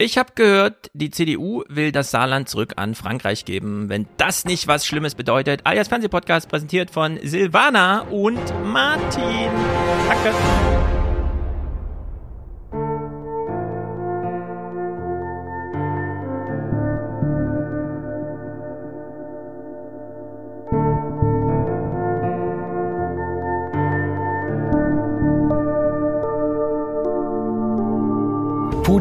Ich habe gehört, die CDU will das Saarland zurück an Frankreich geben. Wenn das nicht was Schlimmes bedeutet. Alias Fernsehpodcast präsentiert von Silvana und Martin. Danke.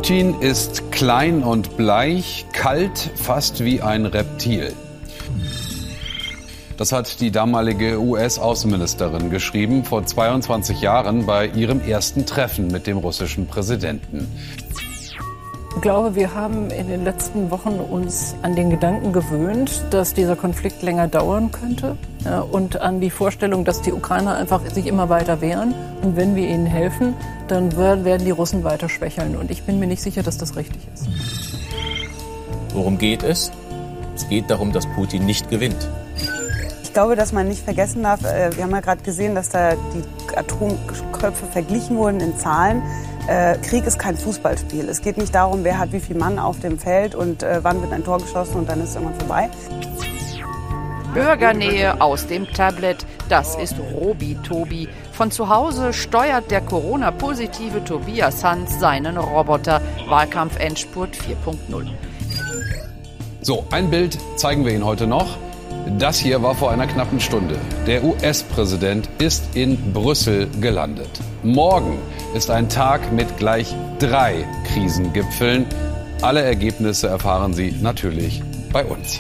Putin ist klein und bleich, kalt, fast wie ein Reptil. Das hat die damalige US-Außenministerin geschrieben vor 22 Jahren bei ihrem ersten Treffen mit dem russischen Präsidenten. Ich glaube, wir haben in den letzten Wochen uns an den Gedanken gewöhnt, dass dieser Konflikt länger dauern könnte und an die Vorstellung, dass die Ukrainer einfach sich immer weiter wehren. Und wenn wir ihnen helfen, dann werden die Russen weiter schwächeln. Und ich bin mir nicht sicher, dass das richtig ist. Worum geht es? Es geht darum, dass Putin nicht gewinnt. Ich glaube, dass man nicht vergessen darf, äh, wir haben ja gerade gesehen, dass da die Atomköpfe verglichen wurden in Zahlen. Äh, Krieg ist kein Fußballspiel. Es geht nicht darum, wer hat wie viel Mann auf dem Feld und äh, wann wird ein Tor geschossen und dann ist es irgendwann vorbei. Bürgernähe aus dem Tablet, das ist Robi Tobi. Von zu Hause steuert der Corona-positive Tobias Hans seinen Roboter. Wahlkampf Endspurt 4.0. So, ein Bild zeigen wir Ihnen heute noch. Das hier war vor einer knappen Stunde. Der US-Präsident ist in Brüssel gelandet. Morgen ist ein Tag mit gleich drei Krisengipfeln. Alle Ergebnisse erfahren Sie natürlich bei uns.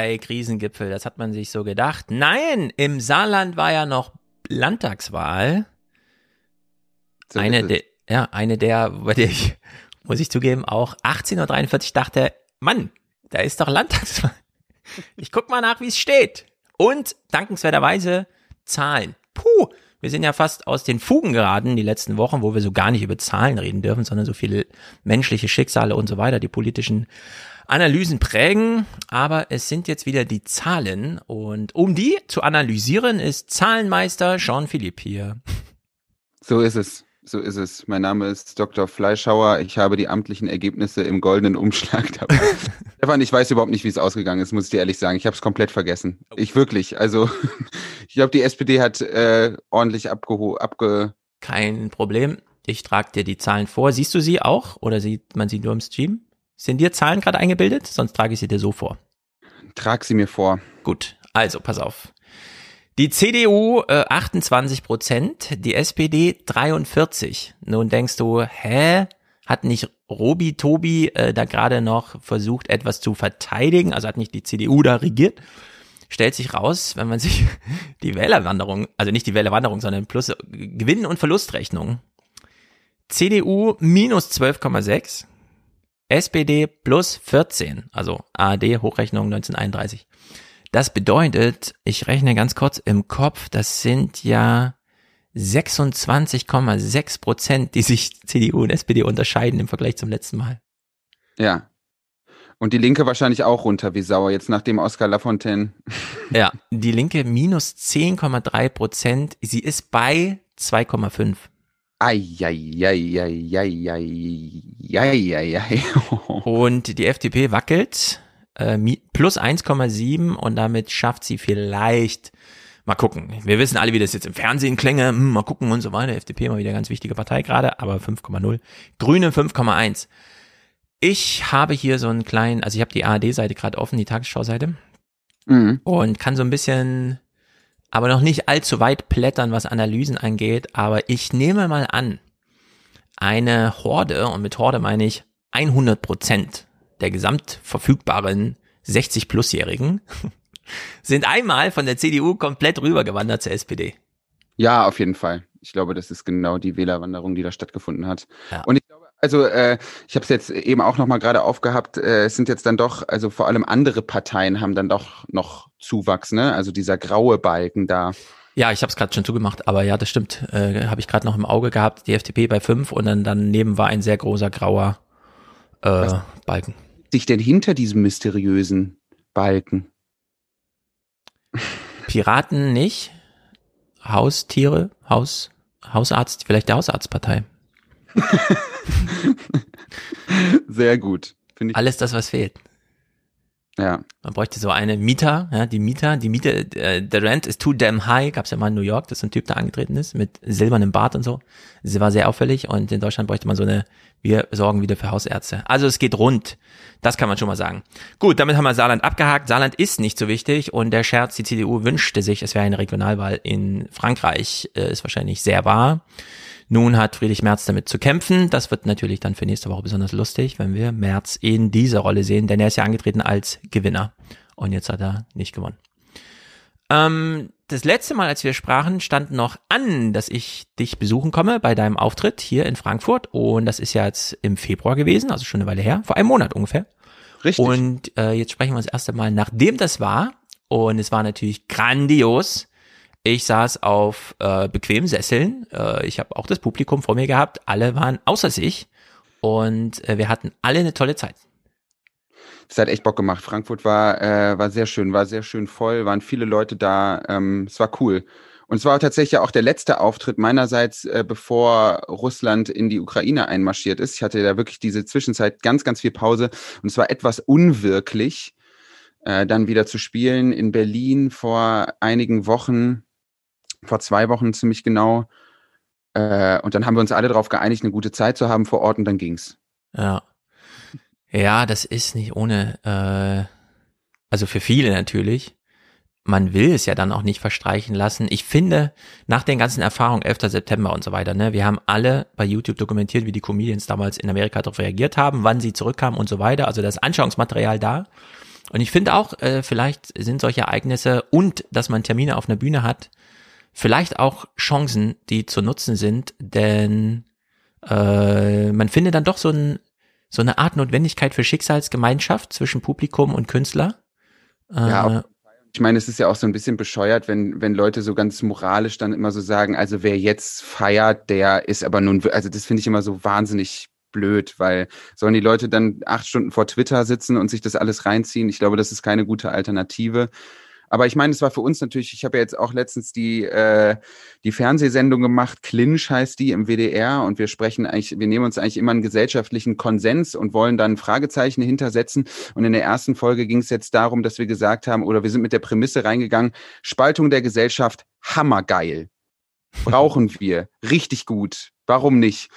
Drei Krisengipfel, das hat man sich so gedacht. Nein, im Saarland war ja noch Landtagswahl. So eine, der, ja, eine der, bei der ich, muss ich zugeben, auch 18.43 Uhr dachte, Mann, da ist doch Landtagswahl. Ich guck mal nach, wie es steht. Und dankenswerterweise Zahlen. Puh, wir sind ja fast aus den Fugen geraten die letzten Wochen, wo wir so gar nicht über Zahlen reden dürfen, sondern so viele menschliche Schicksale und so weiter, die politischen Analysen prägen. Aber es sind jetzt wieder die Zahlen. Und um die zu analysieren, ist Zahlenmeister Jean-Philippe hier. So ist es. So ist es. Mein Name ist Dr. Fleischhauer. Ich habe die amtlichen Ergebnisse im goldenen Umschlag dabei. Stefan, ich weiß überhaupt nicht, wie es ausgegangen ist, muss ich dir ehrlich sagen. Ich habe es komplett vergessen. Ich wirklich. Also ich glaube, die SPD hat äh, ordentlich abgeho abge Kein Problem. Ich trage dir die Zahlen vor. Siehst du sie auch oder sieht man sie nur im Stream? Sind dir Zahlen gerade eingebildet? Sonst trage ich sie dir so vor. trag sie mir vor. Gut, also pass auf. Die CDU äh, 28 Prozent, die SPD 43. Nun denkst du, hä? Hat nicht Robi Tobi äh, da gerade noch versucht, etwas zu verteidigen? Also hat nicht die CDU da regiert? Stellt sich raus, wenn man sich die Wählerwanderung, also nicht die Wählerwanderung, sondern plus Gewinn- und Verlustrechnung. CDU minus 12,6, SPD plus 14, also ARD Hochrechnung 1931. Das bedeutet, ich rechne ganz kurz im Kopf, das sind ja 26,6 Prozent, die sich CDU und SPD unterscheiden im Vergleich zum letzten Mal. Ja. Und die Linke wahrscheinlich auch runter wie Sauer, jetzt nachdem Oskar Lafontaine. Ja, die Linke minus 10,3 Prozent, sie ist bei 2,5. Eieieiei. Und die FDP wackelt äh, plus 1,7 und damit schafft sie vielleicht, mal gucken, wir wissen alle, wie das jetzt im Fernsehen klänge, hm, mal gucken und so weiter. FDP mal wieder ganz wichtige Partei gerade, aber 5,0. Grüne 5,1. Ich habe hier so einen kleinen, also ich habe die ARD-Seite gerade offen, die Tagesschau-Seite, Mhm. und kann so ein bisschen, aber noch nicht allzu weit plättern, was Analysen angeht, aber ich nehme mal an, eine Horde, und mit Horde meine ich 100 Prozent der gesamt verfügbaren 60-Plus-Jährigen, sind einmal von der CDU komplett rübergewandert zur SPD. Ja, auf jeden Fall. Ich glaube, das ist genau die Wählerwanderung, die da stattgefunden hat. Ja. Und ich Also äh, ich habe es jetzt eben auch noch mal gerade aufgehabt. Äh, es sind jetzt dann doch, also vor allem andere Parteien haben dann doch noch Zuwachs, ne? Also dieser graue Balken da. Ja, ich habe es gerade schon zugemacht, aber ja, das stimmt. Äh, habe ich gerade noch im Auge gehabt. Die FDP bei fünf und dann daneben war ein sehr großer grauer äh, Balken. Sich denn hinter diesem mysteriösen Balken? Piraten nicht. Haustiere, Haus, Hausarzt, vielleicht der Hausarztpartei. Sehr gut. Finde ich. Alles das, was fehlt. Ja. Man bräuchte so eine Mieter, ja, die Mieter, die Miete, äh, the rent is too damn high, gab's ja mal in New York, dass so ein Typ da angetreten ist, mit silbernem Bart und so. Sie war sehr auffällig und in Deutschland bräuchte man so eine, wir sorgen wieder für Hausärzte. Also es geht rund. Das kann man schon mal sagen. Gut, damit haben wir Saarland abgehakt. Saarland ist nicht so wichtig und der Scherz, die CDU wünschte sich, es wäre eine Regionalwahl in Frankreich, äh, ist wahrscheinlich sehr wahr. Nun hat Friedrich Merz damit zu kämpfen. Das wird natürlich dann für nächste Woche besonders lustig, wenn wir Merz in dieser Rolle sehen, denn er ist ja angetreten als Gewinner. Und jetzt hat er nicht gewonnen. Ähm, das letzte Mal, als wir sprachen, stand noch an, dass ich dich besuchen komme bei deinem Auftritt hier in Frankfurt. Und das ist ja jetzt im Februar gewesen, also schon eine Weile her, vor einem Monat ungefähr. Richtig. Und äh, jetzt sprechen wir uns erst einmal, nachdem das war. Und es war natürlich grandios. Ich saß auf äh, bequemen Sesseln. Äh, ich habe auch das Publikum vor mir gehabt. Alle waren außer sich. Und äh, wir hatten alle eine tolle Zeit. Es hat echt Bock gemacht. Frankfurt war, äh, war sehr schön, war sehr schön voll, waren viele Leute da. Ähm, es war cool. Und es war tatsächlich auch der letzte Auftritt meinerseits, äh, bevor Russland in die Ukraine einmarschiert ist. Ich hatte da wirklich diese Zwischenzeit ganz, ganz viel Pause und es war etwas unwirklich, äh, dann wieder zu spielen in Berlin vor einigen Wochen vor zwei Wochen ziemlich genau. Äh, und dann haben wir uns alle darauf geeinigt, eine gute Zeit zu haben vor Ort und dann ging's. Ja. Ja, das ist nicht ohne, äh, also für viele natürlich. Man will es ja dann auch nicht verstreichen lassen. Ich finde, nach den ganzen Erfahrungen 11. September und so weiter, ne, wir haben alle bei YouTube dokumentiert, wie die Comedians damals in Amerika darauf reagiert haben, wann sie zurückkamen und so weiter. Also das Anschauungsmaterial da. Und ich finde auch, äh, vielleicht sind solche Ereignisse und dass man Termine auf einer Bühne hat, vielleicht auch Chancen, die zu nutzen sind, denn äh, man findet dann doch so, ein, so eine Art Notwendigkeit für Schicksalsgemeinschaft zwischen Publikum und Künstler. Äh, ja, ich meine, es ist ja auch so ein bisschen bescheuert, wenn, wenn Leute so ganz moralisch dann immer so sagen, also wer jetzt feiert, der ist aber nun, also das finde ich immer so wahnsinnig blöd, weil sollen die Leute dann acht Stunden vor Twitter sitzen und sich das alles reinziehen? Ich glaube, das ist keine gute Alternative. Aber ich meine, es war für uns natürlich, ich habe ja jetzt auch letztens die, äh, die Fernsehsendung gemacht, Clinch heißt die im WDR und wir sprechen eigentlich, wir nehmen uns eigentlich immer einen gesellschaftlichen Konsens und wollen dann Fragezeichen hintersetzen. Und in der ersten Folge ging es jetzt darum, dass wir gesagt haben, oder wir sind mit der Prämisse reingegangen, Spaltung der Gesellschaft, hammergeil. Brauchen wir. Richtig gut. Warum nicht?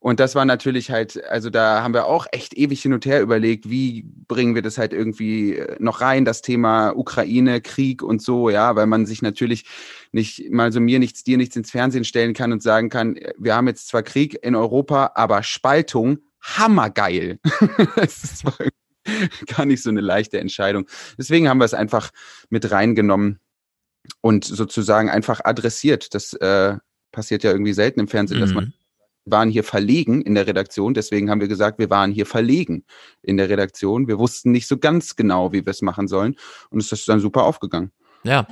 Und das war natürlich halt, also da haben wir auch echt ewig hin und her überlegt, wie bringen wir das halt irgendwie äh, noch rein, das Thema Ukraine, Krieg und so, ja, weil man sich natürlich nicht mal so mir nichts, dir nichts ins Fernsehen stellen kann und sagen kann, äh, wir haben jetzt zwar Krieg in Europa, aber Spaltung, hammergeil. das war gar nicht so eine leichte Entscheidung. Deswegen haben wir es einfach mit reingenommen und sozusagen einfach adressiert. Das äh, passiert ja irgendwie selten im Fernsehen, mhm. dass man. Waren hier verlegen in der Redaktion. Deswegen haben wir gesagt, wir waren hier verlegen in der Redaktion. Wir wussten nicht so ganz genau, wie wir es machen sollen. Und es ist dann super aufgegangen. Ja.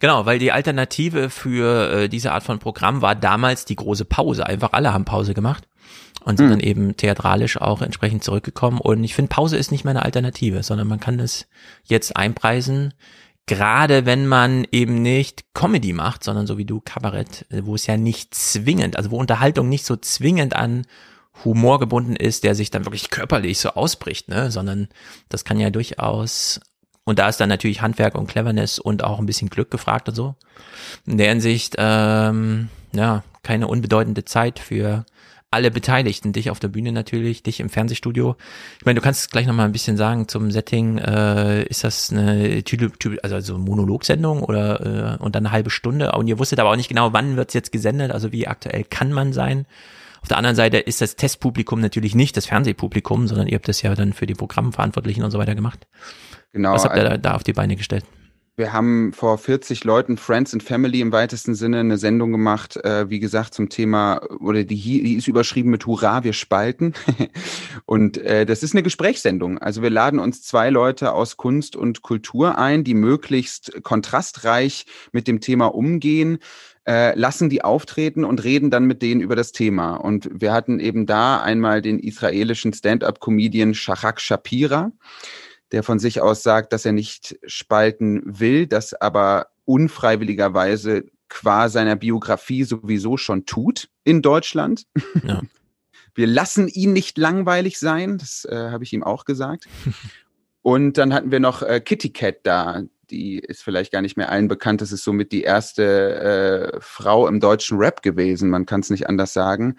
Genau, weil die Alternative für äh, diese Art von Programm war damals die große Pause. Einfach alle haben Pause gemacht und sind mhm. dann eben theatralisch auch entsprechend zurückgekommen. Und ich finde, Pause ist nicht mehr eine Alternative, sondern man kann es jetzt einpreisen gerade wenn man eben nicht Comedy macht, sondern so wie du Kabarett, wo es ja nicht zwingend, also wo Unterhaltung nicht so zwingend an Humor gebunden ist, der sich dann wirklich körperlich so ausbricht, ne, sondern das kann ja durchaus und da ist dann natürlich Handwerk und Cleverness und auch ein bisschen Glück gefragt und so. In der Hinsicht, ähm, ja, keine unbedeutende Zeit für alle Beteiligten, dich auf der Bühne natürlich, dich im Fernsehstudio. Ich meine, du kannst gleich noch mal ein bisschen sagen zum Setting. Äh, ist das eine also, also Monologsendung oder äh, und dann eine halbe Stunde? Und ihr wusstet aber auch nicht genau, wann wird's jetzt gesendet. Also wie aktuell kann man sein? Auf der anderen Seite ist das Testpublikum natürlich nicht das Fernsehpublikum, sondern ihr habt das ja dann für die Programmverantwortlichen und so weiter gemacht. Genau. Was habt ihr also, da, da auf die Beine gestellt? Wir haben vor 40 Leuten Friends and Family im weitesten Sinne eine Sendung gemacht, äh, wie gesagt, zum Thema, oder die, die ist überschrieben mit Hurra, wir spalten. und äh, das ist eine Gesprächssendung. Also wir laden uns zwei Leute aus Kunst und Kultur ein, die möglichst kontrastreich mit dem Thema umgehen, äh, lassen die auftreten und reden dann mit denen über das Thema. Und wir hatten eben da einmal den israelischen Stand-up-Comedian Shachak Shapira der von sich aus sagt, dass er nicht spalten will, das aber unfreiwilligerweise qua seiner Biografie sowieso schon tut in Deutschland. Ja. Wir lassen ihn nicht langweilig sein, das äh, habe ich ihm auch gesagt. Und dann hatten wir noch äh, Kitty Cat da. Die ist vielleicht gar nicht mehr allen bekannt. Das ist somit die erste äh, Frau im deutschen Rap gewesen. Man kann es nicht anders sagen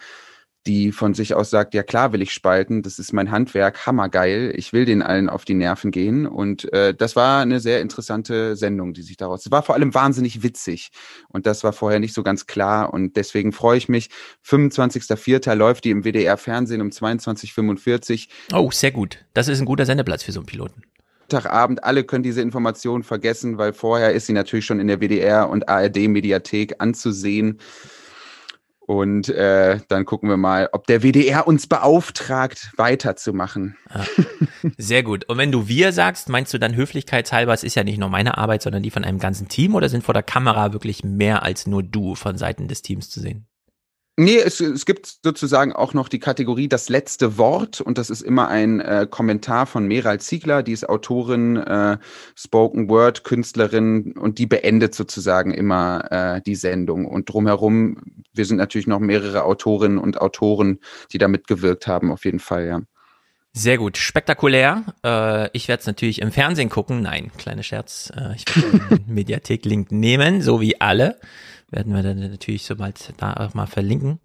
die von sich aus sagt, ja klar will ich spalten, das ist mein Handwerk, hammergeil, ich will den allen auf die Nerven gehen. Und äh, das war eine sehr interessante Sendung, die sich daraus. Es war vor allem wahnsinnig witzig. Und das war vorher nicht so ganz klar. Und deswegen freue ich mich. 25.04. läuft die im WDR Fernsehen um 22.45 Oh, sehr gut. Das ist ein guter Sendeplatz für so einen Piloten. Montagabend, alle können diese Informationen vergessen, weil vorher ist sie natürlich schon in der WDR und ARD Mediathek anzusehen. Und äh, dann gucken wir mal, ob der WDR uns beauftragt, weiterzumachen. Ja, sehr gut. Und wenn du wir sagst, meinst du dann höflichkeitshalber, es ist ja nicht nur meine Arbeit, sondern die von einem ganzen Team oder sind vor der Kamera wirklich mehr als nur du von Seiten des Teams zu sehen? Nee, es, es gibt sozusagen auch noch die Kategorie das letzte Wort und das ist immer ein äh, Kommentar von Meral Ziegler, die ist Autorin, äh, Spoken Word Künstlerin und die beendet sozusagen immer äh, die Sendung und drumherum, wir sind natürlich noch mehrere Autorinnen und Autoren, die da mitgewirkt haben, auf jeden Fall, ja. Sehr gut, spektakulär. Äh, ich werde es natürlich im Fernsehen gucken. Nein, kleiner Scherz. Äh, ich werde den Mediathek-Link nehmen, so wie alle werden wir dann natürlich sobald da auch mal verlinken.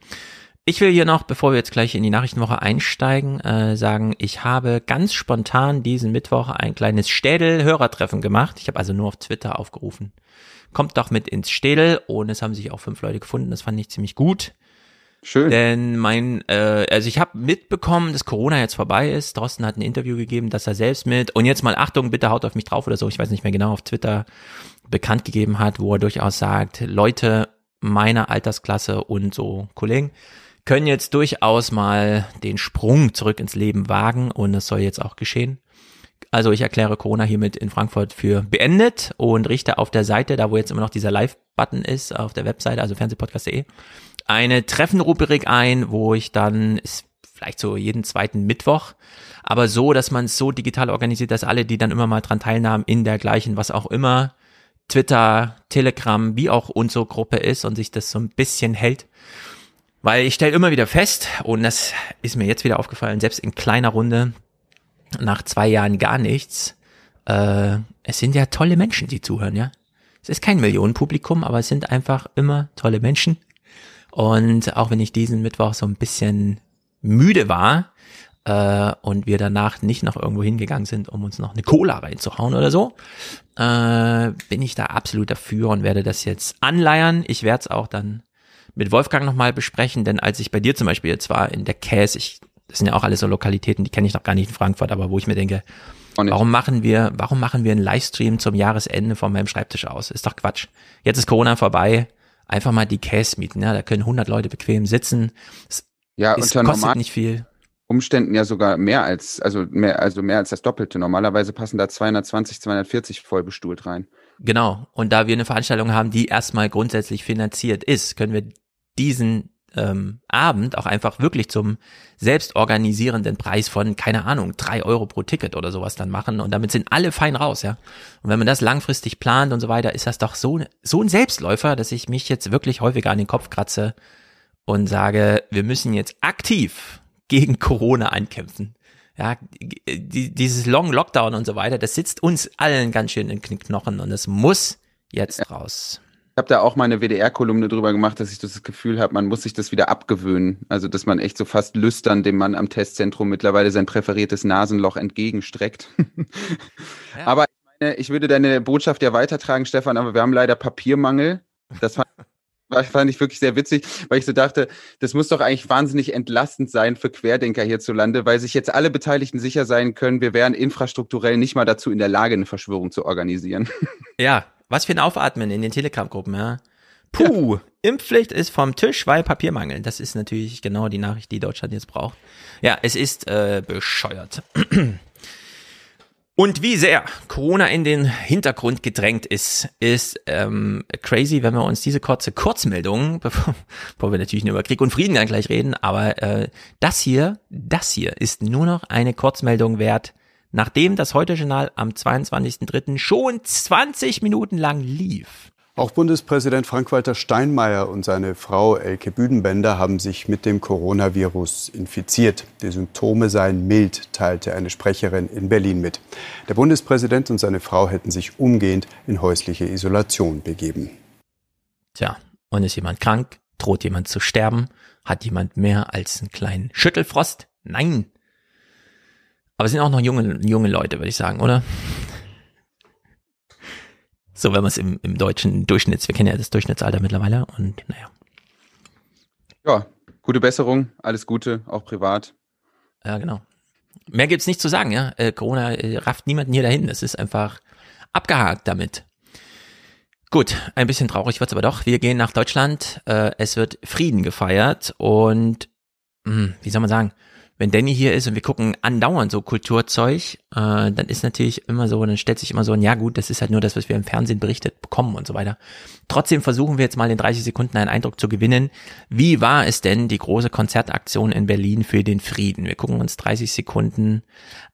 Ich will hier noch, bevor wir jetzt gleich in die Nachrichtenwoche einsteigen, äh, sagen, ich habe ganz spontan diesen Mittwoch ein kleines Städel-Hörertreffen gemacht. Ich habe also nur auf Twitter aufgerufen. Kommt doch mit ins Städel und es haben sich auch fünf Leute gefunden. Das fand ich ziemlich gut. Schön. Denn mein, äh, also ich habe mitbekommen, dass Corona jetzt vorbei ist. Drosten hat ein Interview gegeben, dass er selbst mit, und jetzt mal Achtung, bitte haut auf mich drauf oder so, ich weiß nicht mehr genau, auf Twitter bekannt gegeben hat, wo er durchaus sagt, Leute meiner Altersklasse und so Kollegen können jetzt durchaus mal den Sprung zurück ins Leben wagen und das soll jetzt auch geschehen. Also ich erkläre Corona hiermit in Frankfurt für beendet und richte auf der Seite, da wo jetzt immer noch dieser Live-Button ist, auf der Webseite, also fernsehpodcast.de, eine Treffenrubrik ein, wo ich dann, ist vielleicht so jeden zweiten Mittwoch, aber so, dass man es so digital organisiert, dass alle, die dann immer mal dran teilnahmen, in der gleichen, was auch immer, Twitter, Telegram, wie auch unsere Gruppe ist und sich das so ein bisschen hält. Weil ich stelle immer wieder fest, und das ist mir jetzt wieder aufgefallen, selbst in kleiner Runde, nach zwei Jahren gar nichts, äh, es sind ja tolle Menschen, die zuhören, ja. Es ist kein Millionenpublikum, aber es sind einfach immer tolle Menschen. Und auch wenn ich diesen Mittwoch so ein bisschen müde war, äh, und wir danach nicht noch irgendwo hingegangen sind, um uns noch eine Cola reinzuhauen oder so, äh, bin ich da absolut dafür und werde das jetzt anleiern. Ich werde es auch dann mit Wolfgang nochmal besprechen, denn als ich bei dir zum Beispiel jetzt war in der Käse, ich, das sind ja auch alles so Lokalitäten, die kenne ich noch gar nicht in Frankfurt, aber wo ich mir denke, warum machen wir, warum machen wir einen Livestream zum Jahresende von meinem Schreibtisch aus? Ist doch Quatsch. Jetzt ist Corona vorbei, einfach mal die Käse mieten, ja, da können 100 Leute bequem sitzen. Es ja, ist, kostet nicht viel. Umständen ja sogar mehr als, also mehr, also mehr als das Doppelte. Normalerweise passen da 220, 240 voll bestuhlt rein. Genau. Und da wir eine Veranstaltung haben, die erstmal grundsätzlich finanziert ist, können wir diesen ähm, Abend auch einfach wirklich zum selbstorganisierenden Preis von, keine Ahnung, drei Euro pro Ticket oder sowas dann machen. Und damit sind alle fein raus, ja. Und wenn man das langfristig plant und so weiter, ist das doch so, so ein Selbstläufer, dass ich mich jetzt wirklich häufiger an den Kopf kratze und sage, wir müssen jetzt aktiv gegen Corona ankämpfen. Ja, die, dieses Long Lockdown und so weiter, das sitzt uns allen ganz schön in den Knochen und es muss jetzt raus. Ich habe da auch mal eine WDR-Kolumne drüber gemacht, dass ich das Gefühl habe, man muss sich das wieder abgewöhnen. Also, dass man echt so fast lüstern dem Mann am Testzentrum mittlerweile sein präferiertes Nasenloch entgegenstreckt. Ja. Aber ich meine, ich würde deine Botschaft ja weitertragen, Stefan, aber wir haben leider Papiermangel. Das fand war, fand ich wirklich sehr witzig, weil ich so dachte, das muss doch eigentlich wahnsinnig entlastend sein für Querdenker hierzulande, weil sich jetzt alle Beteiligten sicher sein können, wir wären infrastrukturell nicht mal dazu in der Lage, eine Verschwörung zu organisieren. Ja, was für ein Aufatmen in den Telegram-Gruppen, ja. Puh, Impfpflicht ist vom Tisch, weil Papiermangel. Das ist natürlich genau die Nachricht, die Deutschland jetzt braucht. Ja, es ist äh, bescheuert. Und wie sehr Corona in den Hintergrund gedrängt ist, ist ähm, crazy, wenn wir uns diese kurze Kurzmeldung, bevor, wir natürlich nur über Krieg und Frieden dann gleich reden, aber äh, das hier, das hier ist nur noch eine Kurzmeldung wert, nachdem das Heute-Journal am 22.03. schon 20 Minuten lang lief. Auch Bundespräsident Frank-Walter Steinmeier und seine Frau Elke Büdenbender haben sich mit dem Coronavirus infiziert. Die Symptome seien mild, teilte eine Sprecherin in Berlin mit. Der Bundespräsident und seine Frau hätten sich umgehend in häusliche Isolation begeben. Tja, und ist jemand krank? Droht jemand zu sterben? Hat jemand mehr als einen kleinen Schüttelfrost? Nein. Aber es sind auch noch junge, junge Leute, würde ich sagen, oder? So, wenn man es im, im deutschen Durchschnitts, wir kennen ja das Durchschnittsalter mittlerweile und naja. Ja, gute Besserung, alles Gute, auch privat. Ja, genau. Mehr gibt's nicht zu sagen, ja. Äh, Corona äh, rafft niemanden hier dahin. Es ist einfach abgehakt damit. Gut, ein bisschen traurig wird's aber doch. Wir gehen nach Deutschland. Äh, es wird Frieden gefeiert und mh, hm, wie soll man sagen? Wenn Danny hier ist und wir gucken andauernd so Kulturzeug, äh, dann ist natürlich immer so, dann stellt sich immer so ein, ja gut, das ist halt nur das, was wir im Fernsehen berichtet bekommen und so weiter. Trotzdem versuchen wir jetzt mal in 30 Sekunden einen Eindruck zu gewinnen. Wie war es denn die große Konzertaktion in Berlin für den Frieden? Wir gucken uns 30 Sekunden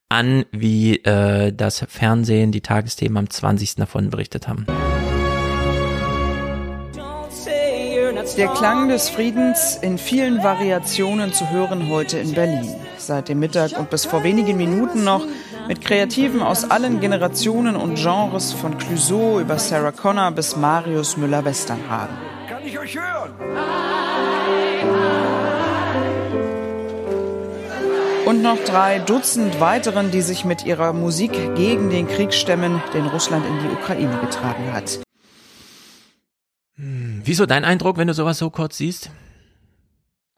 an, wie äh, das Fernsehen die Tagesthemen am 20. davon berichtet haben. Der Klang des Friedens in vielen Variationen zu hören heute in Berlin. Seit dem Mittag und bis vor wenigen Minuten noch mit Kreativen aus allen Generationen und Genres von Clouseau über Sarah Connor bis Marius Müller-Westernhagen. Kann ich euch hören? Und noch drei Dutzend weiteren, die sich mit ihrer Musik gegen den Krieg stemmen, den Russland in die Ukraine getragen hat. Wieso dein Eindruck, wenn du sowas so kurz siehst?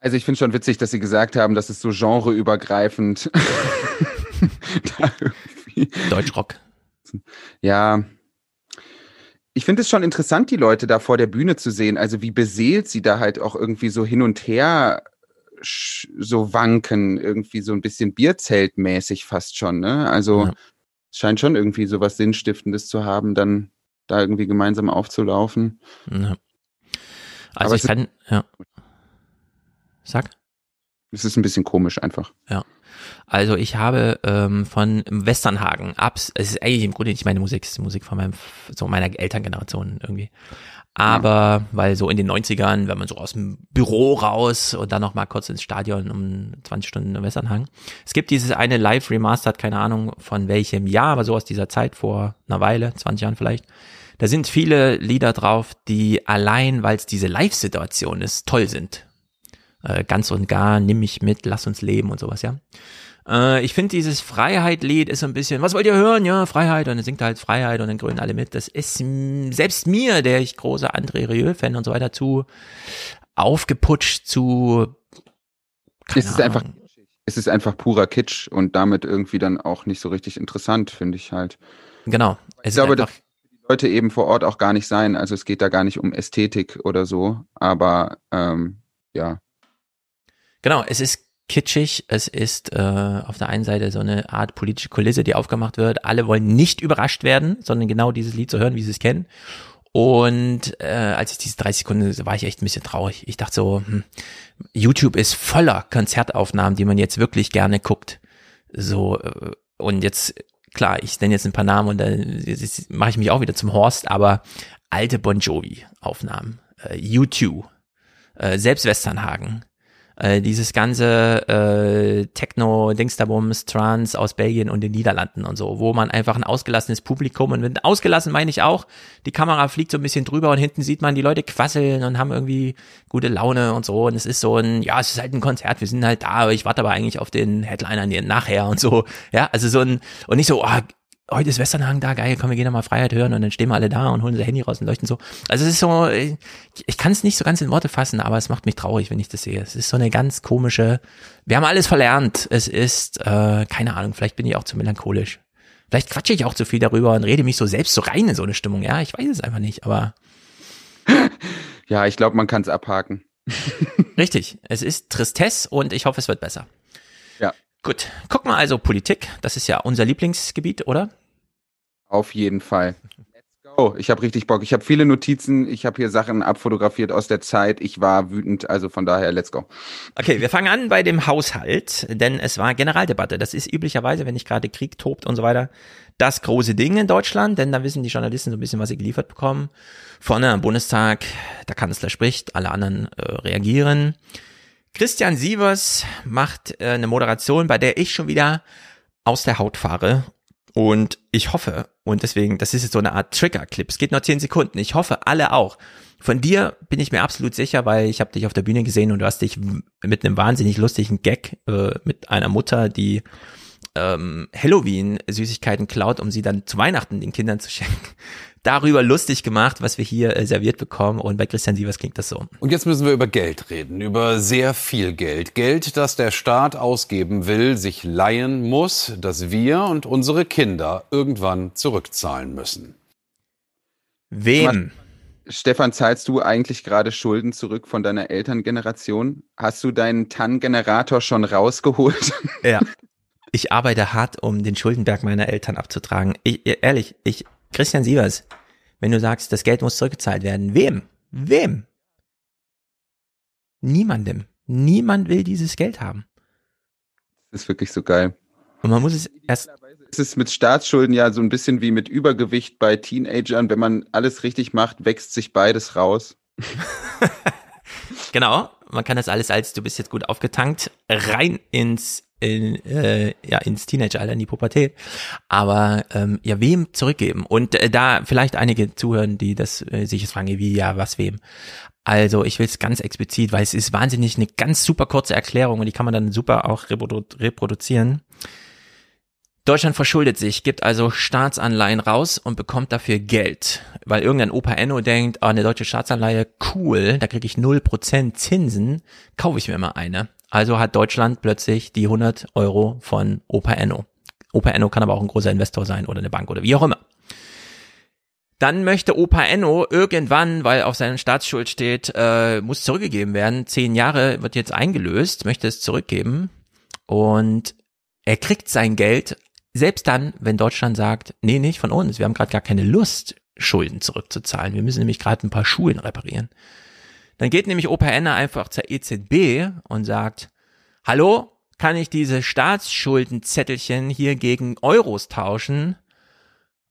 Also ich finde schon witzig, dass sie gesagt haben, dass es so genreübergreifend Deutschrock. Ja. Ich finde es schon interessant, die Leute da vor der Bühne zu sehen. Also wie beseelt sie da halt auch irgendwie so hin und her so wanken, irgendwie so ein bisschen Bierzeltmäßig fast schon, ne? Also ja. es scheint schon irgendwie so was Sinnstiftendes zu haben, dann da irgendwie gemeinsam aufzulaufen. Ja. Also Aber ich kann, ja. Sag. Es ist ein bisschen komisch einfach. Ja. Also ich habe ähm, von Westernhagen abs, es ist eigentlich im Grunde nicht meine Musik, es ist Musik von meinem, so meiner Elterngeneration irgendwie. Aber ja. weil so in den 90ern, wenn man so aus dem Büro raus und dann noch mal kurz ins Stadion um 20 Stunden in Westernhagen. Es gibt dieses eine Live Remastered, keine Ahnung von welchem Jahr, aber so aus dieser Zeit vor einer Weile, 20 Jahren vielleicht da sind viele Lieder drauf, die allein, weil es diese Live-Situation ist, toll sind. Äh, ganz und gar, nimm mich mit, lass uns leben und sowas, ja. Äh, ich finde dieses Freiheit-Lied ist so ein bisschen, was wollt ihr hören? Ja, Freiheit. Und dann singt halt Freiheit und dann grünen alle mit. Das ist selbst mir, der ich großer André Rieu-Fan und so weiter, zu aufgeputscht, zu es ist einfach es ist einfach purer Kitsch und damit irgendwie dann auch nicht so richtig interessant, finde ich halt. Genau. Es ich glaube, das, Leute eben vor Ort auch gar nicht sein. Also es geht da gar nicht um Ästhetik oder so, aber ähm, ja. Genau, es ist kitschig, es ist äh, auf der einen Seite so eine Art politische Kulisse, die aufgemacht wird. Alle wollen nicht überrascht werden, sondern genau dieses Lied zu hören, wie sie es kennen. Und äh, als ich diese 30 Sekunden, war ich echt ein bisschen traurig. Ich dachte so, hm, YouTube ist voller Konzertaufnahmen, die man jetzt wirklich gerne guckt. So, äh, und jetzt klar, ich nenne jetzt ein paar Namen und dann mache ich mich auch wieder zum Horst, aber alte Bon Jovi Aufnahmen, äh, U2, äh, selbst Westernhagen, äh, dieses ganze äh, Techno, Dingsterbums, Trance aus Belgien und den Niederlanden und so, wo man einfach ein ausgelassenes Publikum und mit ausgelassen meine ich auch, die Kamera fliegt so ein bisschen drüber und hinten sieht man die Leute quasseln und haben irgendwie gute Laune und so. Und es ist so ein, ja, es ist halt ein Konzert, wir sind halt da, ich warte aber eigentlich auf den Headliner nachher und so, ja, also so ein, und nicht so, oh, heute ist Westernhagen da, geil, komm, wir gehen da mal Freiheit hören und dann stehen wir alle da und holen unser Handy raus und leuchten so. Also es ist so, ich, ich kann es nicht so ganz in Worte fassen, aber es macht mich traurig, wenn ich das sehe. Es ist so eine ganz komische, wir haben alles verlernt. Es ist, äh, keine Ahnung, vielleicht bin ich auch zu melancholisch. Vielleicht quatsche ich auch zu viel darüber und rede mich so selbst so rein in so eine Stimmung. Ja, ich weiß es einfach nicht, aber. Ja, ich glaube, man kann es abhaken. Richtig. Es ist Tristesse und ich hoffe, es wird besser. Ja. Gut. Gucken wir also Politik. Das ist ja unser Lieblingsgebiet, oder? Auf jeden Fall. Oh, ich habe richtig Bock. Ich habe viele Notizen. Ich habe hier Sachen abfotografiert aus der Zeit. Ich war wütend. Also von daher, let's go. Okay, wir fangen an bei dem Haushalt, denn es war Generaldebatte. Das ist üblicherweise, wenn nicht gerade Krieg tobt und so weiter, das große Ding in Deutschland, denn da wissen die Journalisten so ein bisschen, was sie geliefert bekommen. Vorne am Bundestag, der Kanzler spricht, alle anderen äh, reagieren. Christian Sievers macht äh, eine Moderation, bei der ich schon wieder aus der Haut fahre und ich hoffe, und deswegen, das ist jetzt so eine Art Trigger-Clip. Es geht noch zehn Sekunden. Ich hoffe, alle auch. Von dir bin ich mir absolut sicher, weil ich habe dich auf der Bühne gesehen und du hast dich mit einem wahnsinnig lustigen Gag äh, mit einer Mutter, die ähm, Halloween-Süßigkeiten klaut, um sie dann zu Weihnachten den Kindern zu schenken darüber lustig gemacht, was wir hier äh, serviert bekommen. Und bei Christian Sievers klingt das so. Und jetzt müssen wir über Geld reden, über sehr viel Geld. Geld, das der Staat ausgeben will, sich leihen muss, das wir und unsere Kinder irgendwann zurückzahlen müssen. Wem? Stefan, zahlst du eigentlich gerade Schulden zurück von deiner Elterngeneration? Hast du deinen TAN-Generator schon rausgeholt? Ja. Ich arbeite hart, um den Schuldenberg meiner Eltern abzutragen. Ich, ehrlich, ich Christian Sievers, wenn du sagst, das Geld muss zurückgezahlt werden, wem? Wem? Niemandem. Niemand will dieses Geld haben. Das ist wirklich so geil. Und man muss es erst. Es ist mit Staatsschulden ja so ein bisschen wie mit Übergewicht bei Teenagern. Wenn man alles richtig macht, wächst sich beides raus. genau. Man kann das alles als, du bist jetzt gut aufgetankt, rein ins in, äh, ja, ins Teenageralter, in die Pubertät. Aber ähm, ja, wem zurückgeben? Und äh, da vielleicht einige zuhören, die das äh, sich jetzt fragen, wie, ja, was wem? Also ich will es ganz explizit, weil es ist wahnsinnig eine ganz super kurze Erklärung und die kann man dann super auch reprodu reproduzieren. Deutschland verschuldet sich, gibt also Staatsanleihen raus und bekommt dafür Geld. Weil irgendein Opa Enno denkt, oh, eine deutsche Staatsanleihe, cool, da kriege ich 0% Zinsen, kaufe ich mir mal eine. Also hat Deutschland plötzlich die 100 Euro von Opa Enno. Opa Enno kann aber auch ein großer Investor sein oder eine Bank oder wie auch immer. Dann möchte Opa Enno irgendwann, weil auf seiner Staatsschuld steht, äh, muss zurückgegeben werden. Zehn Jahre wird jetzt eingelöst, möchte es zurückgeben. Und er kriegt sein Geld, selbst dann, wenn Deutschland sagt, nee, nicht von uns, wir haben gerade gar keine Lust, Schulden zurückzuzahlen. Wir müssen nämlich gerade ein paar Schulen reparieren. Dann geht nämlich Opa Enner einfach zur EZB und sagt, hallo, kann ich diese Staatsschuldenzettelchen hier gegen Euros tauschen?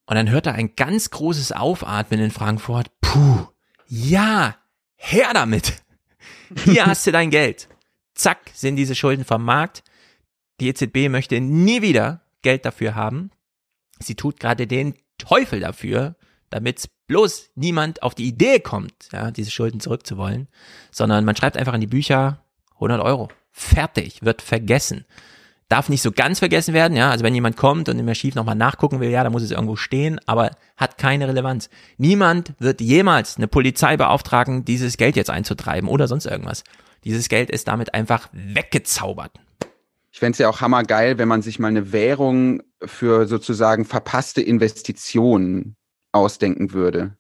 Und dann hört er ein ganz großes Aufatmen in Frankfurt. Puh, ja, her damit. Hier hast du dein Geld. Zack, sind diese Schulden vom Markt. Die EZB möchte nie wieder Geld dafür haben. Sie tut gerade den Teufel dafür, damit bloß niemand auf die Idee kommt, ja, diese Schulden zurückzuwollen, sondern man schreibt einfach in die Bücher 100 Euro. Fertig, wird vergessen. Darf nicht so ganz vergessen werden, ja, also wenn jemand kommt und im Archiv nochmal nachgucken will, ja, da muss es irgendwo stehen, aber hat keine Relevanz. Niemand wird jemals eine Polizei beauftragen, dieses Geld jetzt einzutreiben oder sonst irgendwas. Dieses Geld ist damit einfach weggezaubert. Ich fände es ja auch hammergeil, wenn man sich mal eine Währung für sozusagen verpasste Investitionen ausdenken würde.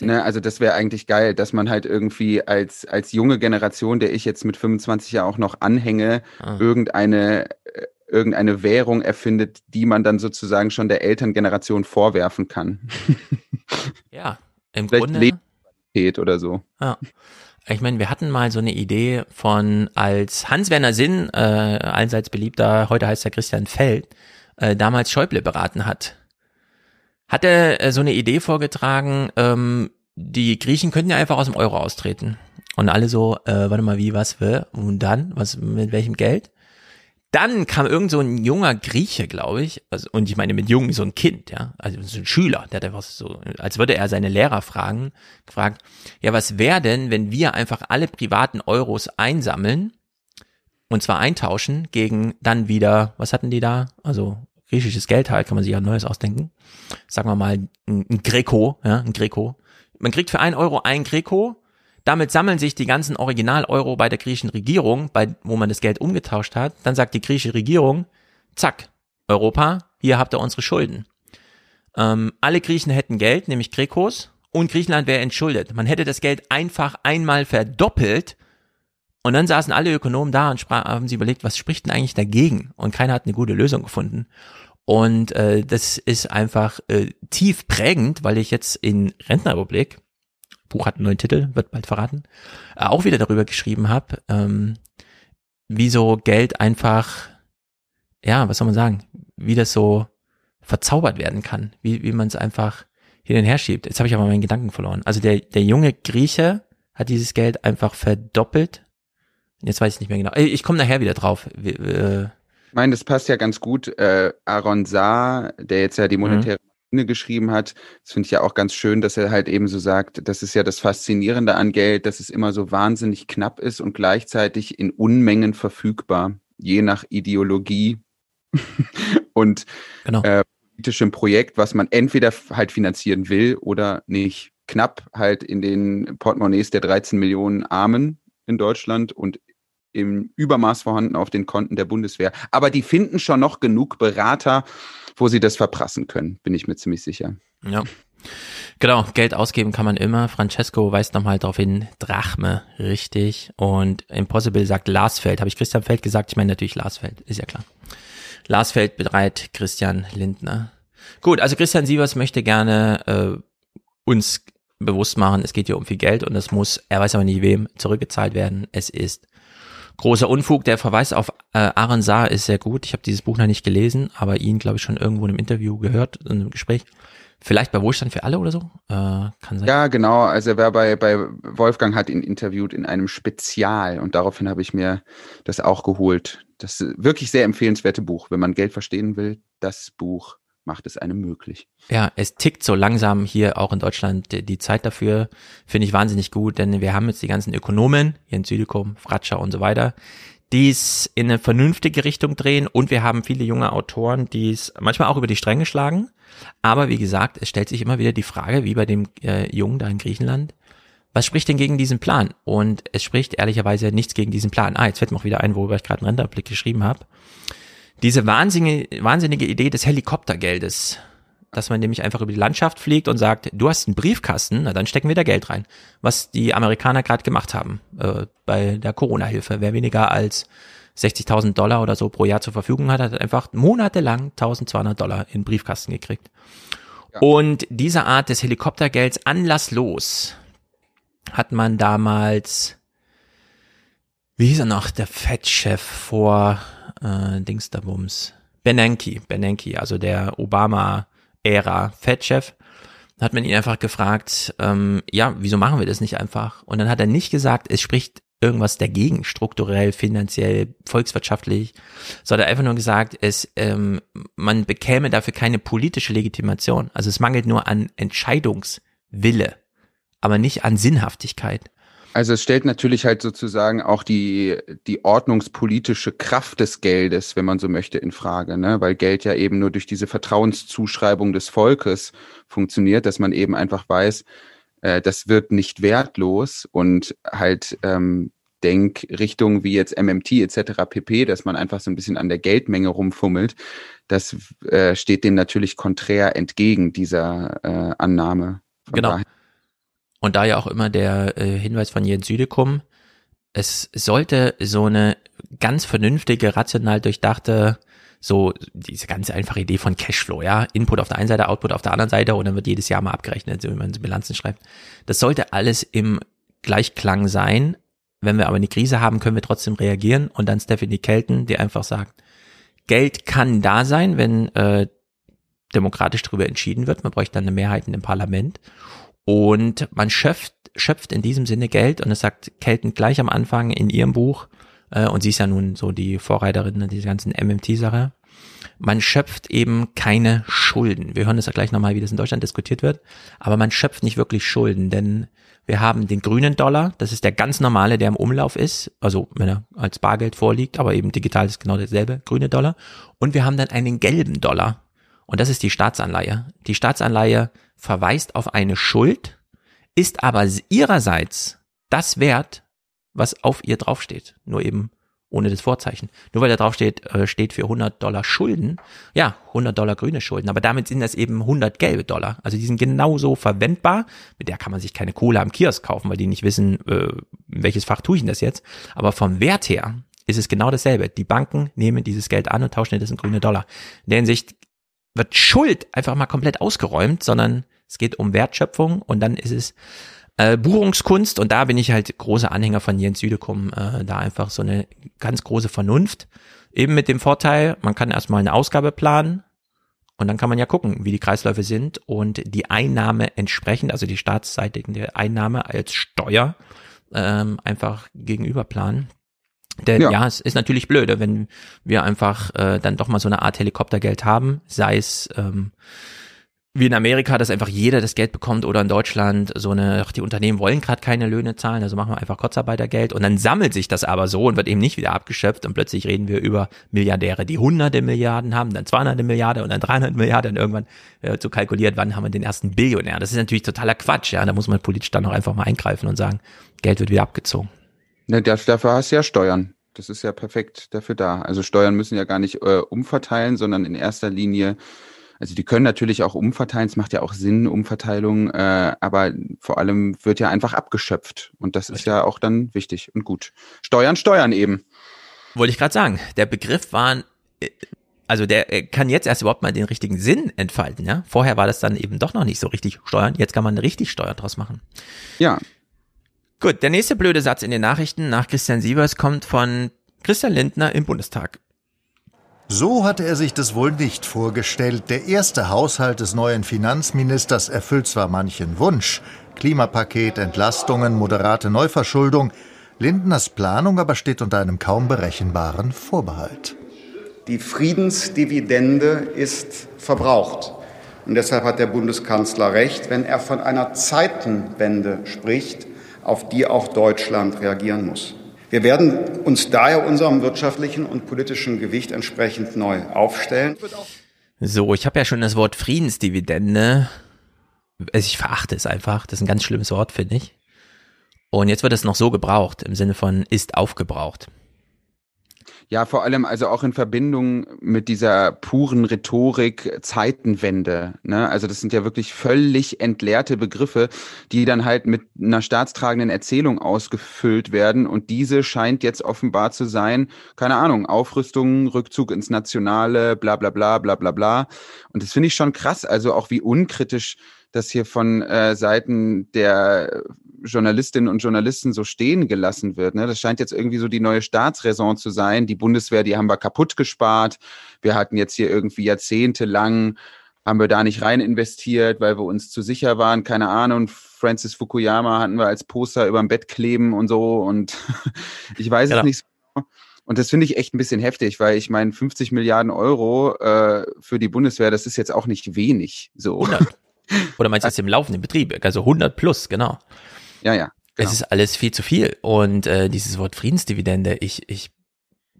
Ne, also das wäre eigentlich geil, dass man halt irgendwie als, als junge Generation, der ich jetzt mit 25 ja auch noch anhänge, ah. irgendeine, äh, irgendeine Währung erfindet, die man dann sozusagen schon der Elterngeneration vorwerfen kann. Ja, im Vielleicht Grunde. Lebensqualität oder so. Ja. Ich meine, wir hatten mal so eine Idee von, als Hans-Werner Sinn, äh, allseits beliebter, heute heißt er Christian Feld, äh, damals Schäuble beraten hat hat er äh, so eine Idee vorgetragen, ähm, die Griechen könnten ja einfach aus dem Euro austreten. Und alle so, äh, warte mal, wie, was, will? Und dann, was, mit welchem Geld? Dann kam irgend so ein junger Grieche, glaube ich, also, und ich meine mit jung so ein Kind, ja, also so ein Schüler, der hat einfach so, als würde er seine Lehrer fragen, gefragt, ja, was wäre denn, wenn wir einfach alle privaten Euros einsammeln und zwar eintauschen gegen dann wieder, was hatten die da? Also griechisches Geld halt, kann man sich ja Neues ausdenken. Sagen wir mal ein, ein Greco, ja, ein Greco. Man kriegt für ein Euro ein Greco. Damit sammeln sich die ganzen Original-Euro bei der griechischen Regierung, bei, wo man das Geld umgetauscht hat. Dann sagt die griechische Regierung, zack, Europa, hier habt ihr unsere Schulden. Ähm, alle Griechen hätten Geld, nämlich Grekos, und Griechenland wäre entschuldet. Man hätte das Geld einfach einmal verdoppelt und dann saßen alle Ökonomen da und haben sie überlegt, was spricht denn eigentlich dagegen? Und keiner hat eine gute Lösung gefunden. Und äh, das ist einfach äh, tief prägend, weil ich jetzt in Rentnerrepublik, Buch hat einen neuen Titel, wird bald verraten, äh, auch wieder darüber geschrieben habe, ähm, wie so Geld einfach, ja, was soll man sagen, wie das so verzaubert werden kann, wie, wie man es einfach hin und her schiebt. Jetzt habe ich aber meinen Gedanken verloren. Also der, der junge Grieche hat dieses Geld einfach verdoppelt. Jetzt weiß ich nicht mehr genau. Ich komme nachher wieder drauf. Wie, äh, ich meine, das passt ja ganz gut. Äh, Aaron Saar, der jetzt ja die Mhm. monetäre Maschine geschrieben hat, das finde ich ja auch ganz schön, dass er halt eben so sagt, das ist ja das Faszinierende an Geld, dass es immer so wahnsinnig knapp ist und gleichzeitig in Unmengen verfügbar, je nach Ideologie und genau. äh, politischem Projekt, was man entweder halt finanzieren will oder nicht. Knapp halt in den Portemonnaies der 13 Millionen Armen in Deutschland und im Übermaß vorhanden auf den Konten der Bundeswehr. Aber die finden schon noch genug Berater, wo sie das verprassen können, bin ich mir ziemlich sicher. Ja. Genau, Geld ausgeben kann man immer. Francesco weist nochmal darauf hin, Drachme, richtig. Und Impossible sagt Larsfeld. Habe ich Christian Feld gesagt? Ich meine natürlich Larsfeld, ist ja klar. Larsfeld bereit, Christian Lindner. Gut, also Christian Sievers möchte gerne äh, uns bewusst machen, es geht hier um viel Geld und es muss, er weiß aber nicht wem, zurückgezahlt werden. Es ist großer Unfug. Der Verweis auf äh, Aaron Saar ist sehr gut. Ich habe dieses Buch noch nicht gelesen, aber ihn, glaube ich, schon irgendwo in einem Interview gehört, in einem Gespräch. Vielleicht bei Wohlstand für alle oder so? Äh, kann sein. Ja, genau. Also er war bei, bei Wolfgang hat ihn interviewt in einem Spezial und daraufhin habe ich mir das auch geholt. Das wirklich sehr empfehlenswerte Buch. Wenn man Geld verstehen will, das Buch macht es einem möglich. Ja, es tickt so langsam hier auch in Deutschland die, Zeit dafür. Finde ich wahnsinnig gut, denn wir haben jetzt die ganzen Ökonomen, Jens Südikum, Fratscher und so weiter, die es in eine vernünftige Richtung drehen und wir haben viele junge Autoren, die es manchmal auch über die Stränge schlagen. Aber wie gesagt, es stellt sich immer wieder die Frage, wie bei dem äh, Jungen da in Griechenland, was spricht denn gegen diesen Plan? Und es spricht ehrlicherweise nichts gegen diesen Plan. Ah, jetzt fällt mir auch wieder ein, worüber ich gerade einen Renderblick geschrieben habe. Diese wahnsinnige, wahnsinnige Idee des Helikoptergeldes, dass man nämlich einfach über die Landschaft fliegt und sagt, du hast einen Briefkasten, na dann stecken wir da Geld rein. Was die Amerikaner gerade gemacht haben äh, bei der Corona-Hilfe. Wer weniger als 60.000 Dollar oder so pro Jahr zur Verfügung hat, hat einfach monatelang 1.200 Dollar in den Briefkasten gekriegt. Und diese Art des Helikoptergelds anlasslos hat man damals, wie hieß er noch, der Fettchef vor äh, Dingsterbums, Bernanke, Bernanke, also der Obama-Ära Fettchef, hat man ihn einfach gefragt, ähm, ja, wieso machen wir das nicht einfach? Und dann hat er nicht gesagt, es spricht irgendwas dagegen, strukturell, finanziell, volkswirtschaftlich, sondern einfach nur gesagt, es, ähm, man bekäme dafür keine politische Legitimation. Also es mangelt nur an Entscheidungswille, aber nicht an Sinnhaftigkeit. Also es stellt natürlich halt sozusagen auch die, die ordnungspolitische Kraft des Geldes, wenn man so möchte, in Frage, ne? weil Geld ja eben nur durch diese Vertrauenszuschreibung des Volkes funktioniert, dass man eben einfach weiß, äh, das wird nicht wertlos und halt ähm, Denkrichtungen wie jetzt MMT etc. pp, dass man einfach so ein bisschen an der Geldmenge rumfummelt, das äh, steht dem natürlich konträr entgegen dieser äh, Annahme. Von Genau. daher- Und da ja auch immer der äh, Hinweis von Jens Südekum, es sollte so eine ganz vernünftige, rational durchdachte, so diese ganz einfache Idee von Cashflow, ja, Input auf der einen Seite, Output auf der anderen Seite und dann wird jedes Jahr mal abgerechnet, wie man Bilanzen schreibt. Das sollte alles im Gleichklang sein. Wenn wir aber eine Krise haben, können wir trotzdem reagieren und dann Stephanie Kelton, die einfach sagt, Geld kann da sein, wenn äh, demokratisch darüber entschieden wird. Man bräuchte dann eine Mehrheit in dem Parlament. Und man schöpft, schöpft in diesem Sinne Geld und das sagt Kelton gleich am Anfang in ihrem Buch, äh, und sie ist ja nun so die Vorreiterin dieser ganzen MMT-Sache. man schöpft eben keine Schulden. Wir hören das ja gleich nochmal, wie das in Deutschland diskutiert wird, aber man schöpft nicht wirklich Schulden, denn wir haben den grünen Dollar, das ist der ganz normale, der im Umlauf ist, also wenn er als Bargeld vorliegt, aber eben digital ist genau dasselbe, grüne Dollar. Und wir haben dann einen gelben Dollar und das ist die Staatsanleihe. Die Staatsanleihe verweist auf eine Schuld, ist aber ihrerseits das Wert, was auf ihr draufsteht, nur eben ohne das Vorzeichen. Nur weil da drauf steht, äh, steht für 100 Dollar Schulden. Ja, 100 Dollar grüne Schulden, aber damit sind das eben 100 gelbe Dollar. Also die sind genauso verwendbar. Mit der kann man sich keine Kohle am Kiosk kaufen, weil die nicht wissen, äh, welches Fach tue ich denn das jetzt. Aber vom Wert her ist es genau dasselbe. Die Banken nehmen dieses Geld an und tauschen das in grüne Dollar. In der Hinsicht wird Schuld einfach mal komplett ausgeräumt, sondern es geht um Wertschöpfung und dann ist es äh, Buchungskunst und da bin ich halt großer Anhänger von Jens Südekum, äh, da einfach so eine ganz große Vernunft. Eben mit dem Vorteil, man kann erstmal eine Ausgabe planen und dann kann man ja gucken, wie die Kreisläufe sind und die Einnahme entsprechend, also die staatsseitige Einnahme als Steuer ähm, einfach gegenüber planen. Denn ja. ja. es ist natürlich blöde, wenn wir einfach äh, dann doch mal so eine Art Helikoptergeld haben, sei es ähm, wie in Amerika, dass einfach jeder das Geld bekommt oder in Deutschland so eine, ach, die Unternehmen wollen gerade keine Löhne zahlen, also machen wir einfach Kurzarbeitergeld und dann sammelt sich das aber so und wird eben nicht wieder abgeschöpft und plötzlich reden wir über Milliardäre, die hunderte Milliarden haben, dann 200 Milliarden und dann 300 Milliarden und irgendwann äh, so kalkuliert, wann haben wir den ersten Billionär. Das ist natürlich totaler Quatsch, ja, da muss man politisch dann auch einfach mal eingreifen und sagen, Geld wird wieder abgezogen. Ne, dafür hast du ja Steuern. Das ist ja perfekt dafür da. Also Steuern müssen ja gar nicht äh, umverteilen, sondern in erster Linie also die können natürlich auch umverteilen, es macht ja auch Sinn, Umverteilung, äh, aber vor allem wird ja einfach abgeschöpft. Und das ist ja auch dann wichtig und gut. Steuern, Steuern eben. Wollte ich gerade sagen, der Begriff war, äh, also der äh, kann jetzt erst überhaupt mal den richtigen Sinn entfalten, ja. Vorher war das dann eben doch noch nicht so richtig Steuern, jetzt kann man richtig Steuer draus machen. Ja. Gut, der nächste blöde Satz in den Nachrichten nach Christian Sievers kommt von Christian Lindner im Bundestag. So hatte er sich das wohl nicht vorgestellt. Der erste Haushalt des neuen Finanzministers erfüllt zwar manchen Wunsch, Klimapaket, Entlastungen, moderate Neuverschuldung, Lindners Planung aber steht unter einem kaum berechenbaren Vorbehalt. Die Friedensdividende ist verbraucht. Und deshalb hat der Bundeskanzler recht, wenn er von einer Zeitenwende spricht, auf die auch Deutschland reagieren muss. Wir werden uns daher unserem wirtschaftlichen und politischen Gewicht entsprechend neu aufstellen. So, ich habe ja schon das Wort Friedensdividende. Also ich verachte es einfach. Das ist ein ganz schlimmes Wort, finde ich. Und jetzt wird es noch so gebraucht, im Sinne von ist aufgebraucht. Ja, vor allem also auch in Verbindung mit dieser puren Rhetorik Zeitenwende. Ne? Also das sind ja wirklich völlig entleerte Begriffe, die dann halt mit einer staatstragenden Erzählung ausgefüllt werden. Und diese scheint jetzt offenbar zu sein, keine Ahnung, Aufrüstung, Rückzug ins Nationale, bla bla bla bla bla bla. Und das finde ich schon krass, also auch wie unkritisch das hier von äh, Seiten der Journalistinnen und Journalisten so stehen gelassen wird. Ne? Das scheint jetzt irgendwie so die neue Staatsräson zu sein. Die Bundeswehr, die haben wir kaputt gespart. Wir hatten jetzt hier irgendwie jahrzehntelang haben wir da nicht rein investiert, weil wir uns zu sicher waren. Keine Ahnung. Francis Fukuyama hatten wir als Poster über dem Bett kleben und so. Und ich weiß genau. es nicht so. Und das finde ich echt ein bisschen heftig, weil ich meine, 50 Milliarden Euro äh, für die Bundeswehr, das ist jetzt auch nicht wenig. So. 100. Oder meinst du jetzt im laufenden Betrieb? Also 100 plus, genau. Ja, ja. Genau. Es ist alles viel zu viel. Und äh, dieses Wort Friedensdividende, ich, ich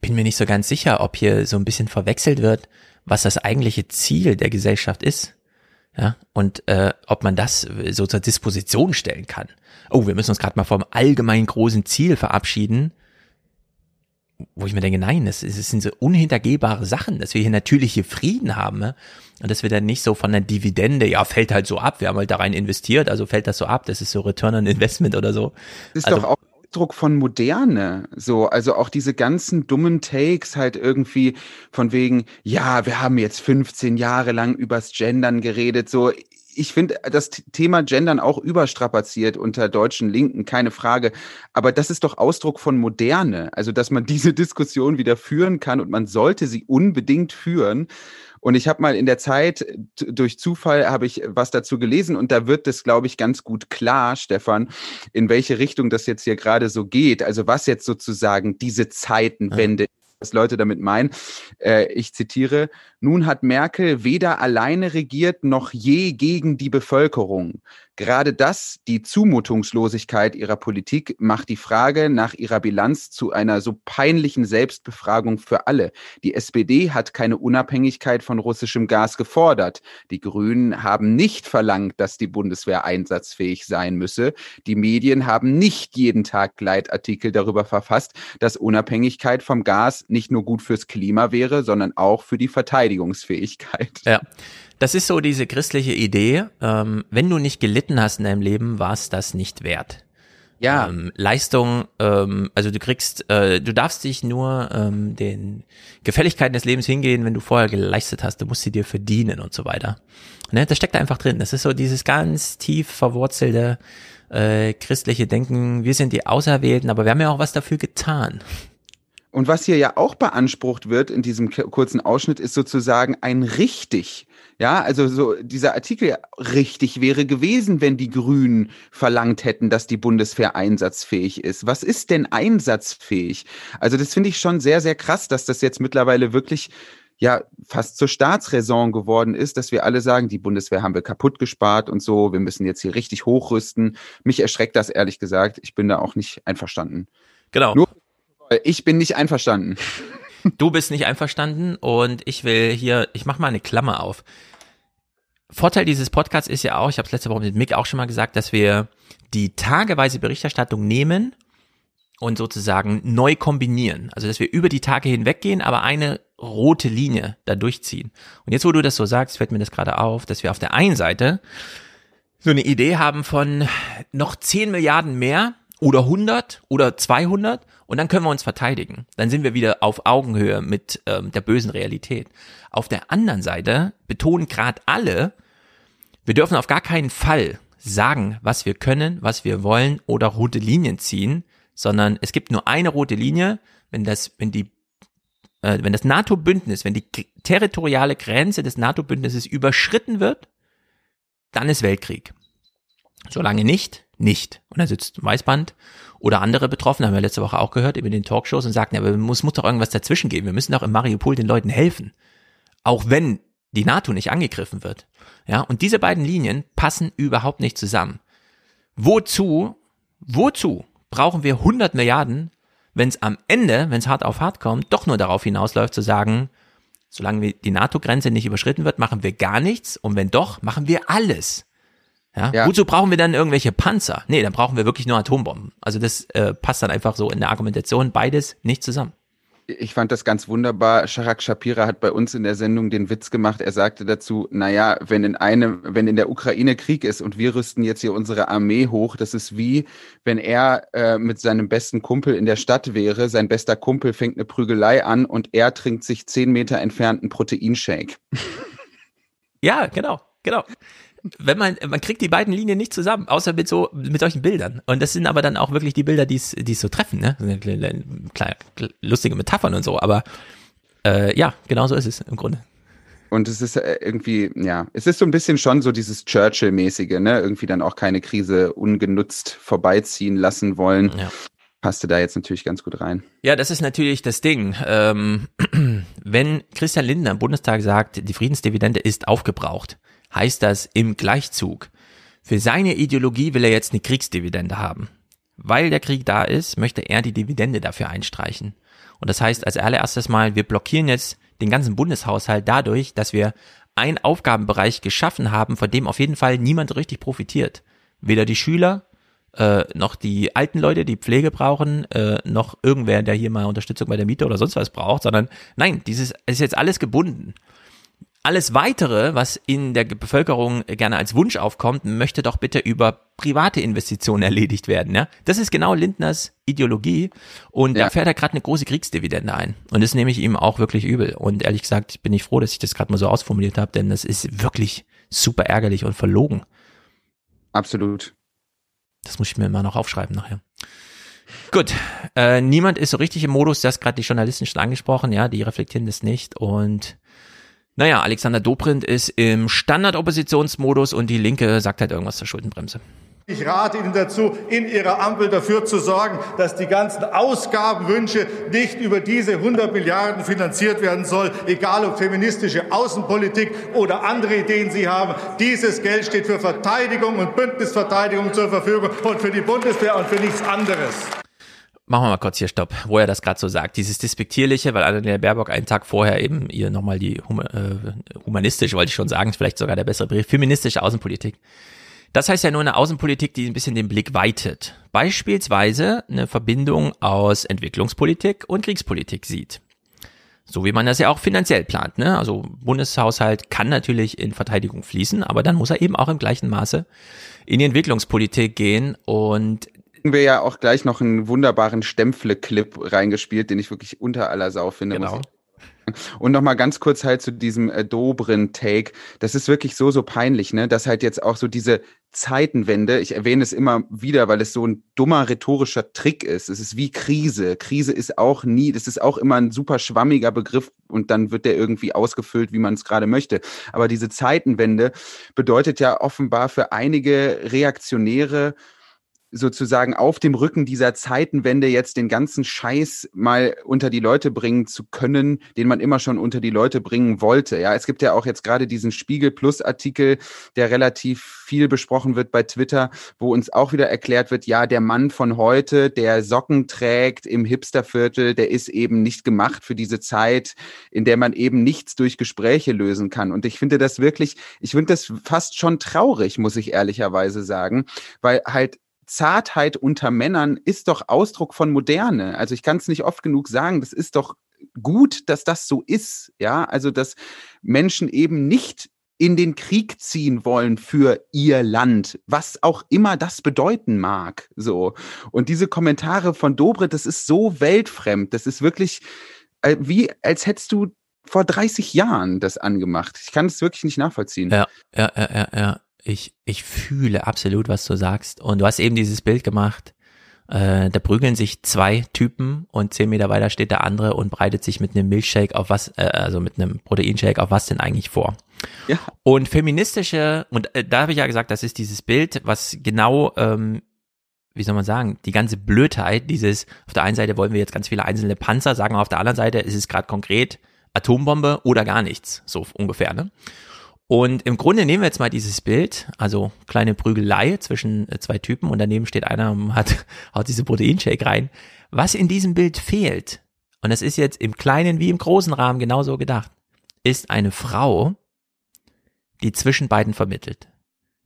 bin mir nicht so ganz sicher, ob hier so ein bisschen verwechselt wird, was das eigentliche Ziel der Gesellschaft ist. Ja, und äh, ob man das so zur Disposition stellen kann. Oh, wir müssen uns gerade mal vom allgemein großen Ziel verabschieden, wo ich mir denke, nein, das, das sind so unhintergehbare Sachen, dass wir hier natürliche Frieden haben ne? und dass wir dann nicht so von der Dividende, ja, fällt halt so ab, wir haben halt da rein investiert, also fällt das so ab, das ist so Return on Investment oder so. Das ist also, doch auch Ausdruck von Moderne, so, also auch diese ganzen dummen Takes halt irgendwie von wegen, ja, wir haben jetzt 15 Jahre lang übers Gendern geredet, so, ich finde das Thema Gendern auch überstrapaziert unter deutschen Linken, keine Frage. Aber das ist doch Ausdruck von Moderne. Also, dass man diese Diskussion wieder führen kann und man sollte sie unbedingt führen. Und ich habe mal in der Zeit durch Zufall habe ich was dazu gelesen und da wird es, glaube ich, ganz gut klar, Stefan, in welche Richtung das jetzt hier gerade so geht. Also was jetzt sozusagen diese Zeitenwende was Leute damit meinen. Äh, ich zitiere, nun hat Merkel weder alleine regiert noch je gegen die Bevölkerung. Gerade das, die Zumutungslosigkeit ihrer Politik, macht die Frage nach ihrer Bilanz zu einer so peinlichen Selbstbefragung für alle. Die SPD hat keine Unabhängigkeit von russischem Gas gefordert. Die Grünen haben nicht verlangt, dass die Bundeswehr einsatzfähig sein müsse. Die Medien haben nicht jeden Tag Leitartikel darüber verfasst, dass Unabhängigkeit vom Gas nicht nur gut fürs Klima wäre, sondern auch für die Verteidigungsfähigkeit. Ja. Das ist so diese christliche Idee, ähm, wenn du nicht gelitten hast in deinem Leben, war es das nicht wert. Ja. Ähm, Leistung, ähm, also du kriegst, äh, du darfst dich nur ähm, den Gefälligkeiten des Lebens hingehen, wenn du vorher geleistet hast, du musst sie dir verdienen und so weiter. Ne, das steckt da einfach drin. Das ist so dieses ganz tief verwurzelte äh, christliche Denken, wir sind die Auserwählten, aber wir haben ja auch was dafür getan. Und was hier ja auch beansprucht wird in diesem kurzen Ausschnitt, ist sozusagen ein richtig. Ja, also so dieser Artikel richtig wäre gewesen, wenn die Grünen verlangt hätten, dass die Bundeswehr einsatzfähig ist. Was ist denn einsatzfähig? Also das finde ich schon sehr, sehr krass, dass das jetzt mittlerweile wirklich ja fast zur Staatsräson geworden ist, dass wir alle sagen, die Bundeswehr haben wir kaputt gespart und so, wir müssen jetzt hier richtig hochrüsten. Mich erschreckt das ehrlich gesagt. Ich bin da auch nicht einverstanden. Genau. Nur ich bin nicht einverstanden. Du bist nicht einverstanden und ich will hier, ich mache mal eine Klammer auf. Vorteil dieses Podcasts ist ja auch, ich habe es letzte Woche mit Mick auch schon mal gesagt, dass wir die tageweise Berichterstattung nehmen und sozusagen neu kombinieren. Also dass wir über die Tage hinweggehen, aber eine rote Linie da durchziehen. Und jetzt, wo du das so sagst, fällt mir das gerade auf, dass wir auf der einen Seite so eine Idee haben von noch 10 Milliarden mehr oder 100 oder 200 und dann können wir uns verteidigen. Dann sind wir wieder auf Augenhöhe mit ähm, der bösen Realität. Auf der anderen Seite betonen gerade alle, wir dürfen auf gar keinen Fall sagen, was wir können, was wir wollen oder rote Linien ziehen, sondern es gibt nur eine rote Linie, wenn das, wenn die, äh, wenn das NATO-Bündnis, wenn die territoriale Grenze des NATO-Bündnisses überschritten wird, dann ist Weltkrieg. Solange nicht, nicht. Und da sitzt Weißband oder andere Betroffene, haben wir letzte Woche auch gehört, über den Talkshows und sagten, ja, aber es muss, muss doch irgendwas dazwischen geben. Wir müssen doch im Mariupol den Leuten helfen. Auch wenn die NATO nicht angegriffen wird. Ja, und diese beiden Linien passen überhaupt nicht zusammen. Wozu, wozu brauchen wir 100 Milliarden, wenn es am Ende, wenn es hart auf hart kommt, doch nur darauf hinausläuft zu sagen, solange die NATO-Grenze nicht überschritten wird, machen wir gar nichts und wenn doch, machen wir alles. Ja? ja? Wozu brauchen wir dann irgendwelche Panzer? Nee, dann brauchen wir wirklich nur Atombomben. Also das äh, passt dann einfach so in der Argumentation beides nicht zusammen. Ich fand das ganz wunderbar. Sharak Shapira hat bei uns in der Sendung den Witz gemacht. Er sagte dazu, naja, wenn in einem, wenn in der Ukraine Krieg ist und wir rüsten jetzt hier unsere Armee hoch, das ist wie, wenn er äh, mit seinem besten Kumpel in der Stadt wäre, sein bester Kumpel fängt eine Prügelei an und er trinkt sich zehn Meter entfernten Proteinshake. Ja, genau, genau wenn man, man kriegt die beiden Linien nicht zusammen, außer mit so, mit solchen Bildern. Und das sind aber dann auch wirklich die Bilder, die es, so treffen, ne? Klar, lustige Metaphern und so, aber äh, ja, genau so ist es im Grunde. Und es ist äh, irgendwie, ja, es ist so ein bisschen schon so dieses Churchill-mäßige, ne? Irgendwie dann auch keine Krise ungenutzt vorbeiziehen lassen wollen. Ja. Passte da jetzt natürlich ganz gut rein. Ja, das ist natürlich das Ding. Ähm, wenn Christian Lindner im Bundestag sagt, die Friedensdividende ist aufgebraucht, heißt das im Gleichzug. Für seine Ideologie will er jetzt eine Kriegsdividende haben. Weil der Krieg da ist, möchte er die Dividende dafür einstreichen. Und das heißt als allererstes Mal, wir blockieren jetzt den ganzen Bundeshaushalt dadurch, dass wir einen Aufgabenbereich geschaffen haben, von dem auf jeden Fall niemand richtig profitiert. Weder die Schüler, äh, noch die alten Leute, die Pflege brauchen, äh, noch irgendwer, der hier mal Unterstützung bei der Miete oder sonst was braucht, sondern nein, dieses ist jetzt alles gebunden. Alles weitere, was in der Bevölkerung gerne als Wunsch aufkommt, möchte doch bitte über private Investitionen erledigt werden. Ja? Das ist genau Lindners Ideologie und ja. da fährt er gerade eine große Kriegsdividende ein. Und das nehme ich ihm auch wirklich übel. Und ehrlich gesagt bin ich froh, dass ich das gerade mal so ausformuliert habe, denn das ist wirklich super ärgerlich und verlogen. Absolut. Das muss ich mir immer noch aufschreiben nachher. Gut, äh, niemand ist so richtig im Modus, das gerade die Journalisten schon angesprochen, ja, die reflektieren das nicht und naja, Alexander Dobrindt ist im Standard-Oppositionsmodus und die Linke sagt halt irgendwas zur Schuldenbremse. Ich rate Ihnen dazu, in Ihrer Ampel dafür zu sorgen, dass die ganzen Ausgabenwünsche nicht über diese 100 Milliarden finanziert werden soll, egal ob feministische Außenpolitik oder andere Ideen Sie haben. Dieses Geld steht für Verteidigung und Bündnisverteidigung zur Verfügung und für die Bundeswehr und für nichts anderes. Machen wir mal kurz hier Stopp, wo er das gerade so sagt. Dieses Despektierliche, weil Annalena Baerbock einen Tag vorher eben ihr nochmal die hum äh, humanistische, wollte ich schon sagen, ist vielleicht sogar der bessere Brief, feministische Außenpolitik das heißt ja nur eine Außenpolitik, die ein bisschen den Blick weitet. Beispielsweise eine Verbindung aus Entwicklungspolitik und Kriegspolitik sieht. So wie man das ja auch finanziell plant. Ne? Also Bundeshaushalt kann natürlich in Verteidigung fließen, aber dann muss er eben auch im gleichen Maße in die Entwicklungspolitik gehen und wir ja auch gleich noch einen wunderbaren Stempfle-Clip reingespielt, den ich wirklich unter aller Sau finde. Genau. Und nochmal ganz kurz halt zu diesem äh, Dobrin-Take. Das ist wirklich so, so peinlich, ne? Dass halt jetzt auch so diese Zeitenwende, ich erwähne es immer wieder, weil es so ein dummer rhetorischer Trick ist. Es ist wie Krise. Krise ist auch nie, das ist auch immer ein super schwammiger Begriff und dann wird der irgendwie ausgefüllt, wie man es gerade möchte. Aber diese Zeitenwende bedeutet ja offenbar für einige Reaktionäre, sozusagen auf dem Rücken dieser Zeitenwende jetzt den ganzen Scheiß mal unter die Leute bringen zu können, den man immer schon unter die Leute bringen wollte. Ja, es gibt ja auch jetzt gerade diesen Spiegel Plus Artikel, der relativ viel besprochen wird bei Twitter, wo uns auch wieder erklärt wird, ja, der Mann von heute, der Socken trägt im Hipsterviertel, der ist eben nicht gemacht für diese Zeit, in der man eben nichts durch Gespräche lösen kann. Und ich finde das wirklich, ich finde das fast schon traurig, muss ich ehrlicherweise sagen, weil halt Zartheit unter Männern ist doch Ausdruck von Moderne. Also ich kann es nicht oft genug sagen, das ist doch gut, dass das so ist. Ja, also dass Menschen eben nicht in den Krieg ziehen wollen für ihr Land, was auch immer das bedeuten mag. So. Und diese Kommentare von Dobrit, das ist so weltfremd. Das ist wirklich äh, wie, als hättest du vor 30 Jahren das angemacht. Ich kann es wirklich nicht nachvollziehen. Ja, ja, ja, ja, ja ich, ich fühle absolut, was du sagst. Und du hast eben dieses Bild gemacht. Äh, da prügeln sich zwei Typen und zehn Meter weiter steht der andere und breitet sich mit einem Milchshake auf was, äh, also mit einem Proteinshake auf was denn eigentlich vor. Ja. Und feministische, und äh, da habe ich ja gesagt, das ist dieses Bild, was genau, ähm, wie soll man sagen, die ganze Blödheit, dieses, auf der einen Seite wollen wir jetzt ganz viele einzelne Panzer, sagen wir auf der anderen Seite ist es gerade konkret Atombombe oder gar nichts, so ungefähr, ne? Und im Grunde nehmen wir jetzt mal dieses Bild, also kleine Prügelei zwischen äh, zwei Typen und daneben steht einer und hat, haut diese Proteinshake rein. Was in diesem Bild fehlt, und das ist jetzt im kleinen wie im großen Rahmen genauso gedacht, ist eine Frau, die zwischen beiden vermittelt,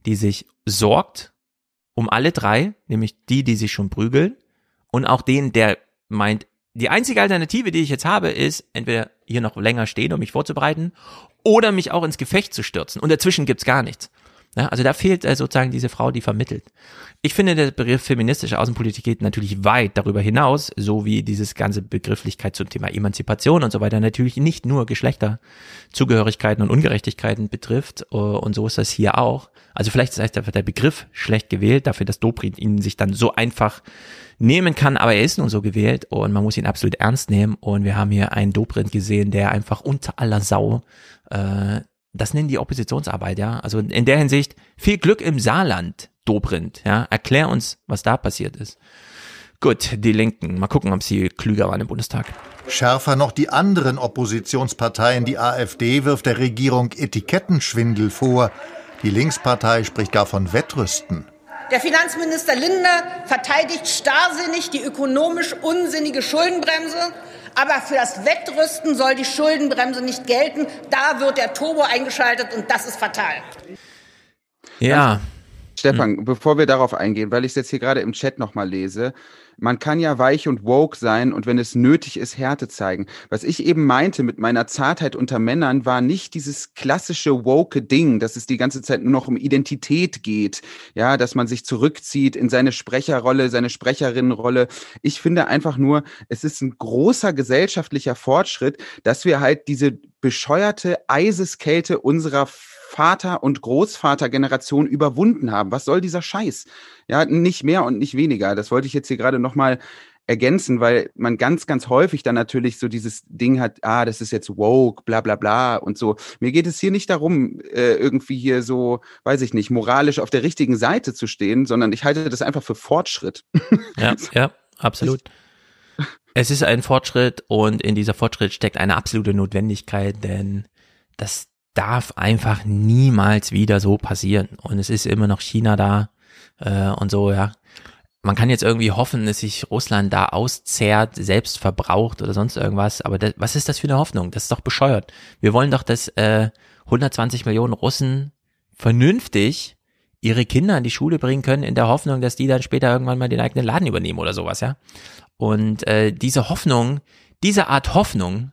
die sich sorgt um alle drei, nämlich die, die sich schon prügeln und auch den, der meint, die einzige Alternative, die ich jetzt habe, ist entweder hier noch länger stehen, um mich vorzubereiten, oder mich auch ins Gefecht zu stürzen. Und dazwischen gibt's gar nichts. Ja, also da fehlt äh, sozusagen diese Frau, die vermittelt. Ich finde, der Begriff feministische Außenpolitik geht natürlich weit darüber hinaus, so wie dieses ganze Begrifflichkeit zum Thema Emanzipation und so weiter natürlich nicht nur Geschlechterzugehörigkeiten und Ungerechtigkeiten betrifft. Uh, und so ist das hier auch. Also vielleicht ist einfach der Begriff schlecht gewählt, dafür, dass Dobrindt ihn sich dann so einfach nehmen kann, aber er ist nun so gewählt und man muss ihn absolut ernst nehmen. Und wir haben hier einen Dobrindt gesehen, der einfach unter aller Sau äh, das nennen die Oppositionsarbeit, ja. Also in der Hinsicht viel Glück im Saarland, Dobrindt, ja. Erklär uns, was da passiert ist. Gut, die Linken. Mal gucken, ob sie klüger waren im Bundestag. Schärfer noch die anderen Oppositionsparteien. Die AfD wirft der Regierung Etikettenschwindel vor. Die Linkspartei spricht gar von Wettrüsten. Der Finanzminister Lindner verteidigt starrsinnig die ökonomisch unsinnige Schuldenbremse aber für das Wettrüsten soll die Schuldenbremse nicht gelten. Da wird der Turbo eingeschaltet und das ist fatal. Ja. Stefan, hm. bevor wir darauf eingehen, weil ich es jetzt hier gerade im Chat nochmal lese, man kann ja weich und woke sein und wenn es nötig ist, Härte zeigen. Was ich eben meinte mit meiner Zartheit unter Männern war nicht dieses klassische woke Ding, dass es die ganze Zeit nur noch um Identität geht. Ja, dass man sich zurückzieht in seine Sprecherrolle, seine Sprecherinnenrolle. Ich finde einfach nur, es ist ein großer gesellschaftlicher Fortschritt, dass wir halt diese bescheuerte Eiseskälte unserer Vater- und Großvatergeneration überwunden haben. Was soll dieser Scheiß? Ja, nicht mehr und nicht weniger. Das wollte ich jetzt hier gerade nochmal ergänzen, weil man ganz, ganz häufig dann natürlich so dieses Ding hat, ah, das ist jetzt woke, bla bla bla und so. Mir geht es hier nicht darum, äh, irgendwie hier so, weiß ich nicht, moralisch auf der richtigen Seite zu stehen, sondern ich halte das einfach für Fortschritt. Ja, ja, absolut. Es ist ein Fortschritt und in dieser Fortschritt steckt eine absolute Notwendigkeit, denn das darf einfach niemals wieder so passieren. Und es ist immer noch China da äh, und so, ja man kann jetzt irgendwie hoffen, dass sich Russland da auszehrt, selbst verbraucht oder sonst irgendwas, aber das, was ist das für eine Hoffnung? Das ist doch bescheuert. Wir wollen doch, dass äh, 120 Millionen Russen vernünftig ihre Kinder in die Schule bringen können, in der Hoffnung, dass die dann später irgendwann mal den eigenen Laden übernehmen oder sowas, ja. Und äh, diese Hoffnung, diese Art Hoffnung,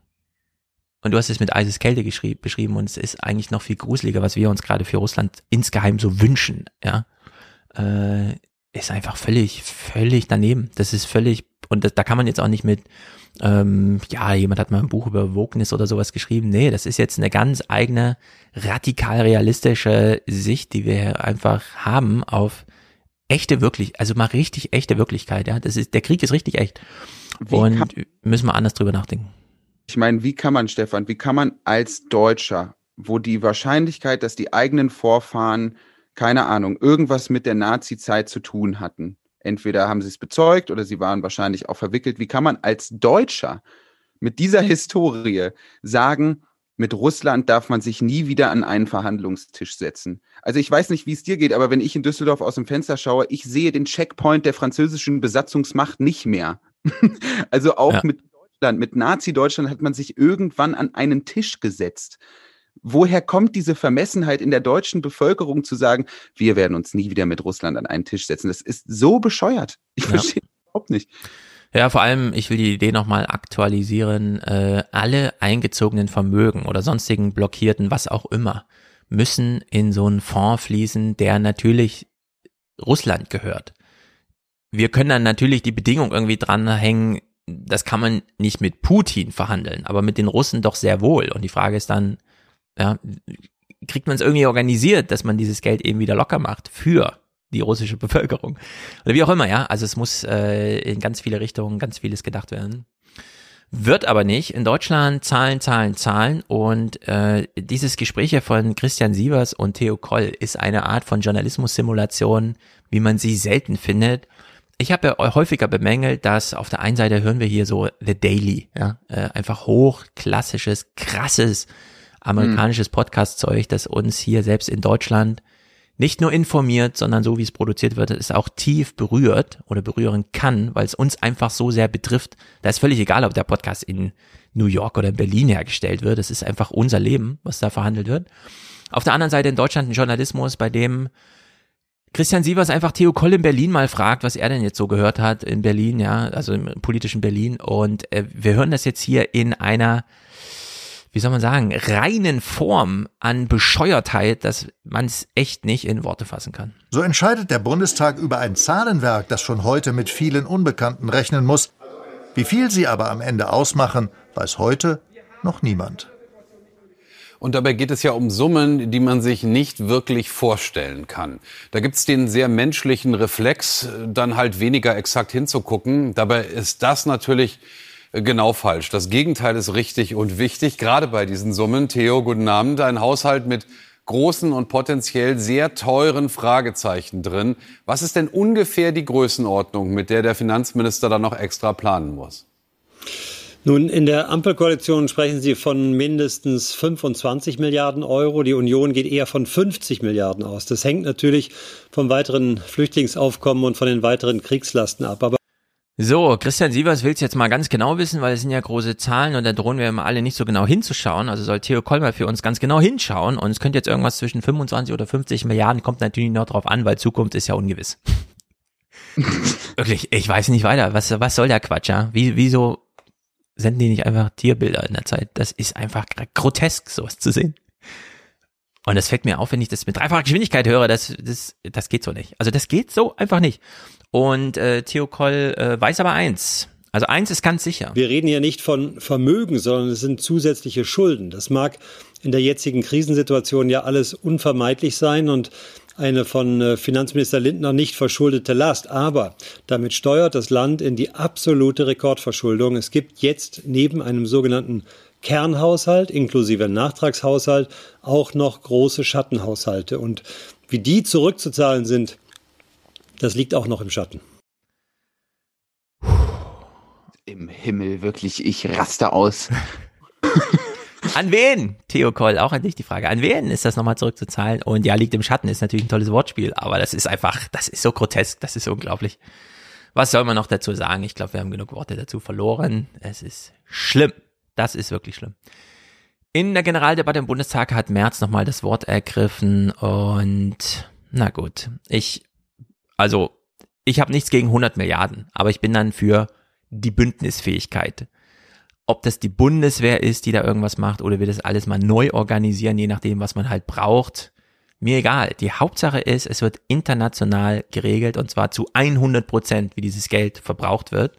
und du hast es mit eises Kälte beschrieben, und es ist eigentlich noch viel gruseliger, was wir uns gerade für Russland insgeheim so wünschen, ja. Äh, ist einfach völlig, völlig daneben. Das ist völlig, und das, da kann man jetzt auch nicht mit, ähm, ja, jemand hat mal ein Buch über Wokeness oder sowas geschrieben. Nee, das ist jetzt eine ganz eigene, radikal realistische Sicht, die wir einfach haben auf echte wirklich, also mal richtig echte Wirklichkeit, ja. Das ist, der Krieg ist richtig echt. Wie und müssen wir anders drüber nachdenken. Ich meine, wie kann man, Stefan, wie kann man als Deutscher, wo die Wahrscheinlichkeit, dass die eigenen Vorfahren keine Ahnung, irgendwas mit der Nazi-Zeit zu tun hatten. Entweder haben sie es bezeugt oder sie waren wahrscheinlich auch verwickelt. Wie kann man als Deutscher mit dieser Historie sagen, mit Russland darf man sich nie wieder an einen Verhandlungstisch setzen. Also ich weiß nicht, wie es dir geht, aber wenn ich in Düsseldorf aus dem Fenster schaue, ich sehe den Checkpoint der französischen Besatzungsmacht nicht mehr. also auch ja. mit Deutschland, mit Nazi-Deutschland hat man sich irgendwann an einen Tisch gesetzt woher kommt diese Vermessenheit in der deutschen Bevölkerung zu sagen, wir werden uns nie wieder mit Russland an einen Tisch setzen? Das ist so bescheuert. Ich ja. verstehe überhaupt nicht. Ja, vor allem, ich will die Idee nochmal aktualisieren. Äh, alle eingezogenen Vermögen oder sonstigen blockierten, was auch immer, müssen in so einen Fonds fließen, der natürlich Russland gehört. Wir können dann natürlich die Bedingung irgendwie dranhängen, das kann man nicht mit Putin verhandeln, aber mit den Russen doch sehr wohl. Und die Frage ist dann, ja, kriegt man es irgendwie organisiert, dass man dieses Geld eben wieder locker macht für die russische Bevölkerung. Oder wie auch immer, ja. Also es muss äh, in ganz viele Richtungen ganz vieles gedacht werden. Wird aber nicht. In Deutschland Zahlen, Zahlen, Zahlen. Und äh, dieses Gespräch von Christian Sievers und Theo Koll ist eine Art von Journalismus-Simulation, wie man sie selten findet. Ich habe ja häufiger bemängelt, dass auf der einen Seite hören wir hier so The Daily, ja, äh, einfach hochklassisches, krasses amerikanisches Podcast-Zeug, das uns hier selbst in Deutschland nicht nur informiert, sondern so wie es produziert wird, es auch tief berührt oder berühren kann, weil es uns einfach so sehr betrifft. Da ist völlig egal, ob der Podcast in New York oder in Berlin hergestellt wird. Es ist einfach unser Leben, was da verhandelt wird. Auf der anderen Seite in Deutschland ein Journalismus, bei dem Christian Sievers einfach Theo Koll in Berlin mal fragt, was er denn jetzt so gehört hat in Berlin, ja, also im politischen Berlin. Und äh, wir hören das jetzt hier in einer wie soll man sagen, reinen Form an Bescheuertheit, dass man es echt nicht in Worte fassen kann. So entscheidet der Bundestag über ein Zahlenwerk, das schon heute mit vielen Unbekannten rechnen muss. Wie viel sie aber am Ende ausmachen, weiß heute noch niemand. Und dabei geht es ja um Summen, die man sich nicht wirklich vorstellen kann. Da gibt es den sehr menschlichen Reflex, dann halt weniger exakt hinzugucken. Dabei ist das natürlich genau falsch. Das Gegenteil ist richtig und wichtig, gerade bei diesen Summen. Theo, guten Abend. Ein Haushalt mit großen und potenziell sehr teuren Fragezeichen drin. Was ist denn ungefähr die Größenordnung, mit der der Finanzminister dann noch extra planen muss? Nun, in der Ampelkoalition sprechen Sie von mindestens 25 Milliarden Euro. Die Union geht eher von 50 Milliarden aus. Das hängt natürlich vom weiteren Flüchtlingsaufkommen und von den weiteren Kriegslasten ab. Aber so, Christian Sievers will es jetzt mal ganz genau wissen, weil es sind ja große Zahlen und da drohen wir immer alle nicht so genau hinzuschauen. Also soll Theo Kolmer für uns ganz genau hinschauen und es könnte jetzt irgendwas zwischen 25 oder 50 Milliarden, kommt natürlich noch drauf an, weil Zukunft ist ja ungewiss. Wirklich, ich weiß nicht weiter. Was, was soll der Quatsch, ja? Wie, wieso senden die nicht einfach Tierbilder in der Zeit? Das ist einfach grotesk, sowas zu sehen. Und das fällt mir auf, wenn ich das mit dreifacher Geschwindigkeit höre, das, das, das geht so nicht. Also das geht so einfach nicht. Und äh, Theo Koll äh, weiß aber eins. Also eins ist ganz sicher. Wir reden ja nicht von Vermögen, sondern es sind zusätzliche Schulden. Das mag in der jetzigen Krisensituation ja alles unvermeidlich sein. Und eine von äh, Finanzminister Lindner nicht verschuldete Last. Aber damit steuert das Land in die absolute Rekordverschuldung. Es gibt jetzt neben einem sogenannten Kernhaushalt inklusive Nachtragshaushalt auch noch große Schattenhaushalte. Und wie die zurückzuzahlen sind, das liegt auch noch im Schatten. Im Himmel, wirklich, ich raste aus. An wen? Theo Koll, auch an dich die Frage. An wen ist das nochmal zurückzuzahlen? Und ja, liegt im Schatten, ist natürlich ein tolles Wortspiel, aber das ist einfach, das ist so grotesk, das ist unglaublich. Was soll man noch dazu sagen? Ich glaube, wir haben genug Worte dazu verloren. Es ist schlimm. Das ist wirklich schlimm. In der Generaldebatte im Bundestag hat Merz nochmal das Wort ergriffen und na gut, ich, also ich habe nichts gegen 100 Milliarden, aber ich bin dann für die Bündnisfähigkeit. Ob das die Bundeswehr ist, die da irgendwas macht, oder wir das alles mal neu organisieren, je nachdem, was man halt braucht. Mir egal. Die Hauptsache ist, es wird international geregelt und zwar zu 100 Prozent, wie dieses Geld verbraucht wird.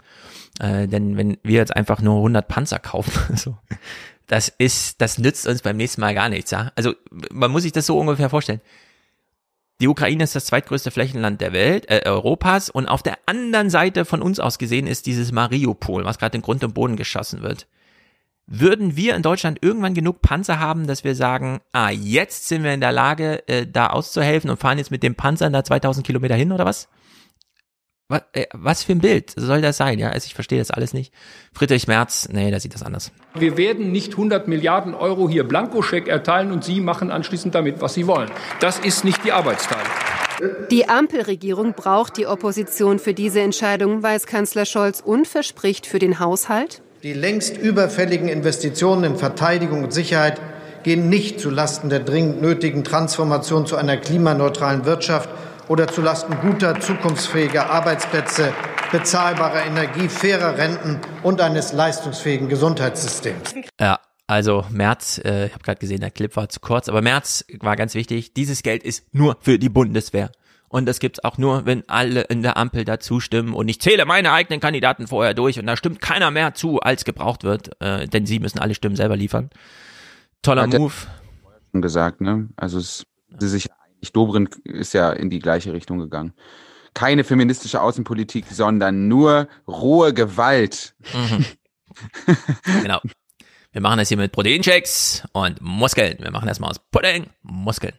Äh, denn wenn wir jetzt einfach nur 100 Panzer kaufen, so, das ist, das nützt uns beim nächsten Mal gar nichts. Ja? Also man muss sich das so ungefähr vorstellen. Die Ukraine ist das zweitgrößte Flächenland der Welt, äh, Europas, und auf der anderen Seite von uns aus gesehen ist dieses Mariupol, was gerade in Grund und Boden geschossen wird. Würden wir in Deutschland irgendwann genug Panzer haben, dass wir sagen, ah, jetzt sind wir in der Lage, äh, da auszuhelfen und fahren jetzt mit dem Panzer da 2000 Kilometer hin oder was? Was, äh, was für ein Bild soll das sein? Ja, also ich verstehe das alles nicht. Friedrich Merz, nee, da sieht das anders. Wir werden nicht 100 Milliarden Euro hier Blankoscheck erteilen und Sie machen anschließend damit, was Sie wollen. Das ist nicht die Arbeitsteilung. Die Ampelregierung braucht die Opposition für diese Entscheidung, weiß Kanzler Scholz und verspricht für den Haushalt. Die längst überfälligen Investitionen in Verteidigung und Sicherheit gehen nicht zulasten der dringend nötigen Transformation zu einer klimaneutralen Wirtschaft oder zulasten guter, zukunftsfähiger Arbeitsplätze, bezahlbarer Energie, fairer Renten und eines leistungsfähigen Gesundheitssystems. Ja, also März, äh, ich habe gerade gesehen, der Clip war zu kurz, aber März war ganz wichtig. Dieses Geld ist nur für die Bundeswehr. Und das gibt's auch nur, wenn alle in der Ampel dazu stimmen. Und ich zähle meine eigenen Kandidaten vorher durch und da stimmt keiner mehr zu, als gebraucht wird, äh, denn sie müssen alle Stimmen selber liefern. Toller Hat Move. Schon gesagt, ne? Also es, sie sich Dobrindt ist ja in die gleiche Richtung gegangen. Keine feministische Außenpolitik, sondern nur rohe Gewalt. Mhm. genau. Wir machen das hier mit Proteinchecks und Muskeln. Wir machen das mal aus Pudding, Muskeln.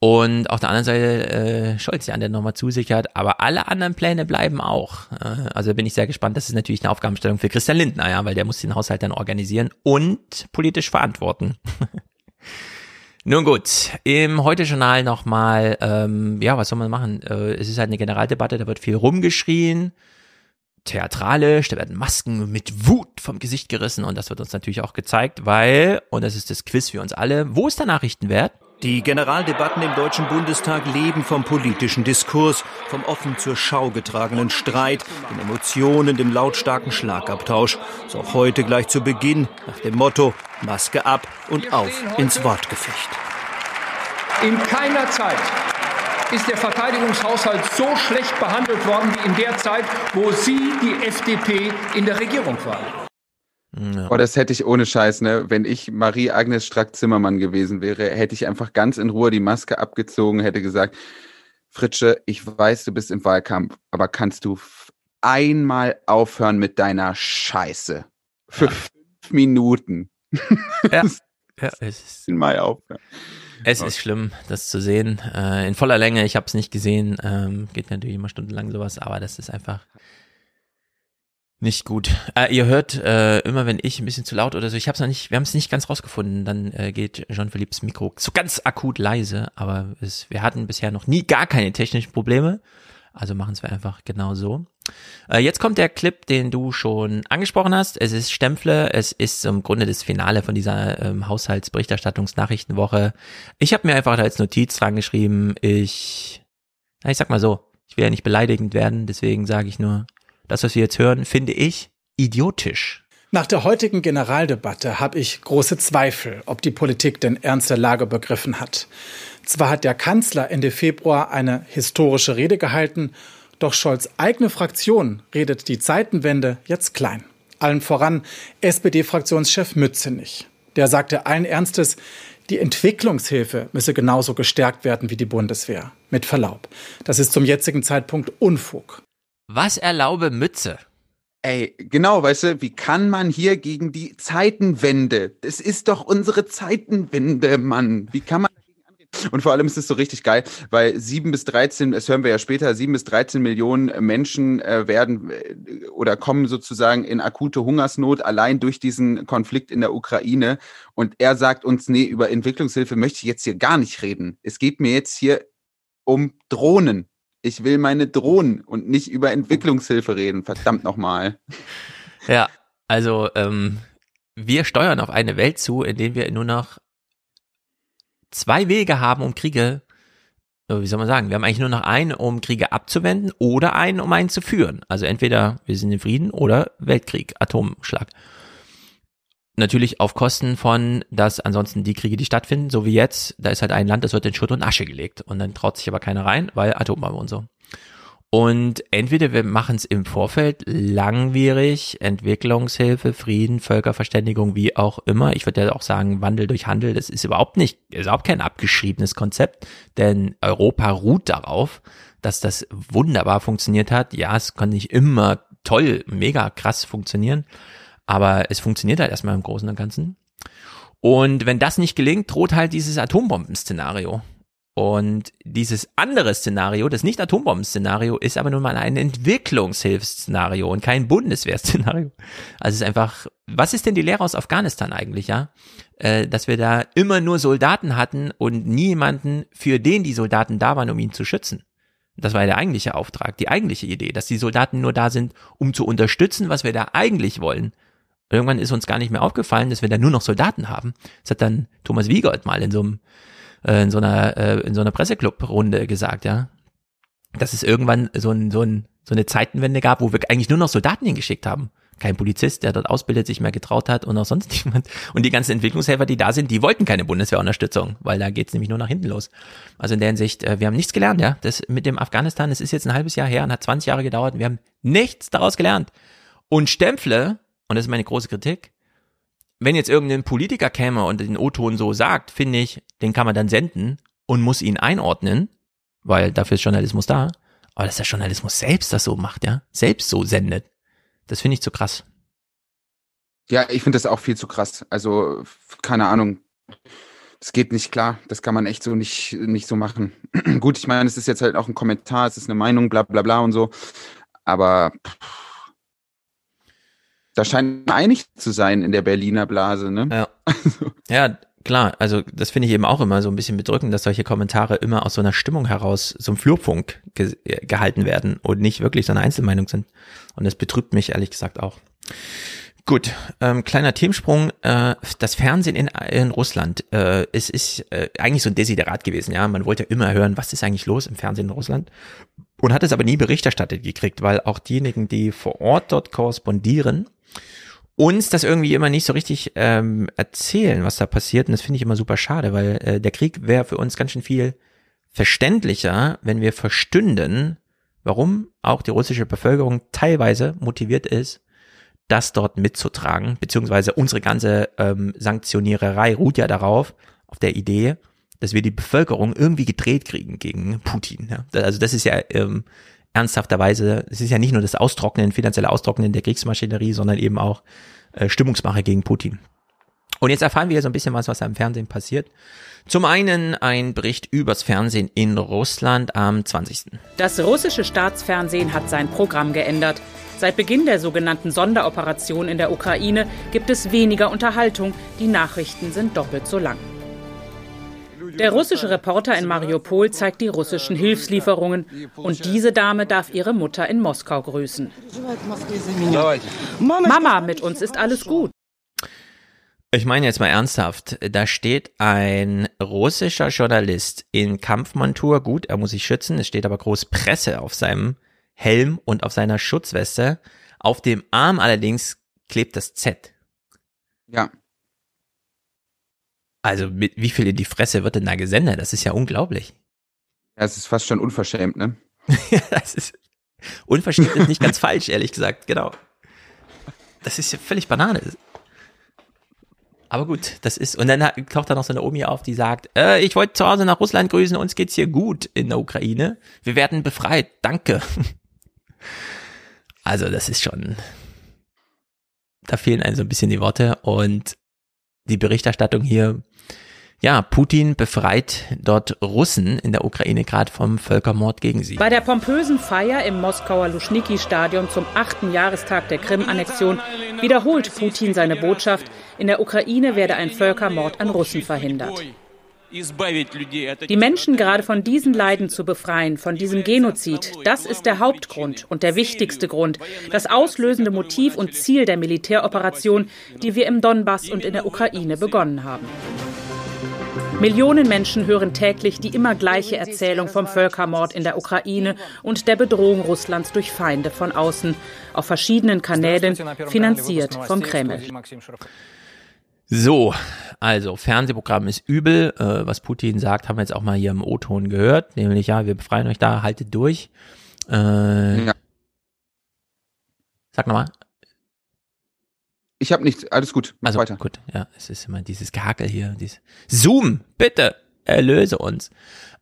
Und auf der anderen Seite äh, Scholz, der nochmal zusichert, aber alle anderen Pläne bleiben auch. Äh, also bin ich sehr gespannt. Das ist natürlich eine Aufgabenstellung für Christian Lindner, ja, weil der muss den Haushalt dann organisieren und politisch verantworten. Nun gut, im Heute-Journal nochmal, ähm, ja, was soll man machen? Äh, es ist halt eine Generaldebatte, da wird viel rumgeschrien, theatralisch, da werden Masken mit Wut vom Gesicht gerissen und das wird uns natürlich auch gezeigt, weil, und das ist das Quiz für uns alle, wo ist der Nachrichtenwert? Die Generaldebatten im Deutschen Bundestag leben vom politischen Diskurs, vom offen zur Schau getragenen Streit, den Emotionen, dem lautstarken Schlagabtausch. So auch heute gleich zu Beginn nach dem Motto Maske ab und auf ins Wortgefecht. In keiner Zeit ist der Verteidigungshaushalt so schlecht behandelt worden wie in der Zeit, wo Sie, die FDP, in der Regierung waren. Ja. Oh, das hätte ich ohne Scheiß, ne? Wenn ich Marie-Agnes Strack-Zimmermann gewesen wäre, hätte ich einfach ganz in Ruhe die Maske abgezogen, hätte gesagt, Fritsche, ich weiß, du bist im Wahlkampf, aber kannst du einmal aufhören mit deiner Scheiße? Für ja. fünf Minuten. Ja, ja es ist. Mal aufhören. Es ist schlimm, das zu sehen. Äh, in voller Länge, ich habe es nicht gesehen. Ähm, geht natürlich immer stundenlang sowas, aber das ist einfach nicht gut. Äh, ihr hört äh, immer, wenn ich ein bisschen zu laut oder so, ich habe es noch nicht, wir haben es nicht ganz rausgefunden, dann äh, geht Jean-Philippes Mikro so ganz akut leise, aber es, wir hatten bisher noch nie gar keine technischen Probleme, also machen wir einfach genau so. Äh, jetzt kommt der Clip, den du schon angesprochen hast. Es ist Stempfle, es ist im Grunde das Finale von dieser ähm, Haushaltsberichterstattungsnachrichtenwoche. Ich habe mir einfach als Notiz dran geschrieben, ich, na, ich sag mal so, ich will ja nicht beleidigend werden, deswegen sage ich nur, das, was wir jetzt hören, finde ich idiotisch. Nach der heutigen Generaldebatte habe ich große Zweifel, ob die Politik den Ernst der Lage begriffen hat. Zwar hat der Kanzler Ende Februar eine historische Rede gehalten, doch Scholz' eigene Fraktion redet die Zeitenwende jetzt klein. Allen voran SPD-Fraktionschef Mützenich. Der sagte allen Ernstes, Die Entwicklungshilfe müsse genauso gestärkt werden wie die Bundeswehr. Mit Verlaub. Das ist zum jetzigen Zeitpunkt Unfug. Was erlaube Mütze? Ey, genau, weißt du, wie kann man hier gegen die Zeitenwende? Das ist doch unsere Zeitenwende, Mann. Wie kann man und vor allem ist es so richtig geil, weil sieben bis 13, das hören wir ja später, sieben bis 13 Millionen Menschen äh, werden äh, oder kommen sozusagen in akute Hungersnot allein durch diesen Konflikt in der Ukraine. Und er sagt uns, nee, über Entwicklungshilfe möchte ich jetzt hier gar nicht reden. Es geht mir jetzt hier um Drohnen. Ich will meine Drohnen und nicht über Entwicklungshilfe reden. Verdammt nochmal. Ja, also ähm, wir steuern auf eine Welt zu, in der wir nur noch zwei Wege haben, um Kriege, äh, wie soll man sagen, wir haben eigentlich nur noch einen, um Kriege abzuwenden oder einen, um einen zu führen. Also entweder wir sind in Frieden oder Weltkrieg, Atomschlag. Natürlich auf Kosten von, dass ansonsten die Kriege, die stattfinden, so wie jetzt, da ist halt ein Land, das wird in Schutt und Asche gelegt. Und dann traut sich aber keiner rein, weil Atombombe und so. Und entweder wir machen es im Vorfeld langwierig, Entwicklungshilfe, Frieden, Völkerverständigung, wie auch immer. Ich würde ja auch sagen, Wandel durch Handel, das ist überhaupt nicht, ist überhaupt kein abgeschriebenes Konzept, denn Europa ruht darauf, dass das wunderbar funktioniert hat. Ja, es kann nicht immer toll, mega krass funktionieren, aber es funktioniert halt erstmal im Großen und Ganzen. Und wenn das nicht gelingt, droht halt dieses Atombomben-Szenario. Und dieses andere Szenario, das nicht Atombomben-Szenario, ist aber nun mal ein Entwicklungshilfsszenario und kein Bundeswehr-Szenario. Also es ist einfach, was ist denn die Lehre aus Afghanistan eigentlich, ja? Äh, dass wir da immer nur Soldaten hatten und niemanden, für den die Soldaten da waren, um ihn zu schützen. Das war ja der eigentliche Auftrag, die eigentliche Idee, dass die Soldaten nur da sind, um zu unterstützen, was wir da eigentlich wollen. Irgendwann ist uns gar nicht mehr aufgefallen, dass wir da nur noch Soldaten haben. Das hat dann Thomas Wiegold mal in so einem äh, in so einer äh, in so einer Presseclub-Runde gesagt, ja, dass es irgendwann so ein so ein so eine Zeitenwende gab, wo wir eigentlich nur noch Soldaten hingeschickt haben. Kein Polizist, der dort ausbildet, sich mehr getraut hat und auch sonst niemand. Und die ganzen Entwicklungshelfer, die da sind, die wollten keine Bundeswehrunterstützung, weil da geht's nämlich nur nach hinten los. Also in der Hinsicht, äh, wir haben nichts gelernt, ja. Das mit dem Afghanistan, das ist jetzt ein halbes Jahr her und hat 20 Jahre gedauert und wir haben nichts daraus gelernt. Und Stempfle, und das ist meine große Kritik, wenn jetzt irgendein Politiker käme und den O-Ton so sagt, finde ich, den kann man dann senden und muss ihn einordnen, weil dafür ist Journalismus da. Aber dass der Journalismus selbst das so macht, ja, selbst so sendet, das finde ich zu krass. Ja, ich finde das auch viel zu krass. Also, keine Ahnung. Das geht nicht klar. Das kann man echt so nicht, nicht so machen. Gut, ich meine, es ist jetzt halt auch ein Kommentar, es ist eine Meinung, bla bla bla und so. Aber pff, da scheint einig zu sein in der Berliner Blase, ne? Ja. ja, klar. Also das finde ich eben auch immer so ein bisschen bedrückend, dass solche Kommentare immer aus so einer Stimmung heraus, so einem Flurfunk ge gehalten werden und nicht wirklich so eine Einzelmeinung sind. Und das betrübt mich ehrlich gesagt auch. Gut, ähm, kleiner Themensprung. Äh, das Fernsehen in, in Russland. Äh, es ist äh, eigentlich so ein Desiderat gewesen. Ja, man wollte ja immer hören, was ist eigentlich los im Fernsehen in Russland und hat es aber nie Bericht erstattet gekriegt, weil auch diejenigen, die vor Ort dort korrespondieren, uns das irgendwie immer nicht so richtig ähm, erzählen, was da passiert. Und das finde ich immer super schade, weil äh, der Krieg wäre für uns ganz schön viel verständlicher, wenn wir verstünden, warum auch die russische Bevölkerung teilweise motiviert ist, das dort mitzutragen, beziehungsweise unsere ganze ähm, Sanktioniererei ruht ja darauf, auf der Idee, dass wir die Bevölkerung irgendwie gedreht kriegen gegen Putin. Ja? Also das ist ja ähm, ernsthafterweise, es ist ja nicht nur das Austrocknen, finanzielle Austrocknen der Kriegsmaschinerie, sondern eben auch äh, Stimmungsmache gegen Putin. Und jetzt erfahren wir so ein bisschen was, was da im Fernsehen passiert. Zum einen ein Bericht übers Fernsehen in Russland am 20. Das russische Staatsfernsehen hat sein Programm geändert. Seit Beginn der sogenannten Sonderoperation in der Ukraine gibt es weniger Unterhaltung. Die Nachrichten sind doppelt so lang. Der russische Reporter in Mariupol zeigt die russischen Hilfslieferungen. Und diese Dame darf ihre Mutter in Moskau grüßen. Mama, mit uns ist alles gut. Ich meine jetzt mal ernsthaft, da steht ein russischer Journalist in Kampfmontur, gut, er muss sich schützen, es steht aber groß Presse auf seinem Helm und auf seiner Schutzweste. Auf dem Arm allerdings klebt das Z. Ja. Also mit wie viel in die Fresse wird denn da gesendet? Das ist ja unglaublich. Ja, es ist fast schon unverschämt, ne? das ist unverschämt ist nicht ganz falsch, ehrlich gesagt, genau. Das ist ja völlig Banane. Aber gut, das ist, und dann taucht da noch so eine Omi auf, die sagt, äh, ich wollte zu Hause nach Russland grüßen, uns geht's hier gut in der Ukraine. Wir werden befreit, danke. Also das ist schon, da fehlen einem so ein bisschen die Worte und die Berichterstattung hier ja, Putin befreit dort Russen in der Ukraine gerade vom Völkermord gegen sie. Bei der pompösen Feier im Moskauer Luschniki-Stadion zum achten Jahrestag der Krim-Annexion wiederholt Putin seine Botschaft, in der Ukraine werde ein Völkermord an Russen verhindert. Die Menschen gerade von diesen Leiden zu befreien, von diesem Genozid, das ist der Hauptgrund und der wichtigste Grund, das auslösende Motiv und Ziel der Militäroperation, die wir im Donbass und in der Ukraine begonnen haben. Millionen Menschen hören täglich die immer gleiche Erzählung vom Völkermord in der Ukraine und der Bedrohung Russlands durch Feinde von außen, auf verschiedenen Kanälen, finanziert vom Kreml. So, also Fernsehprogramm ist übel. Äh, was Putin sagt, haben wir jetzt auch mal hier im O-Ton gehört, nämlich ja, wir befreien euch da, haltet durch. Äh, ja. Sag nochmal. Ich habe nichts, alles gut. Mach also weiter. gut, ja, es ist immer dieses Gehakel hier. Dieses Zoom, bitte, erlöse uns.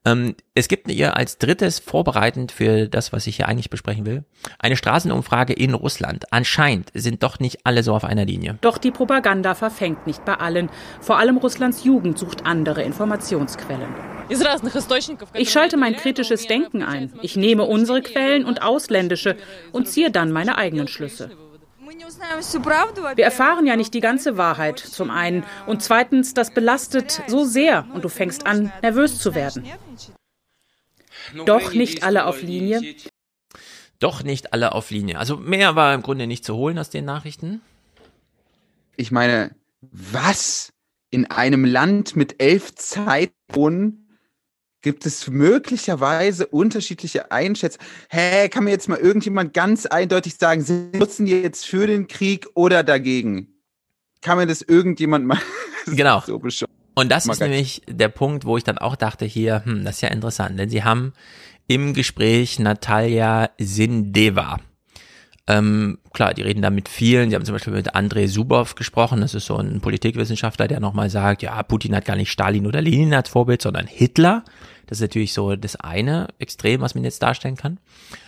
Ähm, es gibt hier als drittes vorbereitend für das, was ich hier eigentlich besprechen will, eine Straßenumfrage in Russland. Anscheinend sind doch nicht alle so auf einer Linie. Doch die Propaganda verfängt nicht bei allen. Vor allem Russlands Jugend sucht andere Informationsquellen. Ich schalte mein kritisches Denken ein. Ich nehme unsere Quellen und ausländische und ziehe dann meine eigenen Schlüsse. Wir erfahren ja nicht die ganze Wahrheit, zum einen. Und zweitens, das belastet so sehr und du fängst an, nervös zu werden. Doch nicht alle auf Linie. Doch nicht alle auf Linie. Also mehr war im Grunde nicht zu holen aus den Nachrichten. Ich meine, was? In einem Land mit elf Zeitzonen gibt es möglicherweise unterschiedliche Einschätzungen. Hä, kann mir jetzt mal irgendjemand ganz eindeutig sagen, sie nutzen die jetzt für den Krieg oder dagegen? Kann mir das irgendjemand mal genau. so Und das ist nämlich der Punkt, wo ich dann auch dachte, hier, hm, das ist ja interessant, denn sie haben im Gespräch Natalia Sindeva. Ähm, klar, die reden da mit vielen. Sie haben zum Beispiel mit Andrei Subow gesprochen. Das ist so ein Politikwissenschaftler, der nochmal sagt, ja, Putin hat gar nicht Stalin oder Lenin als Vorbild, sondern Hitler. Das ist natürlich so das eine Extrem, was man jetzt darstellen kann.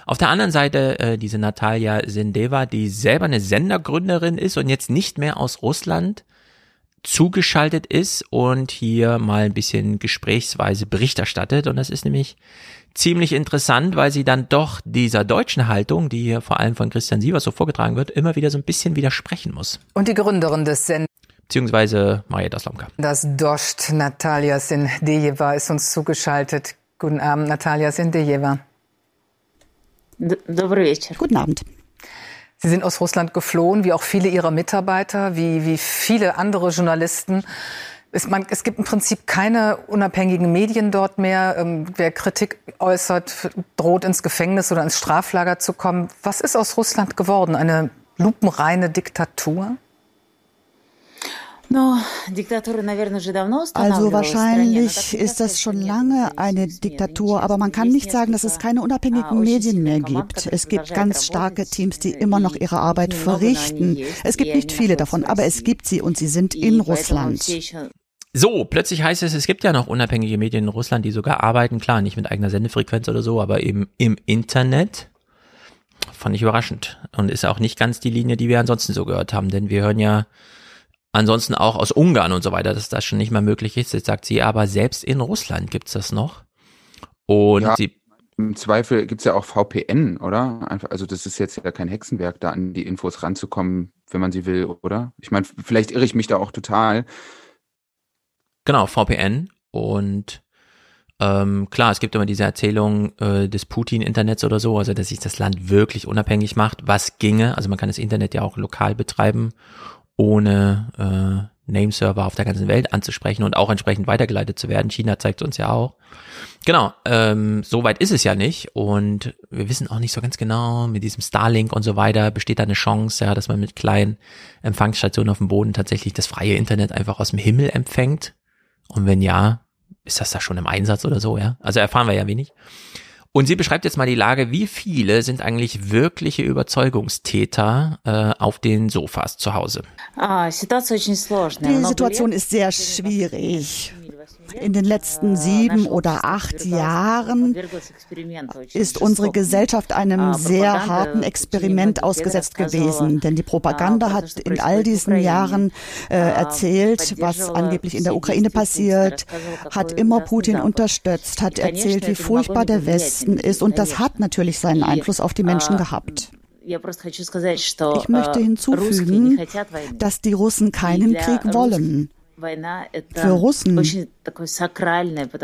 Auf der anderen Seite äh, diese Natalia Sendeva, die selber eine Sendergründerin ist und jetzt nicht mehr aus Russland zugeschaltet ist und hier mal ein bisschen gesprächsweise Bericht erstattet. Und das ist nämlich ziemlich interessant, weil sie dann doch dieser deutschen Haltung, die hier vor allem von Christian Sievers so vorgetragen wird, immer wieder so ein bisschen widersprechen muss. Und die Gründerin des Senders beziehungsweise Marietta Slomka. Das Dost Natalia Sindejeva ist uns zugeschaltet. Guten Abend, Natalia Sindejeva. Guten Abend. Sie sind aus Russland geflohen, wie auch viele Ihrer Mitarbeiter, wie, wie viele andere Journalisten. Es, man, es gibt im Prinzip keine unabhängigen Medien dort mehr. Ähm, wer Kritik äußert, droht ins Gefängnis oder ins Straflager zu kommen. Was ist aus Russland geworden? Eine lupenreine Diktatur? Also wahrscheinlich ist das schon lange eine Diktatur, aber man kann nicht sagen, dass es keine unabhängigen Medien mehr gibt. Es gibt ganz starke Teams, die immer noch ihre Arbeit verrichten. Es gibt nicht viele davon, aber es gibt sie und sie sind in Russland. So, plötzlich heißt es, es gibt ja noch unabhängige Medien in Russland, die sogar arbeiten, klar, nicht mit eigener Sendefrequenz oder so, aber eben im Internet. Fand ich überraschend. Und ist auch nicht ganz die Linie, die wir ansonsten so gehört haben, denn wir hören ja ansonsten auch aus Ungarn und so weiter, dass das schon nicht mehr möglich ist. Jetzt sagt sie, aber selbst in Russland gibt's das noch. Und ja, sie im Zweifel gibt's ja auch VPN, oder? Einfach, also das ist jetzt ja kein Hexenwerk, da an die Infos ranzukommen, wenn man sie will, oder? Ich meine, vielleicht irre ich mich da auch total. Genau, VPN und ähm, klar, es gibt immer diese Erzählung äh, des Putin-Internets oder so, also dass sich das Land wirklich unabhängig macht, was ginge. Also man kann das Internet ja auch lokal betreiben ohne äh, Nameserver auf der ganzen Welt anzusprechen und auch entsprechend weitergeleitet zu werden. China zeigt uns ja auch. Genau, ähm, so weit ist es ja nicht und wir wissen auch nicht so ganz genau, mit diesem Starlink und so weiter besteht da eine Chance, ja, dass man mit kleinen Empfangsstationen auf dem Boden tatsächlich das freie Internet einfach aus dem Himmel empfängt. Und wenn ja, ist das da schon im Einsatz oder so, ja? Also erfahren wir ja wenig. Und sie beschreibt jetzt mal die Lage, wie viele sind eigentlich wirkliche Überzeugungstäter äh, auf den Sofas zu Hause? Die Situation ist sehr schwierig. In den letzten sieben oder acht Jahren ist unsere Gesellschaft einem sehr harten Experiment ausgesetzt gewesen. Denn die Propaganda hat in all diesen Jahren äh, erzählt, was angeblich in der Ukraine passiert, hat immer Putin unterstützt, hat erzählt, wie furchtbar der Westen ist. Und das hat natürlich seinen Einfluss auf die Menschen gehabt. Ich möchte hinzufügen, dass die Russen keinen Krieg wollen. Für Russen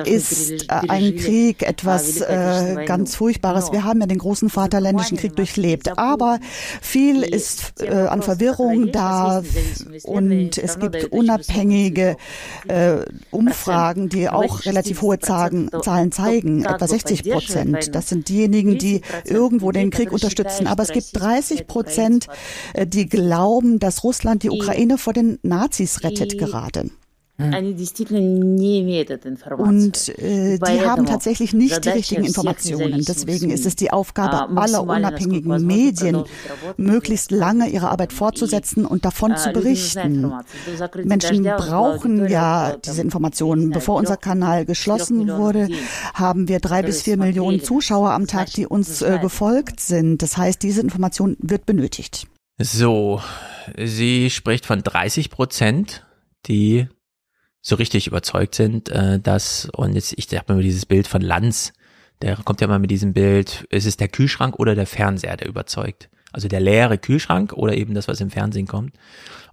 ist ein Krieg etwas äh, ganz Furchtbares. Wir haben ja den großen Vaterländischen Krieg durchlebt, aber viel ist äh, an Verwirrung da und es gibt unabhängige äh, Umfragen, die auch relativ hohe Zahlen, Zahlen zeigen, etwa 60 Prozent. Das sind diejenigen, die irgendwo den Krieg unterstützen. Aber es gibt 30 Prozent, äh, die glauben, dass Russland die Ukraine vor den Nazis rettet gerade. Und äh, die haben tatsächlich nicht die richtigen Informationen. Deswegen ist es die Aufgabe aller unabhängigen Medien, möglichst lange ihre Arbeit fortzusetzen und davon zu berichten. Menschen brauchen ja diese Informationen. Bevor unser Kanal geschlossen wurde, haben wir drei bis vier Millionen Zuschauer am Tag, die uns äh, gefolgt sind. Das heißt, diese Information wird benötigt. So, sie spricht von 30 Prozent, die so richtig überzeugt sind, äh, dass, und jetzt, ich habe mir dieses Bild von Lanz, der kommt ja mal mit diesem Bild, ist es der Kühlschrank oder der Fernseher, der überzeugt? Also der leere Kühlschrank oder eben das, was im Fernsehen kommt.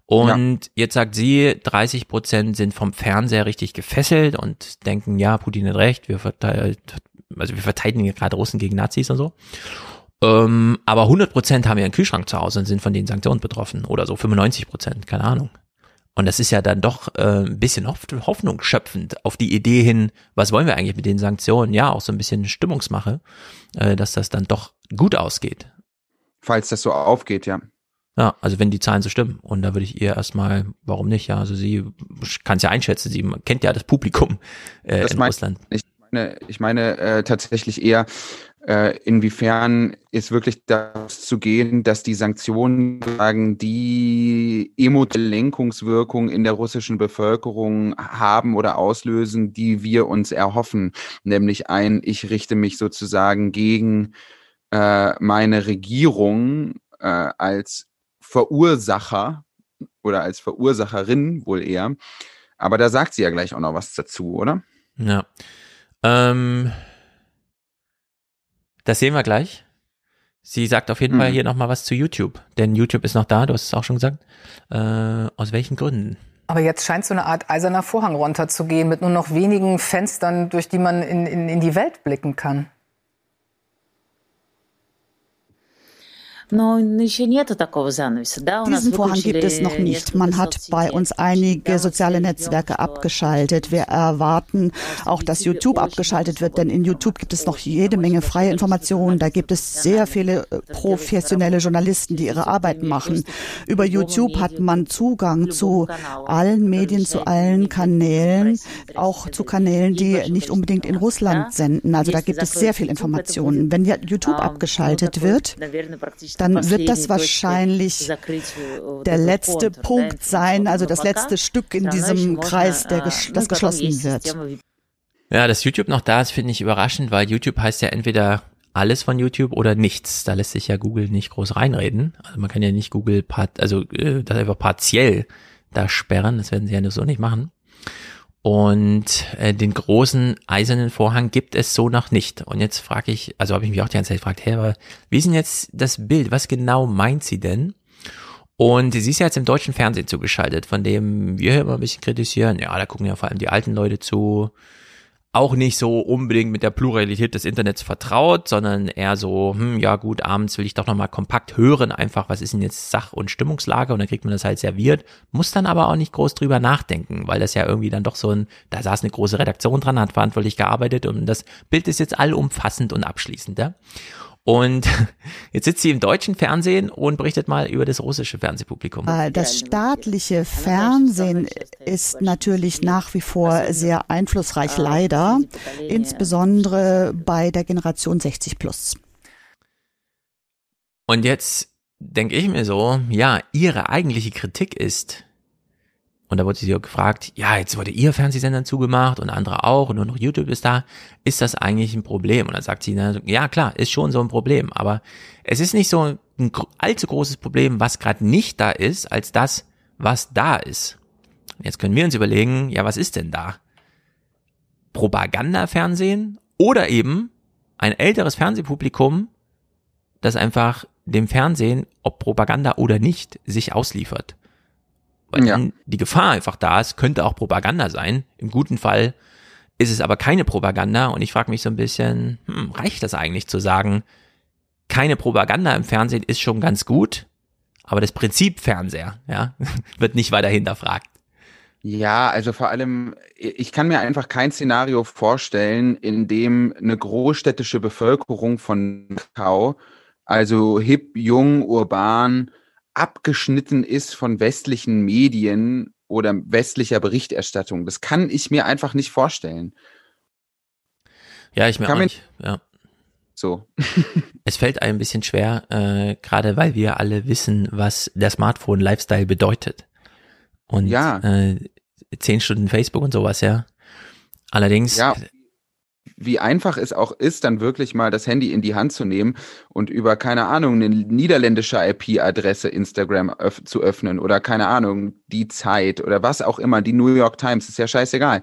Und ja. jetzt sagt sie, 30 Prozent sind vom Fernseher richtig gefesselt und denken, ja, Putin hat recht, wir, verteilt, also wir verteidigen gerade Russen gegen Nazis und so. Ähm, aber 100 Prozent haben ja einen Kühlschrank zu Hause und sind von den Sanktionen betroffen oder so 95 Prozent, keine Ahnung. Und das ist ja dann doch äh, ein bisschen Hoffnung schöpfend auf die Idee hin, was wollen wir eigentlich mit den Sanktionen? Ja, auch so ein bisschen Stimmungsmache, äh, dass das dann doch gut ausgeht. Falls das so aufgeht, ja. Ja, also wenn die Zahlen so stimmen. Und da würde ich ihr erstmal, warum nicht? Ja, also sie kann es ja einschätzen, sie kennt ja das Publikum äh, das in Russland. Ich meine, ich meine äh, tatsächlich eher, äh, inwiefern ist wirklich das zu gehen, dass die Sanktionen sagen, die emotionale Lenkungswirkung in der russischen Bevölkerung haben oder auslösen, die wir uns erhoffen, nämlich ein, ich richte mich sozusagen gegen äh, meine Regierung äh, als Verursacher oder als Verursacherin wohl eher. Aber da sagt sie ja gleich auch noch was dazu, oder? Ja. Ähm, das sehen wir gleich. Sie sagt auf jeden mhm. Fall hier nochmal was zu YouTube, denn YouTube ist noch da, du hast es auch schon gesagt. Äh, aus welchen Gründen? Aber jetzt scheint so eine Art eiserner Vorhang runterzugehen mit nur noch wenigen Fenstern, durch die man in, in, in die Welt blicken kann. Diesen Vorhang gibt es noch nicht. Man hat bei uns einige soziale Netzwerke abgeschaltet. Wir erwarten auch, dass YouTube abgeschaltet wird, denn in YouTube gibt es noch jede Menge freie Informationen. Da gibt es sehr viele äh, professionelle Journalisten, die ihre Arbeit machen. Über YouTube hat man Zugang zu allen Medien, zu allen Kanälen, auch zu Kanälen, die nicht unbedingt in Russland senden. Also da gibt es sehr viel Informationen. Wenn YouTube abgeschaltet wird, dann wird das wahrscheinlich der letzte Punkt sein, also das letzte Stück in diesem Kreis, der ges das geschlossen wird. Ja, dass YouTube noch da ist, finde ich überraschend, weil YouTube heißt ja entweder alles von YouTube oder nichts. Da lässt sich ja Google nicht groß reinreden. Also man kann ja nicht Google part, also äh, das einfach partiell da sperren. Das werden sie ja nur so nicht machen. Und äh, den großen eisernen Vorhang gibt es so noch nicht. Und jetzt frage ich, also habe ich mich auch die ganze Zeit gefragt, hey, aber wie ist denn jetzt das Bild? Was genau meint sie denn? Und sie ist ja jetzt im deutschen Fernsehen zugeschaltet, von dem wir immer ein bisschen kritisieren. Ja, da gucken ja vor allem die alten Leute zu auch nicht so unbedingt mit der Pluralität des Internets vertraut, sondern eher so, hm, ja gut, abends will ich doch nochmal kompakt hören, einfach, was ist denn jetzt Sach- und Stimmungslage und dann kriegt man das halt serviert, muss dann aber auch nicht groß drüber nachdenken, weil das ja irgendwie dann doch so ein, da saß eine große Redaktion dran, hat verantwortlich gearbeitet und das Bild ist jetzt allumfassend und abschließend, ja? Und jetzt sitzt sie im deutschen Fernsehen und berichtet mal über das russische Fernsehpublikum. Das staatliche Fernsehen ist natürlich nach wie vor sehr einflussreich, leider, insbesondere bei der Generation 60 plus. Und jetzt denke ich mir so, ja, ihre eigentliche Kritik ist, und da wurde sie gefragt, ja, jetzt wurde ihr Fernsehsender zugemacht und andere auch und nur noch YouTube ist da. Ist das eigentlich ein Problem? Und dann sagt sie, ja klar, ist schon so ein Problem. Aber es ist nicht so ein allzu großes Problem, was gerade nicht da ist, als das, was da ist. Jetzt können wir uns überlegen, ja, was ist denn da? Propagandafernsehen oder eben ein älteres Fernsehpublikum, das einfach dem Fernsehen, ob Propaganda oder nicht, sich ausliefert. Weil ja. die Gefahr einfach da ist, könnte auch Propaganda sein. Im guten Fall ist es aber keine Propaganda und ich frage mich so ein bisschen, hm, reicht das eigentlich zu sagen, keine Propaganda im Fernsehen ist schon ganz gut, aber das Prinzip Fernseher, ja, wird nicht weiter hinterfragt. Ja, also vor allem, ich kann mir einfach kein Szenario vorstellen, in dem eine großstädtische Bevölkerung von Kau, also hip, jung, urban, abgeschnitten ist von westlichen Medien oder westlicher Berichterstattung. Das kann ich mir einfach nicht vorstellen. Ja, ich mir kann auch nicht. Ja. So. es fällt einem ein bisschen schwer, äh, gerade weil wir alle wissen, was der Smartphone-Lifestyle bedeutet. Und ja. äh, zehn Stunden Facebook und sowas, ja. Allerdings ja wie einfach es auch ist, dann wirklich mal das Handy in die Hand zu nehmen und über, keine Ahnung, eine niederländische IP-Adresse Instagram öff zu öffnen oder keine Ahnung, die Zeit oder was auch immer, die New York Times, ist ja scheißegal.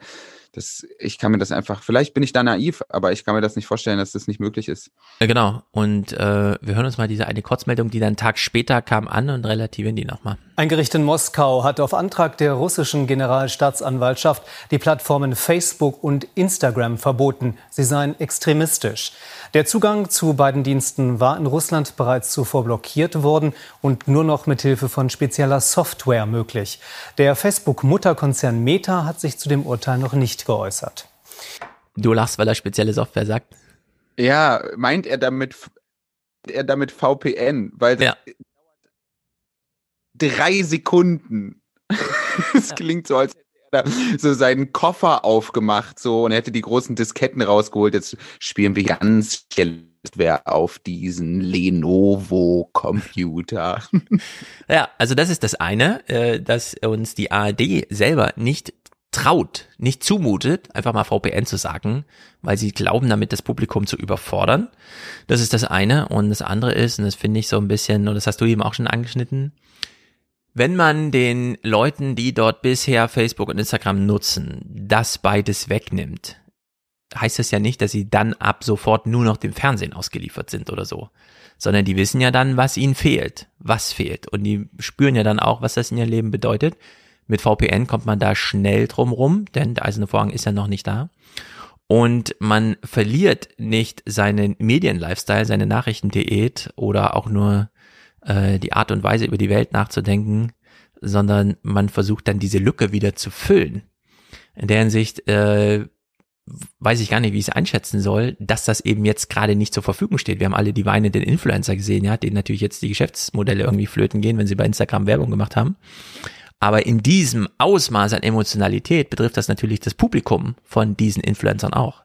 Das, ich kann mir das einfach, vielleicht bin ich da naiv, aber ich kann mir das nicht vorstellen, dass das nicht möglich ist. Ja, genau. Und äh, wir hören uns mal diese eine Kurzmeldung, die dann einen Tag später kam, an und relativieren die nochmal. Ein Gericht in Moskau hat auf Antrag der russischen Generalstaatsanwaltschaft die Plattformen Facebook und Instagram verboten. Sie seien extremistisch. Der Zugang zu beiden Diensten war in Russland bereits zuvor blockiert worden und nur noch mit Hilfe von spezieller Software möglich. Der Facebook-Mutterkonzern Meta hat sich zu dem Urteil noch nicht geäußert. Du lachst, weil er spezielle Software sagt. Ja, meint er damit er damit VPN, weil ja. drei Sekunden. Es klingt so, als so seinen Koffer aufgemacht so und hätte die großen Disketten rausgeholt. Jetzt spielen wir ganz wer auf diesen Lenovo-Computer. Ja, also das ist das eine, äh, dass uns die ARD selber nicht traut, nicht zumutet, einfach mal VPN zu sagen, weil sie glauben, damit das Publikum zu überfordern. Das ist das eine. Und das andere ist, und das finde ich so ein bisschen, und das hast du eben auch schon angeschnitten, wenn man den Leuten, die dort bisher Facebook und Instagram nutzen, das beides wegnimmt, heißt das ja nicht, dass sie dann ab sofort nur noch dem Fernsehen ausgeliefert sind oder so, sondern die wissen ja dann, was ihnen fehlt, was fehlt und die spüren ja dann auch, was das in ihrem Leben bedeutet. Mit VPN kommt man da schnell drum rum, denn der eiserne Vorhang ist ja noch nicht da. Und man verliert nicht seinen Medien-Lifestyle, seine Nachrichtendiät oder auch nur äh, die Art und Weise über die Welt nachzudenken, sondern man versucht dann diese Lücke wieder zu füllen. In der Hinsicht äh, weiß ich gar nicht, wie ich es einschätzen soll, dass das eben jetzt gerade nicht zur Verfügung steht. Wir haben alle die weinenden Influencer gesehen, ja, denen natürlich jetzt die Geschäftsmodelle irgendwie flöten gehen, wenn sie bei Instagram Werbung gemacht haben. Aber in diesem Ausmaß an Emotionalität betrifft das natürlich das Publikum von diesen Influencern auch.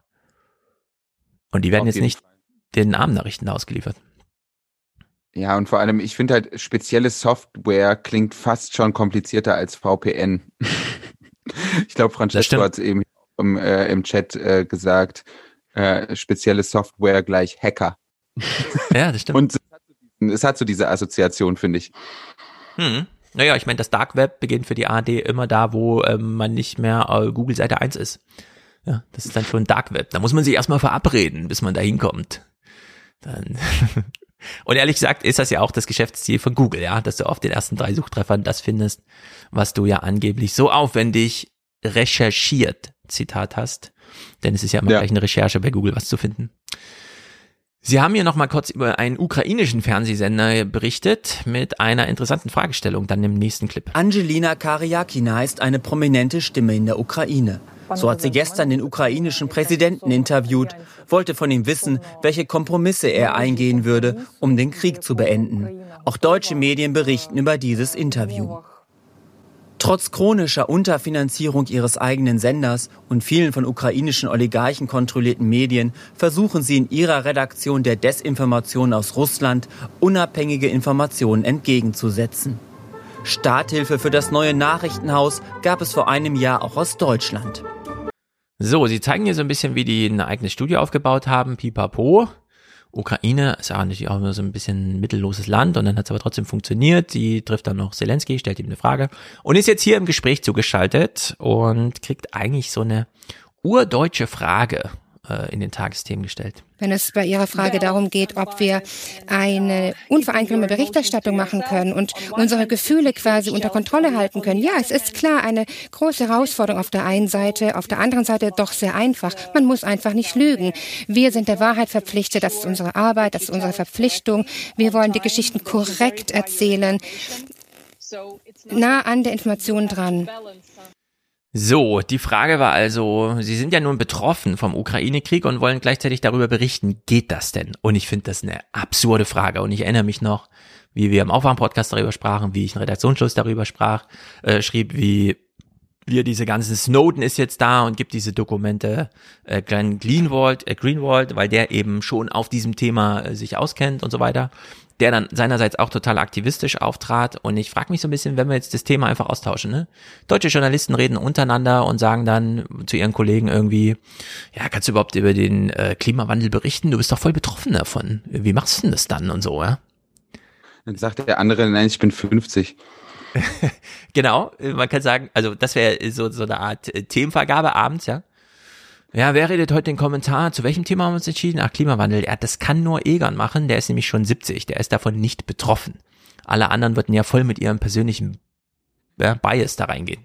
Und die werden jetzt nicht den Abendnachrichten ausgeliefert. Ja, und vor allem, ich finde halt, spezielle Software klingt fast schon komplizierter als VPN. ich glaube, Francesco hat es eben im, äh, im Chat äh, gesagt, äh, spezielle Software gleich Hacker. Ja, das stimmt. und es hat, es hat so diese Assoziation, finde ich. Hm. Naja, ich meine, das Dark Web beginnt für die AD immer da, wo ähm, man nicht mehr äh, Google Seite 1 ist. Ja, das ist dann schon Dark Web. Da muss man sich erstmal verabreden, bis man da hinkommt. Dann Und ehrlich gesagt ist das ja auch das Geschäftsziel von Google, ja, dass du auf den ersten drei Suchtreffern das findest, was du ja angeblich so aufwendig recherchiert, Zitat hast. Denn es ist ja immer ja. gleich eine Recherche bei Google, was zu finden. Sie haben hier nochmal kurz über einen ukrainischen Fernsehsender berichtet mit einer interessanten Fragestellung dann im nächsten Clip. Angelina Kariakina ist eine prominente Stimme in der Ukraine. So hat sie gestern den ukrainischen Präsidenten interviewt, wollte von ihm wissen, welche Kompromisse er eingehen würde, um den Krieg zu beenden. Auch deutsche Medien berichten über dieses Interview. Trotz chronischer Unterfinanzierung ihres eigenen Senders und vielen von ukrainischen Oligarchen kontrollierten Medien versuchen sie in ihrer Redaktion der Desinformation aus Russland unabhängige Informationen entgegenzusetzen. Starthilfe für das neue Nachrichtenhaus gab es vor einem Jahr auch aus Deutschland. So, sie zeigen hier so ein bisschen, wie die ein eigenes Studio aufgebaut haben, pipapo. Ukraine ist ja natürlich auch nur so ein bisschen mittelloses Land und dann hat es aber trotzdem funktioniert. Sie trifft dann noch Zelensky, stellt ihm eine Frage und ist jetzt hier im Gespräch zugeschaltet und kriegt eigentlich so eine urdeutsche Frage in den Tagesthemen gestellt. Wenn es bei Ihrer Frage darum geht, ob wir eine unvereinbare Berichterstattung machen können und unsere Gefühle quasi unter Kontrolle halten können. Ja, es ist klar eine große Herausforderung auf der einen Seite, auf der anderen Seite doch sehr einfach. Man muss einfach nicht lügen. Wir sind der Wahrheit verpflichtet, das ist unsere Arbeit, das ist unsere Verpflichtung. Wir wollen die Geschichten korrekt erzählen, nah an der Information dran. So, die Frage war also, Sie sind ja nun betroffen vom Ukraine-Krieg und wollen gleichzeitig darüber berichten, geht das denn? Und ich finde das eine absurde Frage. Und ich erinnere mich noch, wie wir im Aufwärm-Podcast darüber sprachen, wie ich einen Redaktionsschluss darüber sprach, äh, schrieb, wie wir diese ganzen Snowden ist jetzt da und gibt diese Dokumente äh, Glenn Greenwald, äh, Greenwald, weil der eben schon auf diesem Thema äh, sich auskennt und so weiter der dann seinerseits auch total aktivistisch auftrat. Und ich frage mich so ein bisschen, wenn wir jetzt das Thema einfach austauschen. Ne? Deutsche Journalisten reden untereinander und sagen dann zu ihren Kollegen irgendwie, ja, kannst du überhaupt über den äh, Klimawandel berichten? Du bist doch voll betroffen davon. Wie machst du denn das dann und so, ja? Dann sagt der andere, nein, ich bin 50. genau, man kann sagen, also das wäre so, so eine Art äh, Themenvergabe abends, ja. Ja, wer redet heute den Kommentar? Zu welchem Thema haben wir uns entschieden? Ach, Klimawandel. Ja, das kann nur Egan machen. Der ist nämlich schon 70. Der ist davon nicht betroffen. Alle anderen würden ja voll mit ihrem persönlichen ja, Bias da reingehen.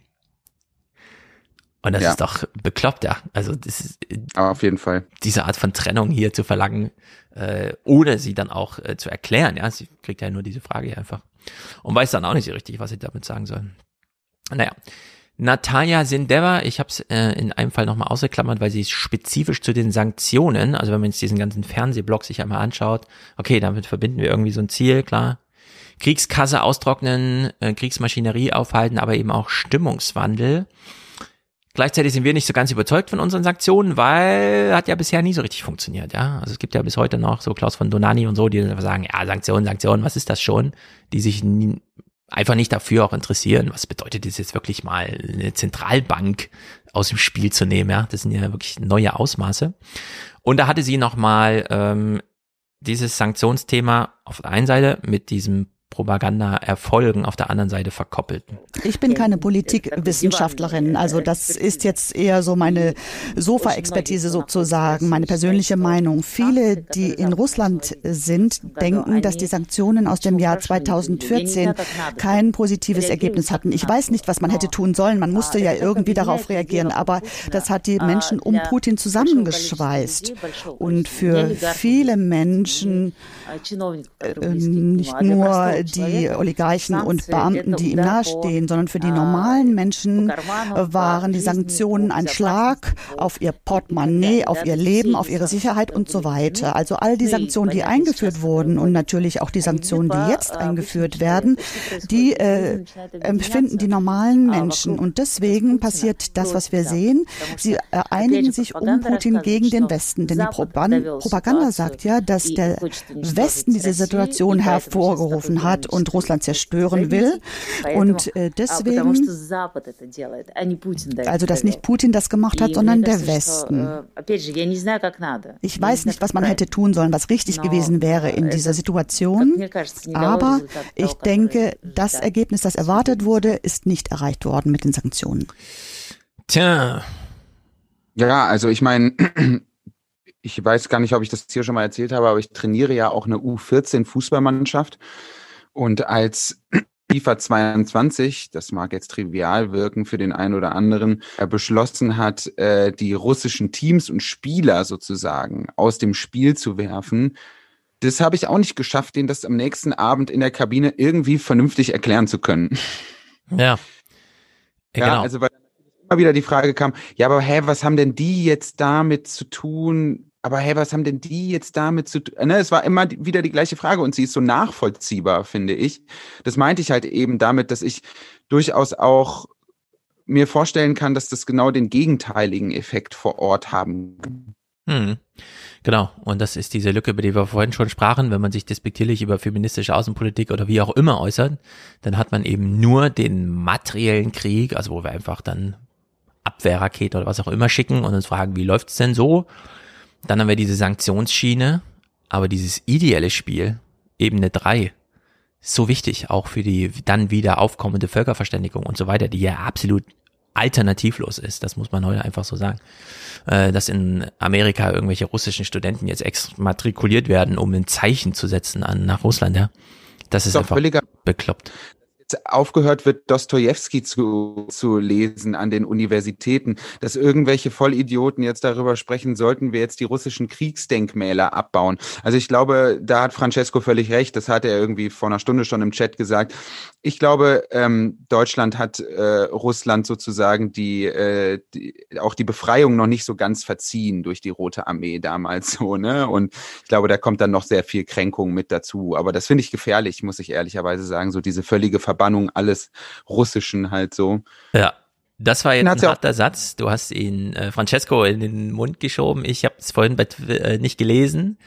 Und das ja. ist doch bekloppt, ja. Also das ist Aber auf jeden Fall. Diese Art von Trennung hier zu verlangen, äh, ohne sie dann auch äh, zu erklären, ja. Sie kriegt ja nur diese Frage hier einfach. Und weiß dann auch nicht so richtig, was sie damit sagen soll. Naja. Natalia Sindeva, ich habe es äh, in einem Fall nochmal ausgeklammert, weil sie spezifisch zu den Sanktionen, also wenn man jetzt diesen ganzen Fernsehblock sich einmal anschaut, okay, damit verbinden wir irgendwie so ein Ziel, klar. Kriegskasse austrocknen, äh, Kriegsmaschinerie aufhalten, aber eben auch Stimmungswandel. Gleichzeitig sind wir nicht so ganz überzeugt von unseren Sanktionen, weil hat ja bisher nie so richtig funktioniert, ja. Also es gibt ja bis heute noch so Klaus von Donani und so, die sagen, ja, Sanktionen, Sanktionen, was ist das schon? Die sich nie, einfach nicht dafür auch interessieren, was bedeutet es jetzt wirklich mal, eine Zentralbank aus dem Spiel zu nehmen, ja, das sind ja wirklich neue Ausmaße. Und da hatte sie nochmal ähm, dieses Sanktionsthema auf der einen Seite mit diesem Propaganda-Erfolgen auf der anderen Seite verkoppelt. Ich bin keine Politikwissenschaftlerin, also das ist jetzt eher so meine Sofa-Expertise sozusagen, meine persönliche Meinung. Viele, die in Russland sind, denken, dass die Sanktionen aus dem Jahr 2014 kein positives Ergebnis hatten. Ich weiß nicht, was man hätte tun sollen. Man musste ja irgendwie darauf reagieren, aber das hat die Menschen um Putin zusammengeschweißt. Und für viele Menschen, nicht nur die Oligarchen und Beamten, die ihm nahestehen, sondern für die normalen Menschen waren die Sanktionen ein Schlag auf ihr Portemonnaie, auf ihr Leben, auf ihre Sicherheit und so weiter. Also all die Sanktionen, die eingeführt wurden und natürlich auch die Sanktionen, die jetzt eingeführt werden, die äh, empfinden die normalen Menschen. Und deswegen passiert das, was wir sehen. Sie einigen sich um Putin gegen den Westen. Denn die Propaganda sagt ja, dass der Westen diese Situation hervorgerufen hat und Russland zerstören will. Und äh, deswegen, also dass nicht Putin das gemacht hat, sondern der Westen. Ich weiß nicht, was man hätte tun sollen, was richtig gewesen wäre in dieser Situation. Aber ich denke, das Ergebnis, das erwartet wurde, ist nicht erreicht worden mit den Sanktionen. Tja. Ja, also ich meine, ich weiß gar nicht, ob ich das hier schon mal erzählt habe, aber ich trainiere ja auch eine U14 Fußballmannschaft. Und als FIFA 22, das mag jetzt trivial wirken für den einen oder anderen, er beschlossen hat, äh, die russischen Teams und Spieler sozusagen aus dem Spiel zu werfen, das habe ich auch nicht geschafft, denen das am nächsten Abend in der Kabine irgendwie vernünftig erklären zu können. Ja. Ja, genau. also weil wieder die Frage kam, ja, aber hä, was haben denn die jetzt damit zu tun? Aber hey, was haben denn die jetzt damit zu tun? Ne, es war immer wieder die gleiche Frage und sie ist so nachvollziehbar, finde ich. Das meinte ich halt eben damit, dass ich durchaus auch mir vorstellen kann, dass das genau den gegenteiligen Effekt vor Ort haben kann. Hm. Genau, und das ist diese Lücke, über die wir vorhin schon sprachen. Wenn man sich despektierlich über feministische Außenpolitik oder wie auch immer äußert, dann hat man eben nur den materiellen Krieg, also wo wir einfach dann Abwehrrakete oder was auch immer schicken und uns fragen, wie läuft's denn so? Dann haben wir diese Sanktionsschiene, aber dieses ideelle Spiel, Ebene 3, so wichtig, auch für die dann wieder aufkommende Völkerverständigung und so weiter, die ja absolut alternativlos ist, das muss man heute einfach so sagen. Äh, dass in Amerika irgendwelche russischen Studenten jetzt exmatrikuliert werden, um ein Zeichen zu setzen an nach Russland, ja. Das ist, ist einfach bekloppt aufgehört wird, Dostoevsky zu, zu lesen an den Universitäten, dass irgendwelche Vollidioten jetzt darüber sprechen, sollten wir jetzt die russischen Kriegsdenkmäler abbauen. Also ich glaube, da hat Francesco völlig recht, das hat er irgendwie vor einer Stunde schon im Chat gesagt. Ich glaube, ähm, Deutschland hat äh, Russland sozusagen die, äh, die, auch die Befreiung noch nicht so ganz verziehen durch die Rote Armee damals so, ne? Und ich glaube, da kommt dann noch sehr viel Kränkung mit dazu. Aber das finde ich gefährlich, muss ich ehrlicherweise sagen, so diese völlige Verbannung alles Russischen halt so. Ja. Das war jetzt ein harter Satz. Du hast ihn äh, Francesco in den Mund geschoben. Ich habe es vorhin bei, äh, nicht gelesen,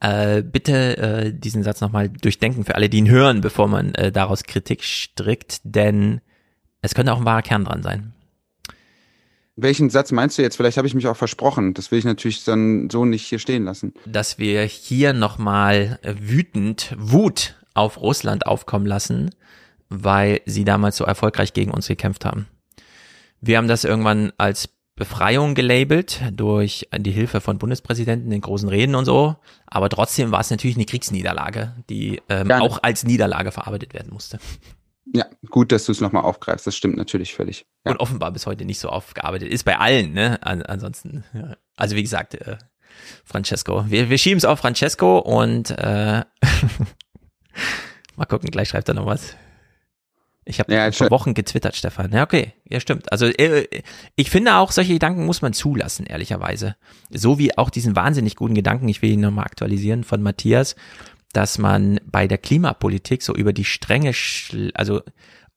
äh, bitte äh, diesen Satz nochmal durchdenken für alle, die ihn hören, bevor man äh, daraus Kritik strickt, denn es könnte auch ein wahrer Kern dran sein. Welchen Satz meinst du jetzt? Vielleicht habe ich mich auch versprochen. Das will ich natürlich dann so nicht hier stehen lassen. Dass wir hier nochmal wütend Wut auf Russland aufkommen lassen, weil sie damals so erfolgreich gegen uns gekämpft haben. Wir haben das irgendwann als Befreiung gelabelt durch die Hilfe von Bundespräsidenten in großen Reden und so. Aber trotzdem war es natürlich eine Kriegsniederlage, die ähm, ja. auch als Niederlage verarbeitet werden musste. Ja, gut, dass du es nochmal aufgreifst. Das stimmt natürlich völlig. Ja. Und offenbar bis heute nicht so aufgearbeitet ist bei allen, ne? An, ansonsten, ja. also wie gesagt, äh, Francesco. Wir, wir schieben es auf Francesco und äh, mal gucken, gleich schreibt er noch was. Ich habe ja, vor Wochen getwittert, Stefan. Ja, okay, ja stimmt. Also äh, ich finde auch, solche Gedanken muss man zulassen, ehrlicherweise. So wie auch diesen wahnsinnig guten Gedanken, ich will ihn nochmal aktualisieren, von Matthias, dass man bei der Klimapolitik so über die Stränge, also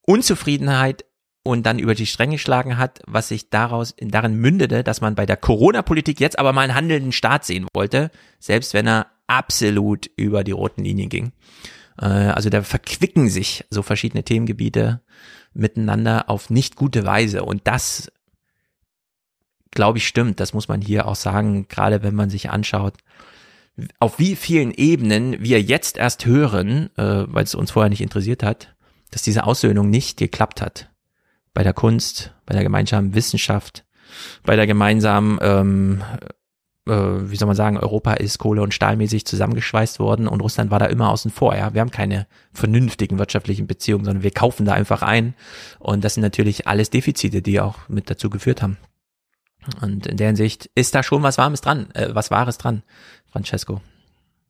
Unzufriedenheit und dann über die Stränge geschlagen hat, was sich daraus darin mündete, dass man bei der Corona-Politik jetzt aber mal einen handelnden Staat sehen wollte, selbst wenn er absolut über die roten Linien ging. Äh, also da verquicken sich so verschiedene Themengebiete miteinander auf nicht gute Weise. Und das, glaube ich, stimmt. Das muss man hier auch sagen, gerade wenn man sich anschaut, auf wie vielen Ebenen wir jetzt erst hören, äh, weil es uns vorher nicht interessiert hat, dass diese Aussöhnung nicht geklappt hat. Bei der Kunst, bei der gemeinsamen Wissenschaft, bei der gemeinsamen ähm, äh, wie soll man sagen, Europa ist kohle- und stahlmäßig zusammengeschweißt worden und Russland war da immer außen vor. Ja, wir haben keine vernünftigen wirtschaftlichen Beziehungen, sondern wir kaufen da einfach ein. Und das sind natürlich alles Defizite, die auch mit dazu geführt haben. Und in der Hinsicht ist da schon was Warmes dran, äh, was Wahres dran, Francesco.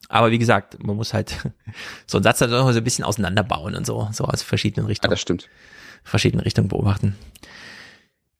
Aber wie gesagt, man muss halt so einen Satz dann so ein bisschen auseinanderbauen und so, so aus verschiedenen Richtungen. Ja, das stimmt. Verschiedenen Richtungen beobachten.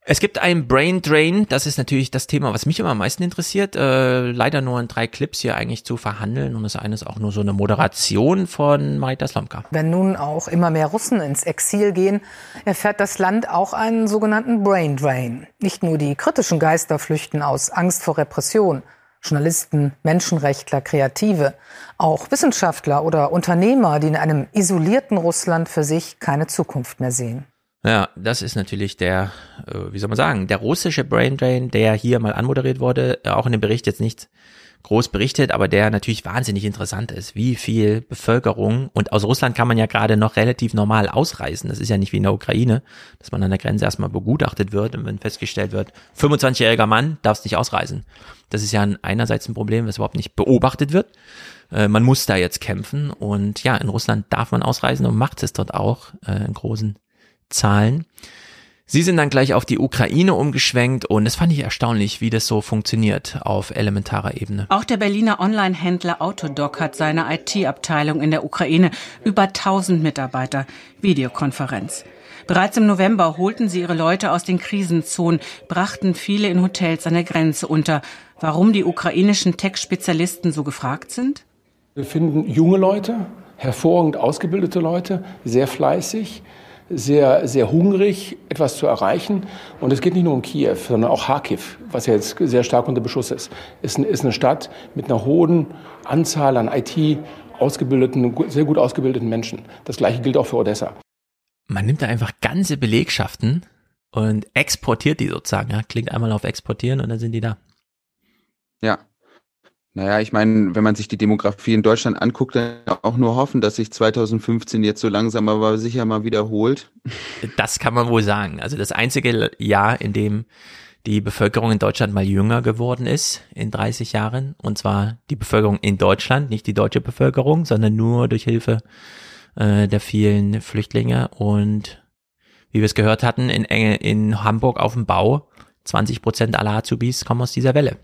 Es gibt ein Brain Drain, das ist natürlich das Thema, was mich immer am meisten interessiert. Äh, leider nur in drei Clips hier eigentlich zu verhandeln und das eine ist auch nur so eine Moderation von Marita Slomka. Wenn nun auch immer mehr Russen ins Exil gehen, erfährt das Land auch einen sogenannten Brain Drain. Nicht nur die kritischen Geister flüchten aus Angst vor Repression. Journalisten, Menschenrechtler, Kreative, auch Wissenschaftler oder Unternehmer, die in einem isolierten Russland für sich keine Zukunft mehr sehen. Ja, das ist natürlich der, äh, wie soll man sagen, der russische Brain Drain, der hier mal anmoderiert wurde, auch in dem Bericht jetzt nicht groß berichtet, aber der natürlich wahnsinnig interessant ist, wie viel Bevölkerung und aus Russland kann man ja gerade noch relativ normal ausreisen. Das ist ja nicht wie in der Ukraine, dass man an der Grenze erstmal begutachtet wird und wenn festgestellt wird, 25-jähriger Mann darfst nicht ausreisen. Das ist ja einerseits ein Problem, was überhaupt nicht beobachtet wird. Äh, man muss da jetzt kämpfen und ja, in Russland darf man ausreisen und macht es dort auch äh, in großen Zahlen. Sie sind dann gleich auf die Ukraine umgeschwenkt und das fand ich erstaunlich, wie das so funktioniert auf elementarer Ebene. Auch der Berliner Online-Händler Autodoc hat seine IT-Abteilung in der Ukraine. Über 1000 Mitarbeiter. Videokonferenz. Bereits im November holten sie ihre Leute aus den Krisenzonen, brachten viele in Hotels an der Grenze unter. Warum die ukrainischen Tech-Spezialisten so gefragt sind? Wir finden junge Leute, hervorragend ausgebildete Leute, sehr fleißig, sehr, sehr hungrig, etwas zu erreichen. Und es geht nicht nur um Kiew, sondern auch Kharkiv, was ja jetzt sehr stark unter Beschuss ist. Ist, ist eine Stadt mit einer hohen Anzahl an IT ausgebildeten, sehr gut ausgebildeten Menschen. Das gleiche gilt auch für Odessa. Man nimmt da einfach ganze Belegschaften und exportiert die sozusagen. Ja? Klingt einmal auf exportieren und dann sind die da. Ja, naja, ich meine, wenn man sich die Demografie in Deutschland anguckt, dann auch nur hoffen, dass sich 2015 jetzt so langsam aber sicher mal wiederholt. Das kann man wohl sagen. Also das einzige Jahr, in dem die Bevölkerung in Deutschland mal jünger geworden ist in 30 Jahren. Und zwar die Bevölkerung in Deutschland, nicht die deutsche Bevölkerung, sondern nur durch Hilfe äh, der vielen Flüchtlinge. Und wie wir es gehört hatten, in, in Hamburg auf dem Bau, 20 Prozent aller Azubis kommen aus dieser Welle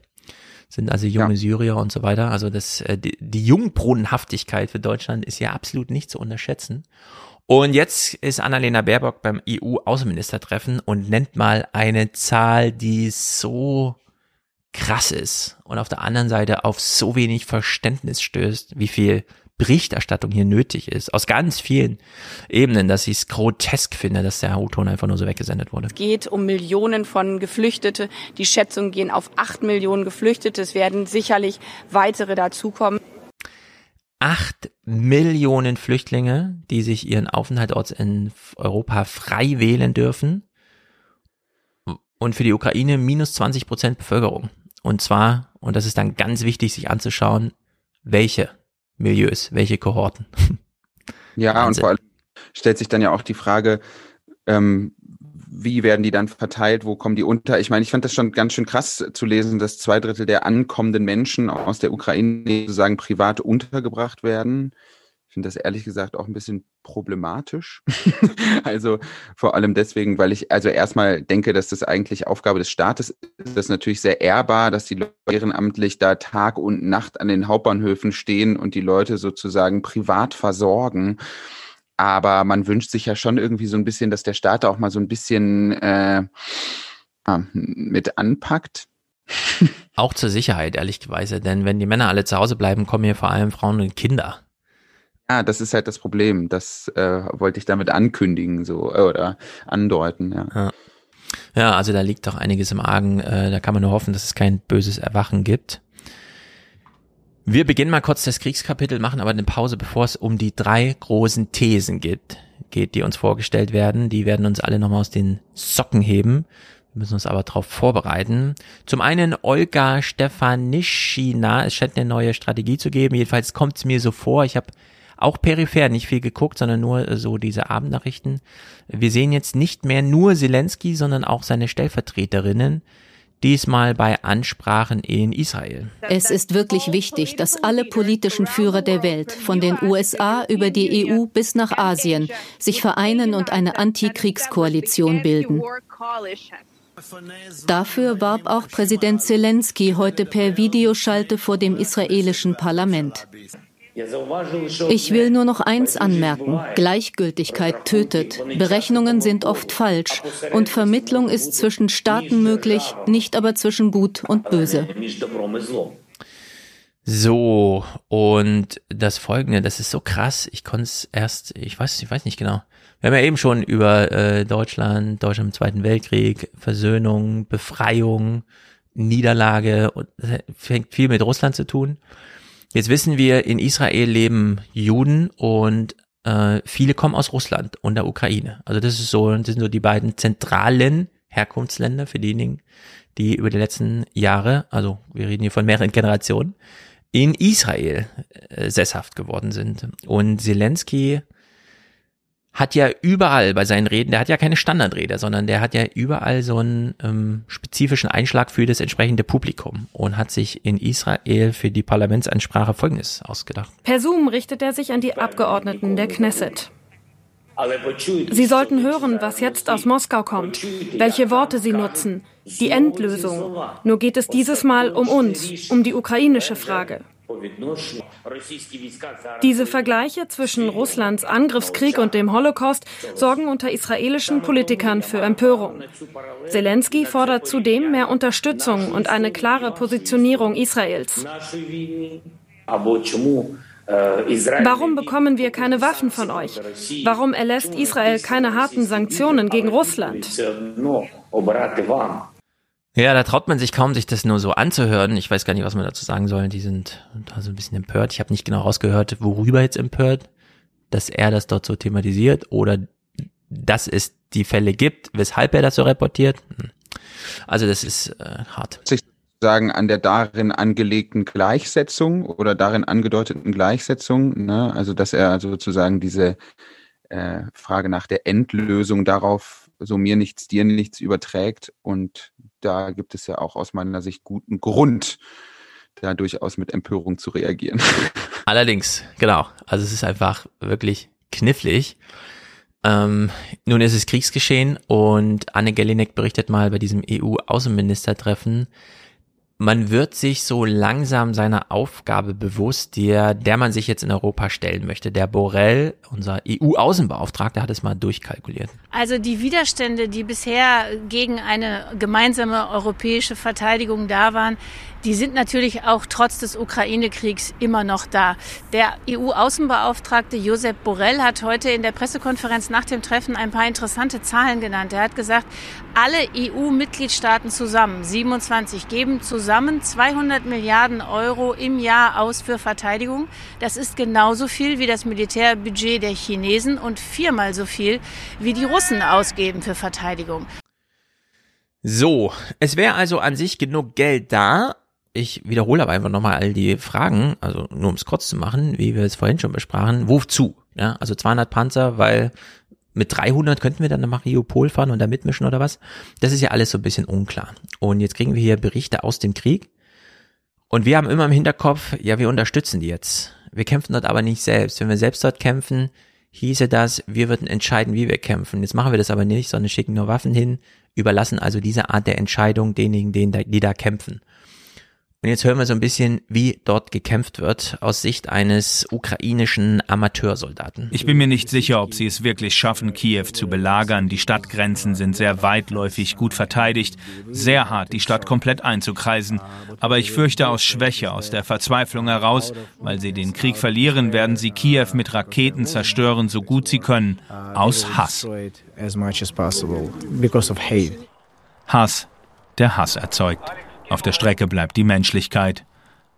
sind also junge ja. Syrier und so weiter. Also das, äh, die, die Jungbrunnenhaftigkeit für Deutschland ist ja absolut nicht zu unterschätzen. Und jetzt ist Annalena Baerbock beim EU-Außenministertreffen und nennt mal eine Zahl, die so krass ist und auf der anderen Seite auf so wenig Verständnis stößt, wie viel Berichterstattung hier nötig ist, aus ganz vielen Ebenen, dass ich es grotesk finde, dass der O-Ton einfach nur so weggesendet wurde. Es geht um Millionen von Geflüchtete. Die Schätzungen gehen auf acht Millionen Geflüchtete. Es werden sicherlich weitere dazukommen. Acht Millionen Flüchtlinge, die sich ihren Aufenthaltsort in Europa frei wählen dürfen. Und für die Ukraine minus 20 Prozent Bevölkerung. Und zwar, und das ist dann ganz wichtig, sich anzuschauen, welche Milieus, welche Kohorten. Ja, Wahnsinn. und vor allem stellt sich dann ja auch die Frage, ähm, wie werden die dann verteilt, wo kommen die unter? Ich meine, ich fand das schon ganz schön krass zu lesen, dass zwei Drittel der ankommenden Menschen aus der Ukraine sozusagen privat untergebracht werden. Ich finde das ehrlich gesagt auch ein bisschen problematisch. also vor allem deswegen, weil ich also erstmal denke, dass das eigentlich Aufgabe des Staates ist. Das ist natürlich sehr ehrbar, dass die Leute ehrenamtlich da Tag und Nacht an den Hauptbahnhöfen stehen und die Leute sozusagen privat versorgen. Aber man wünscht sich ja schon irgendwie so ein bisschen, dass der Staat auch mal so ein bisschen äh, mit anpackt. Auch zur Sicherheit, ehrlicherweise. Denn wenn die Männer alle zu Hause bleiben, kommen hier vor allem Frauen und Kinder. Ja, das ist halt das Problem. Das äh, wollte ich damit ankündigen, so äh, oder andeuten, ja. ja. Ja, also da liegt doch einiges im Argen. Äh, da kann man nur hoffen, dass es kein böses Erwachen gibt. Wir beginnen mal kurz das Kriegskapitel, machen aber eine Pause, bevor es um die drei großen Thesen geht, geht, die uns vorgestellt werden. Die werden uns alle nochmal aus den Socken heben. Wir müssen uns aber darauf vorbereiten. Zum einen Olga Stefanischina. Es scheint eine neue Strategie zu geben. Jedenfalls kommt es mir so vor. Ich habe auch peripher nicht viel geguckt, sondern nur äh, so diese Abendnachrichten. Wir sehen jetzt nicht mehr nur Zelensky, sondern auch seine Stellvertreterinnen, diesmal bei Ansprachen in Israel. Es ist wirklich wichtig, dass alle politischen Führer der Welt, von den USA über die EU bis nach Asien, sich vereinen und eine Antikriegskoalition bilden. Dafür warb auch Präsident Zelensky heute per Videoschalte vor dem israelischen Parlament. Ich will nur noch eins anmerken. Gleichgültigkeit tötet. Berechnungen sind oft falsch. Und Vermittlung ist zwischen Staaten möglich, nicht aber zwischen Gut und Böse. So, und das folgende, das ist so krass. Ich konnte es erst, ich weiß, ich weiß nicht genau. Wir haben ja eben schon über äh, Deutschland, Deutschland im Zweiten Weltkrieg, Versöhnung, Befreiung, Niederlage und das fängt viel mit Russland zu tun. Jetzt wissen wir, in Israel leben Juden und äh, viele kommen aus Russland und der Ukraine. Also das ist so, das sind so die beiden zentralen Herkunftsländer für diejenigen, die über die letzten Jahre, also wir reden hier von mehreren Generationen, in Israel äh, sesshaft geworden sind. Und Zelensky hat ja überall bei seinen Reden, der hat ja keine Standardrede, sondern der hat ja überall so einen ähm, spezifischen Einschlag für das entsprechende Publikum und hat sich in Israel für die Parlamentsansprache Folgendes ausgedacht. Per Zoom richtet er sich an die Abgeordneten der Knesset. Sie sollten hören, was jetzt aus Moskau kommt, welche Worte sie nutzen, die Endlösung. Nur geht es dieses Mal um uns, um die ukrainische Frage. Diese Vergleiche zwischen Russlands Angriffskrieg und dem Holocaust sorgen unter israelischen Politikern für Empörung. Zelensky fordert zudem mehr Unterstützung und eine klare Positionierung Israels. Warum bekommen wir keine Waffen von euch? Warum erlässt Israel keine harten Sanktionen gegen Russland? Ja, da traut man sich kaum, sich das nur so anzuhören. Ich weiß gar nicht, was man dazu sagen soll. Die sind da so ein bisschen empört. Ich habe nicht genau rausgehört, worüber jetzt empört, dass er das dort so thematisiert oder dass es die Fälle gibt, weshalb er das so reportiert. Hm. Also das ist äh, hart. Sagen an der darin angelegten Gleichsetzung oder darin angedeuteten Gleichsetzung, ne? also dass er sozusagen diese äh, Frage nach der Endlösung darauf so mir nichts, dir nichts überträgt und da gibt es ja auch aus meiner Sicht guten Grund, da durchaus mit Empörung zu reagieren. Allerdings, genau. Also es ist einfach wirklich knifflig. Ähm, nun ist es Kriegsgeschehen und Anne Gellinek berichtet mal bei diesem EU-Außenministertreffen, man wird sich so langsam seiner Aufgabe bewusst, der, der man sich jetzt in Europa stellen möchte. Der Borrell, unser EU-Außenbeauftragter, hat es mal durchkalkuliert. Also die Widerstände, die bisher gegen eine gemeinsame europäische Verteidigung da waren, die sind natürlich auch trotz des Ukraine-Kriegs immer noch da. Der EU-Außenbeauftragte Josep Borrell hat heute in der Pressekonferenz nach dem Treffen ein paar interessante Zahlen genannt. Er hat gesagt, alle EU-Mitgliedstaaten zusammen, 27, geben zusammen 200 Milliarden Euro im Jahr aus für Verteidigung. Das ist genauso viel wie das Militärbudget der Chinesen und viermal so viel wie die Russen ausgeben für Verteidigung. So, es wäre also an sich genug Geld da, ich wiederhole aber einfach nochmal all die Fragen, also nur um es kurz zu machen, wie wir es vorhin schon besprachen. Wozu? Ja, also 200 Panzer, weil mit 300 könnten wir dann nach Mariupol fahren und da mitmischen oder was? Das ist ja alles so ein bisschen unklar. Und jetzt kriegen wir hier Berichte aus dem Krieg. Und wir haben immer im Hinterkopf, ja, wir unterstützen die jetzt. Wir kämpfen dort aber nicht selbst. Wenn wir selbst dort kämpfen, hieße das, wir würden entscheiden, wie wir kämpfen. Jetzt machen wir das aber nicht, sondern schicken nur Waffen hin, überlassen also diese Art der Entscheidung denjenigen, die da kämpfen. Und jetzt hören wir so ein bisschen, wie dort gekämpft wird aus Sicht eines ukrainischen Amateursoldaten. Ich bin mir nicht sicher, ob sie es wirklich schaffen, Kiew zu belagern. Die Stadtgrenzen sind sehr weitläufig, gut verteidigt, sehr hart, die Stadt komplett einzukreisen. Aber ich fürchte aus Schwäche, aus der Verzweiflung heraus, weil sie den Krieg verlieren, werden sie Kiew mit Raketen zerstören, so gut sie können, aus Hass. Hass, der Hass erzeugt. Auf der Strecke bleibt die Menschlichkeit.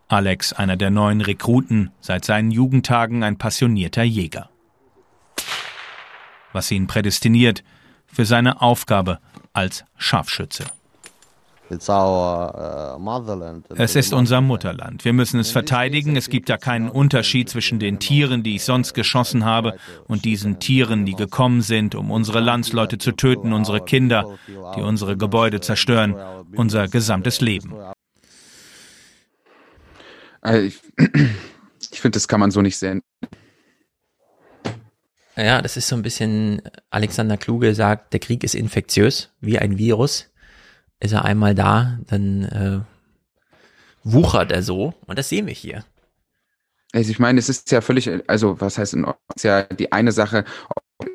Alex, einer der neuen Rekruten, seit seinen Jugendtagen ein passionierter Jäger. Was ihn prädestiniert für seine Aufgabe als Scharfschütze. Uh, es ist unser Mutterland. Wir müssen es verteidigen. Es gibt da keinen Unterschied zwischen den Tieren, die ich sonst geschossen habe, und diesen Tieren, die gekommen sind, um unsere Landsleute zu töten, unsere Kinder, die unsere Gebäude zerstören, unser gesamtes Leben. Also ich, ich finde, das kann man so nicht sehen. Ja, das ist so ein bisschen, Alexander Kluge sagt, der Krieg ist infektiös, wie ein Virus ist er einmal da, dann äh, wuchert er so und das sehen wir hier. Also ich meine, es ist ja völlig, also was heißt in Ordnung, ist ja die eine Sache,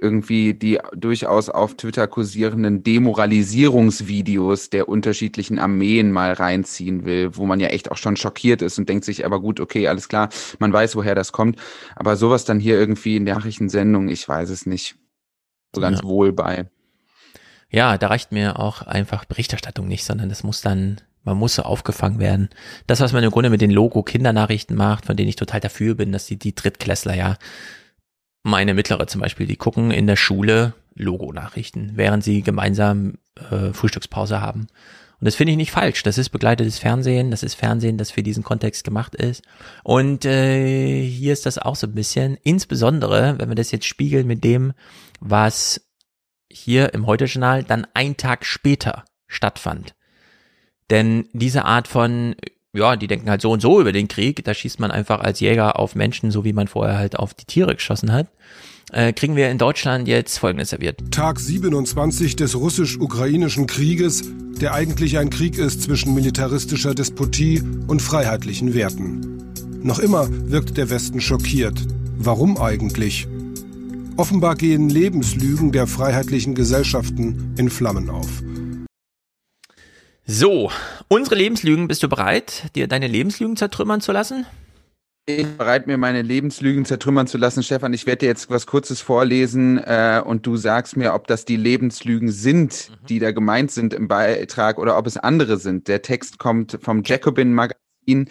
irgendwie die durchaus auf Twitter kursierenden Demoralisierungsvideos der unterschiedlichen Armeen mal reinziehen will, wo man ja echt auch schon schockiert ist und denkt sich, aber gut, okay, alles klar, man weiß, woher das kommt. Aber sowas dann hier irgendwie in der Nachrichtensendung, ich weiß es nicht so ganz ja. wohl bei ja, da reicht mir auch einfach Berichterstattung nicht, sondern das muss dann, man muss so aufgefangen werden. Das, was man im Grunde mit den Logo-Kindernachrichten macht, von denen ich total dafür bin, dass die, die Drittklässler ja, meine mittlere zum Beispiel, die gucken in der Schule Logo-Nachrichten, während sie gemeinsam äh, Frühstückspause haben. Und das finde ich nicht falsch. Das ist begleitetes Fernsehen. Das ist Fernsehen, das für diesen Kontext gemacht ist. Und äh, hier ist das auch so ein bisschen, insbesondere, wenn wir das jetzt spiegeln mit dem, was hier im Heute-Journal dann ein Tag später stattfand. Denn diese Art von, ja, die denken halt so und so über den Krieg. Da schießt man einfach als Jäger auf Menschen, so wie man vorher halt auf die Tiere geschossen hat. Äh, kriegen wir in Deutschland jetzt Folgendes serviert. Tag 27 des russisch-ukrainischen Krieges, der eigentlich ein Krieg ist zwischen militaristischer Despotie und freiheitlichen Werten. Noch immer wirkt der Westen schockiert. Warum eigentlich? Offenbar gehen Lebenslügen der freiheitlichen Gesellschaften in Flammen auf. So, unsere Lebenslügen, bist du bereit, dir deine Lebenslügen zertrümmern zu lassen? Ich bin bereit, mir meine Lebenslügen zertrümmern zu lassen. Stefan, ich werde dir jetzt was Kurzes vorlesen äh, und du sagst mir, ob das die Lebenslügen sind, mhm. die da gemeint sind im Beitrag oder ob es andere sind. Der Text kommt vom Jacobin Magazin.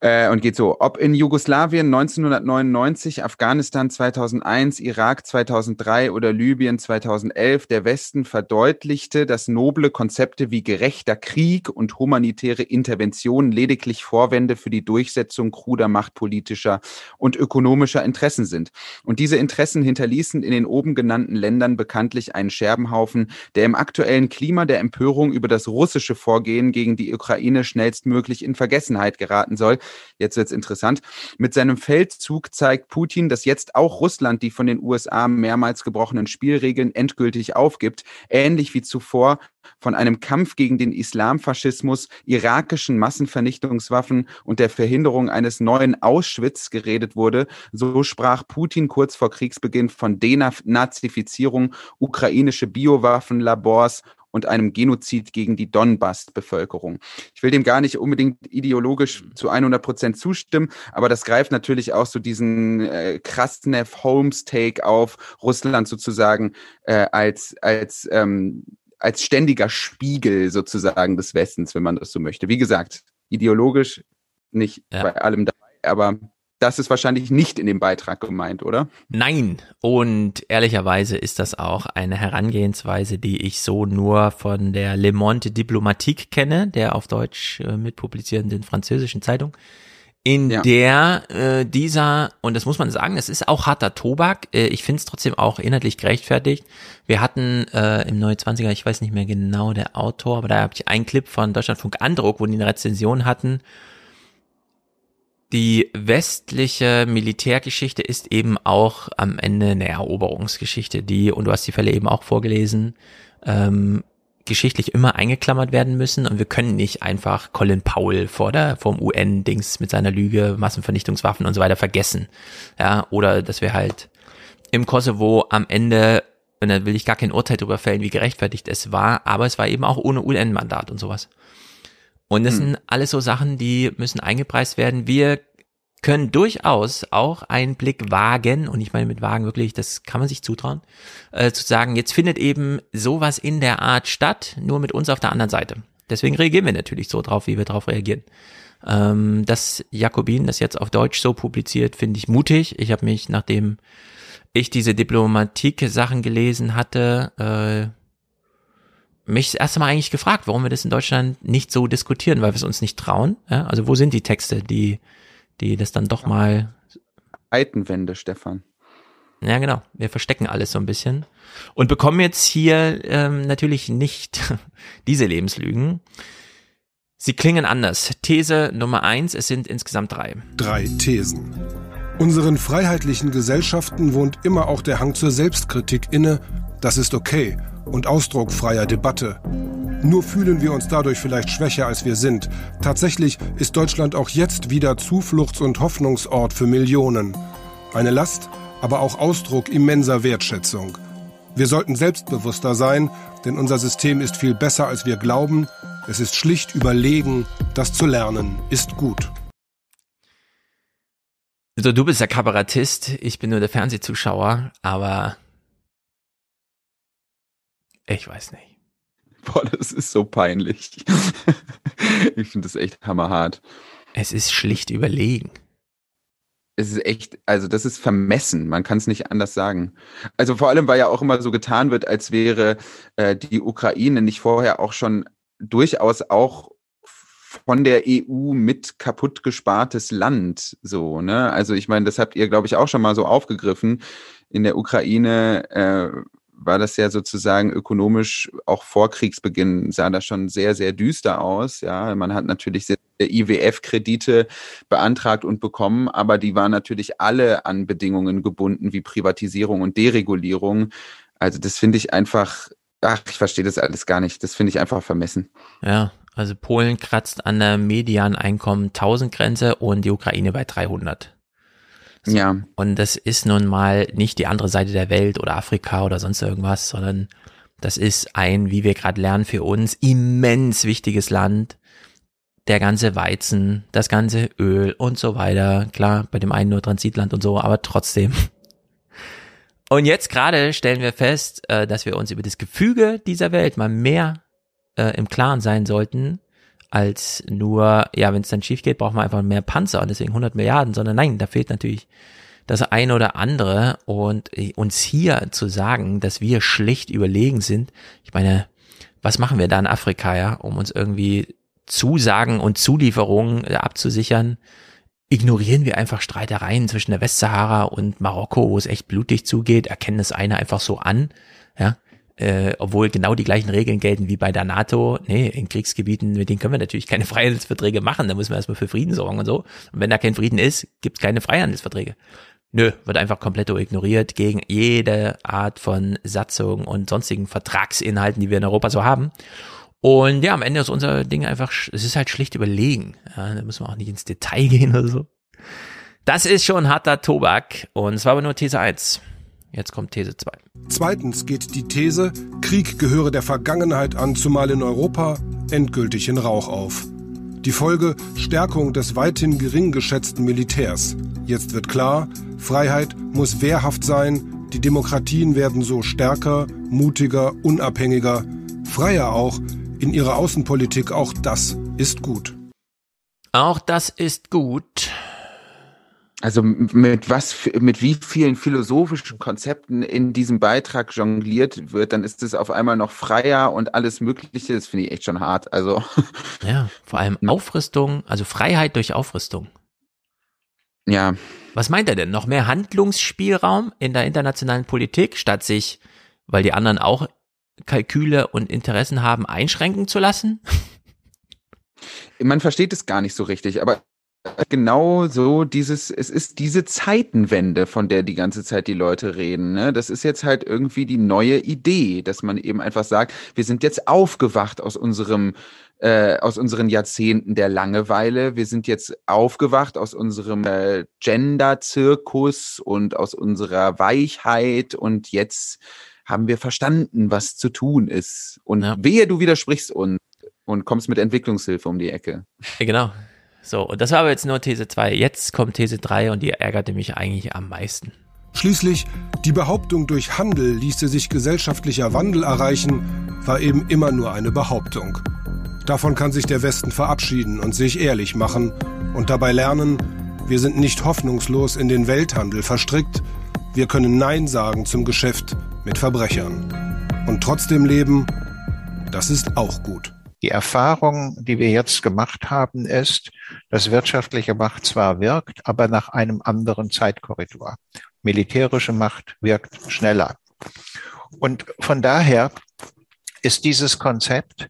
Äh, und geht so, ob in Jugoslawien 1999, Afghanistan 2001, Irak 2003 oder Libyen 2011 der Westen verdeutlichte, dass noble Konzepte wie gerechter Krieg und humanitäre Intervention lediglich Vorwände für die Durchsetzung kruder machtpolitischer und ökonomischer Interessen sind. Und diese Interessen hinterließen in den oben genannten Ländern bekanntlich einen Scherbenhaufen, der im aktuellen Klima der Empörung über das russische Vorgehen gegen die Ukraine schnellstmöglich in Vergessenheit geraten soll, Jetzt wird's interessant. Mit seinem Feldzug zeigt Putin, dass jetzt auch Russland die von den USA mehrmals gebrochenen Spielregeln endgültig aufgibt, ähnlich wie zuvor von einem Kampf gegen den Islamfaschismus, irakischen Massenvernichtungswaffen und der Verhinderung eines neuen Auschwitz geredet wurde, so sprach Putin kurz vor Kriegsbeginn von Denazifizierung, ukrainische Biowaffenlabors und einem Genozid gegen die Donbass-Bevölkerung. Ich will dem gar nicht unbedingt ideologisch mhm. zu 100 Prozent zustimmen, aber das greift natürlich auch so diesen äh, Krasnev-Holmes-Take auf Russland sozusagen äh, als, als, ähm, als ständiger Spiegel sozusagen des Westens, wenn man das so möchte. Wie gesagt, ideologisch nicht ja. bei allem dabei, aber das ist wahrscheinlich nicht in dem Beitrag gemeint, oder? Nein. Und ehrlicherweise ist das auch eine Herangehensweise, die ich so nur von der Le Monde Diplomatique kenne, der auf Deutsch äh, mitpublizierenden französischen Zeitung, in ja. der äh, dieser, und das muss man sagen, es ist auch harter Tobak, äh, ich finde es trotzdem auch inhaltlich gerechtfertigt. Wir hatten äh, im 29er, ich weiß nicht mehr genau der Autor, aber da habe ich einen Clip von Deutschlandfunk Andruck, wo die eine Rezension hatten, die westliche Militärgeschichte ist eben auch am Ende eine Eroberungsgeschichte, die, und du hast die Fälle eben auch vorgelesen, ähm, geschichtlich immer eingeklammert werden müssen und wir können nicht einfach Colin Powell vor der, vom UN-Dings mit seiner Lüge, Massenvernichtungswaffen und so weiter vergessen. Ja, oder dass wir halt im Kosovo am Ende, und da will ich gar kein Urteil darüber fällen, wie gerechtfertigt es war, aber es war eben auch ohne UN-Mandat und sowas. Und das hm. sind alles so Sachen, die müssen eingepreist werden. Wir können durchaus auch einen Blick wagen, und ich meine mit wagen wirklich, das kann man sich zutrauen, äh, zu sagen, jetzt findet eben sowas in der Art statt, nur mit uns auf der anderen Seite. Deswegen reagieren wir natürlich so drauf, wie wir drauf reagieren. Ähm, dass Jakobin das jetzt auf Deutsch so publiziert, finde ich mutig. Ich habe mich, nachdem ich diese Diplomatik-Sachen gelesen hatte, äh, mich das erste Mal eigentlich gefragt, warum wir das in Deutschland nicht so diskutieren, weil wir es uns nicht trauen. Ja? Also wo sind die Texte, die, die das dann doch mal. Seitenwände, Stefan. Ja, genau. Wir verstecken alles so ein bisschen und bekommen jetzt hier ähm, natürlich nicht diese Lebenslügen. Sie klingen anders. These Nummer eins, es sind insgesamt drei. Drei Thesen. Unseren freiheitlichen Gesellschaften wohnt immer auch der Hang zur Selbstkritik inne. Das ist okay und Ausdruck freier Debatte. Nur fühlen wir uns dadurch vielleicht schwächer, als wir sind. Tatsächlich ist Deutschland auch jetzt wieder Zufluchts- und Hoffnungsort für Millionen. Eine Last, aber auch Ausdruck immenser Wertschätzung. Wir sollten selbstbewusster sein, denn unser System ist viel besser, als wir glauben. Es ist schlicht überlegen. Das zu lernen ist gut. Also du bist der Kabarettist, ich bin nur der Fernsehzuschauer, aber ich weiß nicht. Boah, das ist so peinlich. ich finde das echt hammerhart. Es ist schlicht überlegen. Es ist echt, also das ist vermessen, man kann es nicht anders sagen. Also vor allem, weil ja auch immer so getan wird, als wäre äh, die Ukraine nicht vorher auch schon durchaus auch von der EU mit kaputt gespartes Land. So, ne? Also ich meine, das habt ihr, glaube ich, auch schon mal so aufgegriffen. In der Ukraine äh, war das ja sozusagen ökonomisch auch vor Kriegsbeginn sah das schon sehr, sehr düster aus. Ja, man hat natürlich IWF-Kredite beantragt und bekommen, aber die waren natürlich alle an Bedingungen gebunden wie Privatisierung und Deregulierung. Also das finde ich einfach, ach, ich verstehe das alles gar nicht. Das finde ich einfach vermessen. Ja, also Polen kratzt an der Medianeinkommen 1000 Grenze und die Ukraine bei 300. Ja. Und das ist nun mal nicht die andere Seite der Welt oder Afrika oder sonst irgendwas, sondern das ist ein, wie wir gerade lernen, für uns immens wichtiges Land. Der ganze Weizen, das ganze Öl und so weiter. Klar, bei dem einen nur Transitland und so, aber trotzdem. Und jetzt gerade stellen wir fest, äh, dass wir uns über das Gefüge dieser Welt mal mehr äh, im Klaren sein sollten, als nur, ja, wenn es dann schief geht, braucht man einfach mehr Panzer und deswegen 100 Milliarden, sondern nein, da fehlt natürlich das eine oder andere und äh, uns hier zu sagen, dass wir schlicht überlegen sind, ich meine, was machen wir da in Afrika, ja, um uns irgendwie Zusagen und Zulieferungen äh, abzusichern? Ignorieren wir einfach Streitereien zwischen der Westsahara und Marokko, wo es echt blutig zugeht, erkennen das eine einfach so an, ja, äh, obwohl genau die gleichen Regeln gelten wie bei der NATO. Nee, in Kriegsgebieten, mit denen können wir natürlich keine Freihandelsverträge machen, da müssen wir erstmal für Frieden sorgen und so. Und wenn da kein Frieden ist, gibt es keine Freihandelsverträge. Nö, wird einfach komplett ignoriert gegen jede Art von Satzung und sonstigen Vertragsinhalten, die wir in Europa so haben. Und ja, am Ende ist unser Ding einfach, es ist halt schlicht überlegen. Ja, da müssen wir auch nicht ins Detail gehen oder so. Das ist schon harter Tobak und es war aber nur These 1. Jetzt kommt These 2. Zweitens geht die These, Krieg gehöre der Vergangenheit an, zumal in Europa, endgültig in Rauch auf. Die Folge Stärkung des weithin gering geschätzten Militärs. Jetzt wird klar, Freiheit muss wehrhaft sein, die Demokratien werden so stärker, mutiger, unabhängiger, freier auch in ihrer Außenpolitik. Auch das ist gut. Auch das ist gut. Also mit was, mit wie vielen philosophischen Konzepten in diesem Beitrag jongliert wird, dann ist es auf einmal noch freier und alles Mögliche. Das finde ich echt schon hart. Also ja, vor allem Aufrüstung, also Freiheit durch Aufrüstung. Ja. Was meint er denn? Noch mehr Handlungsspielraum in der internationalen Politik, statt sich, weil die anderen auch Kalküle und Interessen haben, einschränken zu lassen? Man versteht es gar nicht so richtig, aber genau so dieses, es ist diese Zeitenwende, von der die ganze Zeit die Leute reden. Ne? Das ist jetzt halt irgendwie die neue Idee, dass man eben einfach sagt, wir sind jetzt aufgewacht aus unserem äh, aus unseren Jahrzehnten der Langeweile. Wir sind jetzt aufgewacht aus unserem äh, Gender-Zirkus und aus unserer Weichheit und jetzt haben wir verstanden, was zu tun ist. Und ja. wehe, du widersprichst uns und kommst mit Entwicklungshilfe um die Ecke. Ja, genau. So, und das war aber jetzt nur These 2. Jetzt kommt These 3 und die ärgerte mich eigentlich am meisten. Schließlich, die Behauptung, durch Handel ließe sich gesellschaftlicher Wandel erreichen, war eben immer nur eine Behauptung. Davon kann sich der Westen verabschieden und sich ehrlich machen und dabei lernen, wir sind nicht hoffnungslos in den Welthandel verstrickt, wir können Nein sagen zum Geschäft mit Verbrechern. Und trotzdem leben, das ist auch gut. Die Erfahrung, die wir jetzt gemacht haben, ist, dass wirtschaftliche Macht zwar wirkt, aber nach einem anderen Zeitkorridor. Militärische Macht wirkt schneller. Und von daher ist dieses Konzept,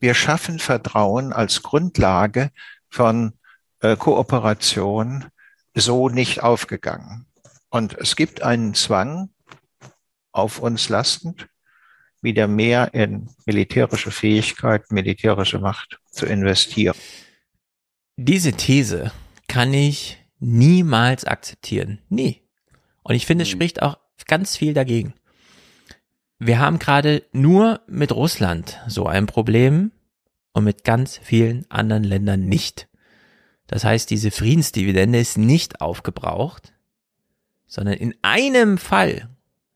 wir schaffen Vertrauen als Grundlage von äh, Kooperation so nicht aufgegangen. Und es gibt einen Zwang auf uns lastend, wieder mehr in militärische Fähigkeit, militärische Macht zu investieren. Diese These kann ich niemals akzeptieren. Nie. Und ich finde, es hm. spricht auch ganz viel dagegen. Wir haben gerade nur mit Russland so ein Problem und mit ganz vielen anderen Ländern nicht. Das heißt, diese Friedensdividende ist nicht aufgebraucht, sondern in einem Fall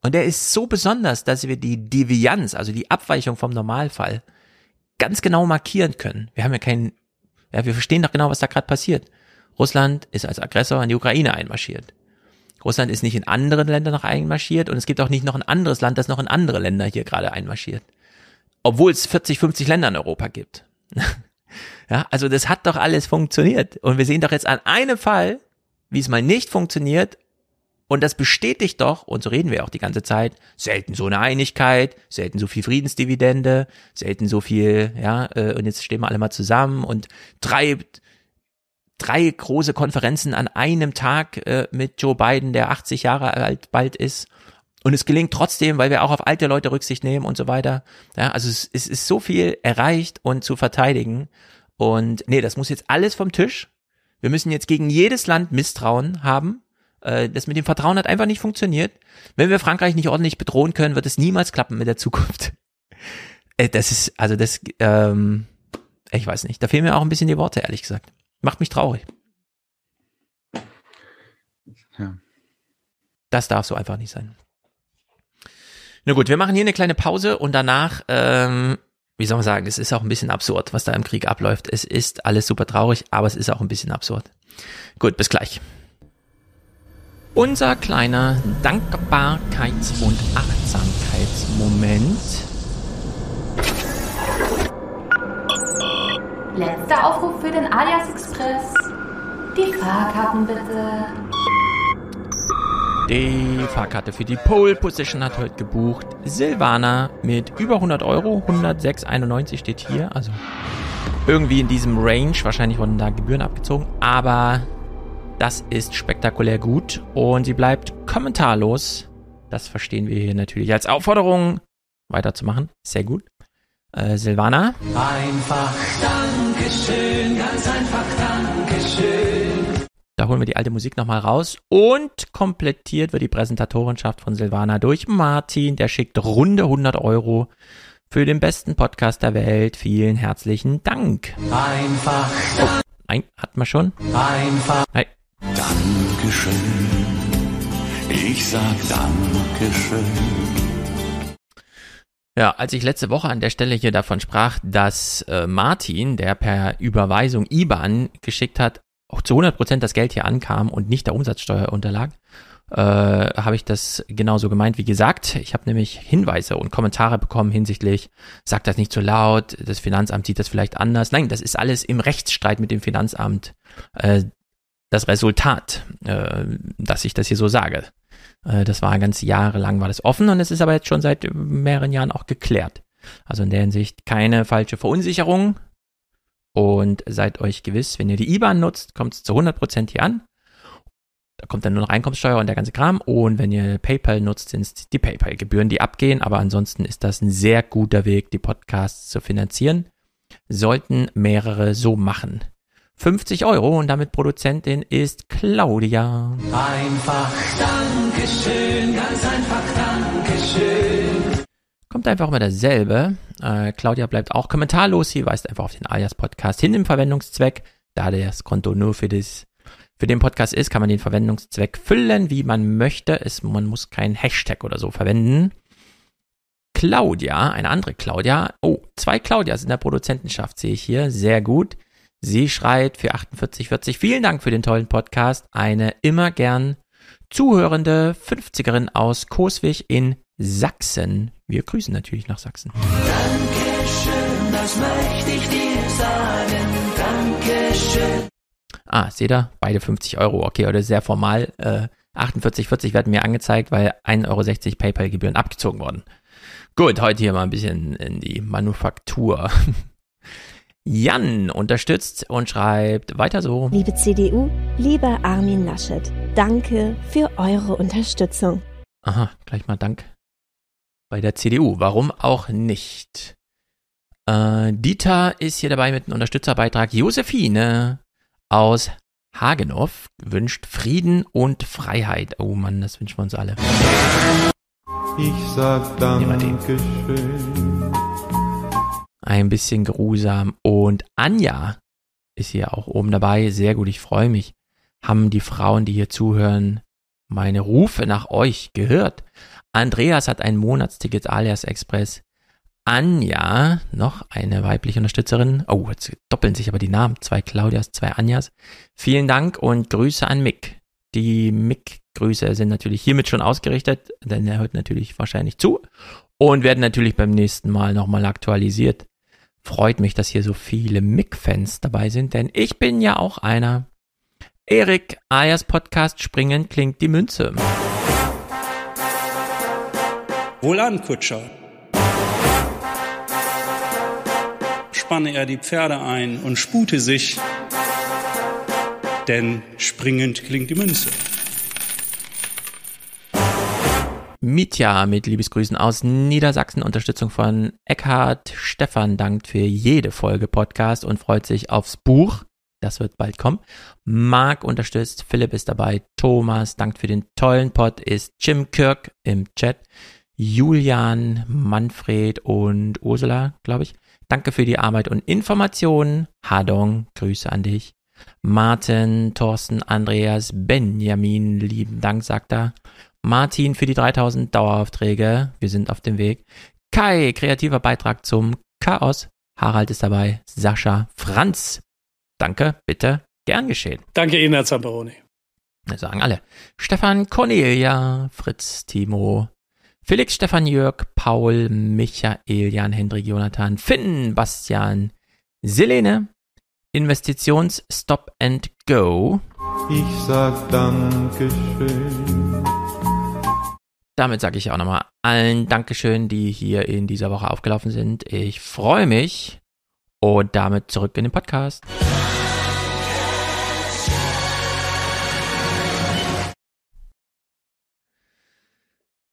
und der ist so besonders, dass wir die Devianz, also die Abweichung vom Normalfall, ganz genau markieren können. Wir haben ja keinen, ja, wir verstehen doch genau, was da gerade passiert. Russland ist als Aggressor in die Ukraine einmarschiert. Russland ist nicht in andere Länder noch einmarschiert und es gibt auch nicht noch ein anderes Land, das noch in andere Länder hier gerade einmarschiert. Obwohl es 40, 50 Länder in Europa gibt. ja, also das hat doch alles funktioniert. Und wir sehen doch jetzt an einem Fall, wie es mal nicht funktioniert Und das bestätigt doch, und so reden wir auch die ganze Zeit, selten so eine Einigkeit, selten so viel Friedensdividende, selten so viel, ja, äh, und jetzt stehen wir alle mal zusammen und drei, drei große Konferenzen an einem Tag äh, mit Joe Biden, der 80 Jahre alt bald ist. Und es gelingt trotzdem, weil wir auch auf alte Leute Rücksicht nehmen und so weiter. Ja, also es, es ist so viel erreicht und zu verteidigen. Und nee, das muss jetzt alles vom Tisch. Wir müssen jetzt gegen jedes Land Misstrauen haben das mit dem Vertrauen hat einfach nicht funktioniert. Wenn wir Frankreich nicht ordentlich bedrohen können, wird es niemals klappen mit der Zukunft. Äh, das ist, also das, ähm, ich weiß nicht. Da fehlen mir auch ein bisschen die Worte, ehrlich gesagt. Macht mich traurig. Ja. Das darf so einfach nicht sein. Na gut, wir machen hier eine kleine Pause und danach, ähm, wie soll man sagen, es ist auch ein bisschen absurd, was da im Krieg abläuft. Es ist alles super traurig, aber es ist auch ein bisschen absurd. Gut, bis gleich. Unser kleiner Dankbarkeits- und Achtsamkeitsmoment. Letzter Aufruf für den Alias Express. Die Fahrkarten bitte. Die Fahrkarte für die Pole Position hat heute gebucht. Silvana mit über 100 Euro. 106,91 steht hier. Also irgendwie in diesem Range. Wahrscheinlich wurden da Gebühren abgezogen. Aber das ist spektakulär gut und sie bleibt kommentarlos. Das verstehen wir hier natürlich als Aufforderung, weiterzumachen. Sehr gut. Äh, Silvana. Einfach Dankeschön, ganz einfach Dankeschön. Da holen wir die alte Musik nochmal raus und komplettiert wird die Präsentatorenschaft von Silvana durch Martin. Der schickt runde 100 Euro für den besten Podcast der Welt. Vielen herzlichen Dank. Einfach. Oh, nein, hatten wir schon. Einfach. Nein. Dankeschön. Ich sag Dankeschön. Ja, als ich letzte Woche an der Stelle hier davon sprach, dass äh, Martin, der per Überweisung IBAN geschickt hat, auch zu 100 Prozent das Geld hier ankam und nicht der Umsatzsteuer unterlag, äh, habe ich das genauso gemeint wie gesagt. Ich habe nämlich Hinweise und Kommentare bekommen hinsichtlich, sagt das nicht zu laut, das Finanzamt sieht das vielleicht anders. Nein, das ist alles im Rechtsstreit mit dem Finanzamt. Äh, das Resultat, äh, dass ich das hier so sage. Äh, das war ganz jahrelang war das offen und es ist aber jetzt schon seit mehreren Jahren auch geklärt. Also in der Hinsicht keine falsche Verunsicherung. Und seid euch gewiss, wenn ihr die IBAN nutzt, kommt es zu 100% hier an. Da kommt dann nur noch Einkommenssteuer und der ganze Kram. Und wenn ihr PayPal nutzt, sind es die PayPal-Gebühren, die abgehen. Aber ansonsten ist das ein sehr guter Weg, die Podcasts zu finanzieren. Sollten mehrere so machen. 50 Euro und damit Produzentin ist Claudia. Einfach Dankeschön, ganz einfach Dankeschön. Kommt einfach immer dasselbe. Äh, Claudia bleibt auch kommentarlos. Sie weist einfach auf den Alias Podcast hin im Verwendungszweck. Da das Konto nur für, das, für den Podcast ist, kann man den Verwendungszweck füllen, wie man möchte. Es, man muss keinen Hashtag oder so verwenden. Claudia, eine andere Claudia. Oh, zwei Claudias in der Produzentenschaft sehe ich hier. Sehr gut. Sie schreit für 4840. Vielen Dank für den tollen Podcast. Eine immer gern zuhörende 50erin aus Coswig in Sachsen. Wir grüßen natürlich nach Sachsen. Dankeschön, das möchte ich dir sagen. Dankeschön. Ah, seht ihr? Beide 50 Euro. Okay, oder sehr formal. Äh, 48,40 werden mir angezeigt, weil 1,60 Euro PayPal-Gebühren abgezogen wurden. Gut, heute hier mal ein bisschen in die Manufaktur. Jan unterstützt und schreibt weiter so. Liebe CDU, lieber Armin Laschet, danke für eure Unterstützung. Aha, gleich mal Dank bei der CDU. Warum auch nicht? Äh, Dieter ist hier dabei mit einem Unterstützerbeitrag. Josephine aus Hagenow wünscht Frieden und Freiheit. Oh Mann, das wünschen wir uns alle. Ich sag Dankeschön ein bisschen grusam. Und Anja ist hier auch oben dabei. Sehr gut, ich freue mich. Haben die Frauen, die hier zuhören, meine Rufe nach euch gehört? Andreas hat ein Monatsticket alias Express. Anja, noch eine weibliche Unterstützerin. Oh, jetzt doppeln sich aber die Namen. Zwei Claudias, zwei Anjas. Vielen Dank und Grüße an Mick. Die Mick-Grüße sind natürlich hiermit schon ausgerichtet, denn er hört natürlich wahrscheinlich zu und werden natürlich beim nächsten Mal nochmal aktualisiert. Freut mich, dass hier so viele Mick-Fans dabei sind, denn ich bin ja auch einer. Erik, alias Podcast Springen klingt die Münze. Wohlan, Kutscher. Spanne er die Pferde ein und spute sich, denn springend klingt die Münze. Mitya mit Liebesgrüßen aus Niedersachsen, Unterstützung von Eckhard. Stefan dankt für jede Folge Podcast und freut sich aufs Buch. Das wird bald kommen. Marc unterstützt, Philipp ist dabei, Thomas dankt für den tollen Pod, ist Jim Kirk im Chat, Julian, Manfred und Ursula, glaube ich. Danke für die Arbeit und Informationen. Hadong, Grüße an dich. Martin, Thorsten, Andreas, Benjamin, lieben Dank, sagt er. Martin für die 3000 Daueraufträge. Wir sind auf dem Weg. Kai, kreativer Beitrag zum Chaos. Harald ist dabei. Sascha, Franz. Danke, bitte, gern geschehen. Danke Ihnen, Herr Zamperoni. Das sagen alle. Stefan, Cornelia, Fritz, Timo, Felix, Stefan, Jörg, Paul, Michael, Jan, Hendrik, Jonathan, Finn, Bastian, Selene, Investitions Stop and Go. Ich sag Dankeschön. Damit sage ich auch nochmal allen Dankeschön, die hier in dieser Woche aufgelaufen sind. Ich freue mich und damit zurück in den Podcast.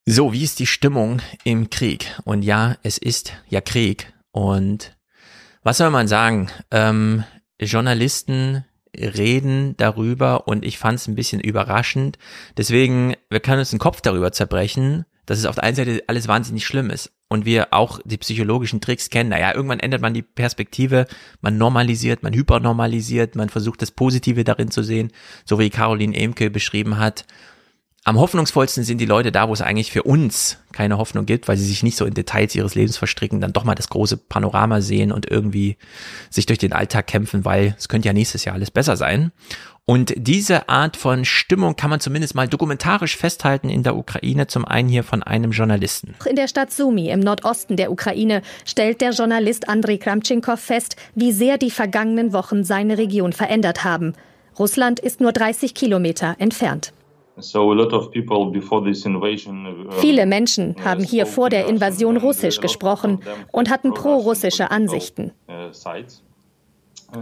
So, wie ist die Stimmung im Krieg? Und ja, es ist ja Krieg. Und was soll man sagen? Ähm, Journalisten reden darüber und ich fand es ein bisschen überraschend. Deswegen, wir können uns den Kopf darüber zerbrechen, dass es auf der einen Seite alles wahnsinnig schlimm ist und wir auch die psychologischen Tricks kennen. Naja, irgendwann ändert man die Perspektive, man normalisiert, man hypernormalisiert, man versucht das Positive darin zu sehen, so wie Caroline Emke beschrieben hat. Am hoffnungsvollsten sind die Leute da, wo es eigentlich für uns keine Hoffnung gibt, weil sie sich nicht so in Details ihres Lebens verstricken, dann doch mal das große Panorama sehen und irgendwie sich durch den Alltag kämpfen, weil es könnte ja nächstes Jahr alles besser sein. Und diese Art von Stimmung kann man zumindest mal dokumentarisch festhalten in der Ukraine, zum einen hier von einem Journalisten. In der Stadt Sumy im Nordosten der Ukraine stellt der Journalist Andrei Kramtschenkow fest, wie sehr die vergangenen Wochen seine Region verändert haben. Russland ist nur 30 Kilometer entfernt. Uh, Viele Menschen haben hier vor der Invasion Russisch gesprochen und hatten pro-russische Ansichten.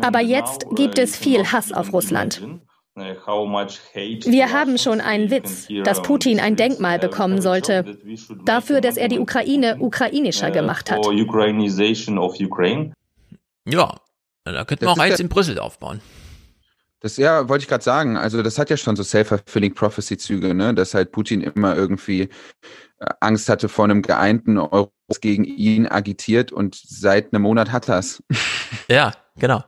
Aber jetzt gibt es viel Hass auf Russland. Wir haben schon einen Witz, dass Putin ein Denkmal bekommen sollte, dafür, dass er die Ukraine ukrainischer gemacht hat. Ja, da könnten wir auch eins in Brüssel aufbauen. Das ja, wollte ich gerade sagen. Also das hat ja schon so self-fulfilling prophecy-Züge, ne? Dass halt Putin immer irgendwie äh, Angst hatte vor einem geeinten Euro gegen ihn agitiert und seit einem Monat hat das. Ja, genau.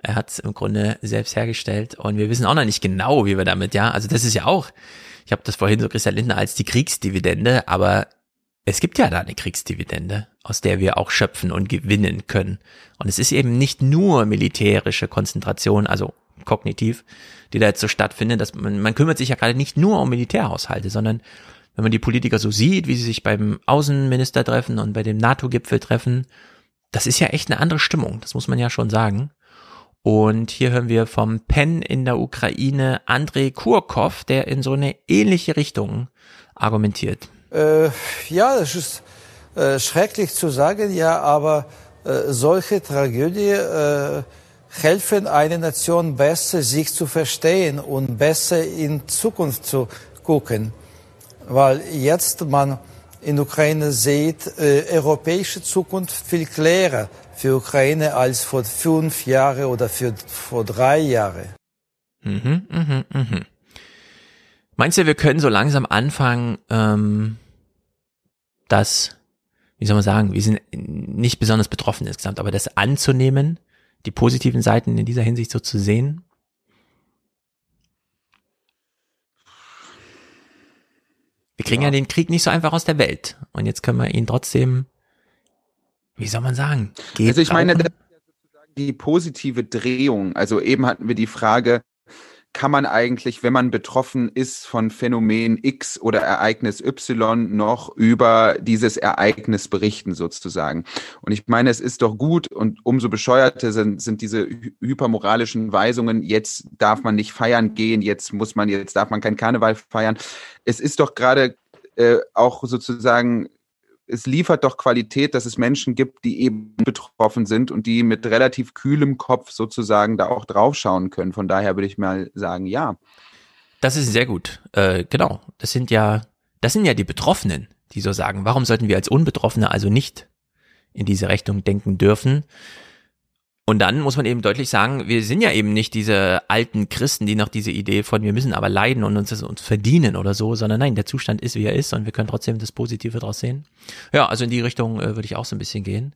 Er hat es im Grunde selbst hergestellt und wir wissen auch noch nicht genau, wie wir damit, ja. Also das ist ja auch, ich habe das vorhin so Christian Lindner als die Kriegsdividende, aber es gibt ja da eine Kriegsdividende, aus der wir auch schöpfen und gewinnen können. Und es ist eben nicht nur militärische Konzentration, also kognitiv, die da jetzt so stattfindet, dass man, man kümmert sich ja gerade nicht nur um Militärhaushalte, sondern wenn man die Politiker so sieht, wie sie sich beim Außenminister treffen und bei dem NATO-Gipfel treffen, das ist ja echt eine andere Stimmung, das muss man ja schon sagen. Und hier hören wir vom Pen in der Ukraine Andrei Kurkov, der in so eine ähnliche Richtung argumentiert. Äh, ja, das ist äh, schrecklich zu sagen, ja, aber äh, solche Tragödie äh, helfen einer Nation besser, sich zu verstehen und besser in Zukunft zu gucken. Weil jetzt man in Ukraine sieht, äh, europäische Zukunft viel klarer für Ukraine als vor fünf Jahren oder für, vor drei Jahren. Mhm, mhm, mhm. Meinst du, wir können so langsam anfangen, ähm, dass, wie soll man sagen, wir sind nicht besonders betroffen insgesamt, aber das anzunehmen, die positiven Seiten in dieser Hinsicht so zu sehen? Wir kriegen ja. ja den Krieg nicht so einfach aus der Welt. Und jetzt können wir ihn trotzdem, wie soll man sagen, Also ich meine, die positive Drehung, also eben hatten wir die Frage, kann man eigentlich, wenn man betroffen ist von Phänomen X oder Ereignis Y, noch über dieses Ereignis berichten sozusagen. Und ich meine, es ist doch gut und umso bescheuerter sind, sind diese hypermoralischen Weisungen, jetzt darf man nicht feiern gehen, jetzt muss man, jetzt darf man kein Karneval feiern. Es ist doch gerade äh, auch sozusagen es liefert doch Qualität, dass es Menschen gibt, die eben betroffen sind und die mit relativ kühlem Kopf sozusagen da auch draufschauen können. Von daher würde ich mal sagen, ja. Das ist sehr gut. Äh, genau. Das sind ja, das sind ja die Betroffenen, die so sagen, warum sollten wir als Unbetroffene also nicht in diese Richtung denken dürfen? Und dann muss man eben deutlich sagen, wir sind ja eben nicht diese alten Christen, die noch diese Idee von wir müssen aber leiden und uns das uns verdienen oder so, sondern nein, der Zustand ist, wie er ist und wir können trotzdem das Positive daraus sehen. Ja, also in die Richtung äh, würde ich auch so ein bisschen gehen.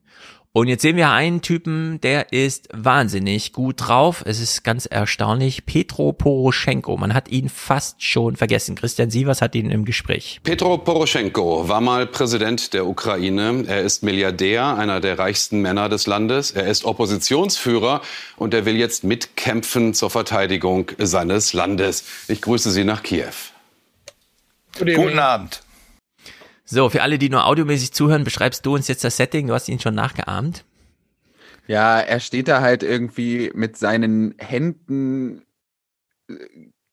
Und jetzt sehen wir einen Typen, der ist wahnsinnig gut drauf. Es ist ganz erstaunlich. Petro Poroschenko. Man hat ihn fast schon vergessen. Christian Sievers hat ihn im Gespräch. Petro Poroschenko war mal Präsident der Ukraine. Er ist Milliardär, einer der reichsten Männer des Landes. Er ist Oppositionsführer und er will jetzt mitkämpfen zur Verteidigung seines Landes. Ich grüße Sie nach Kiew. Guten Abend. So, für alle, die nur audiomäßig zuhören, beschreibst du uns jetzt das Setting. Du hast ihn schon nachgeahmt. Ja, er steht da halt irgendwie mit seinen Händen äh,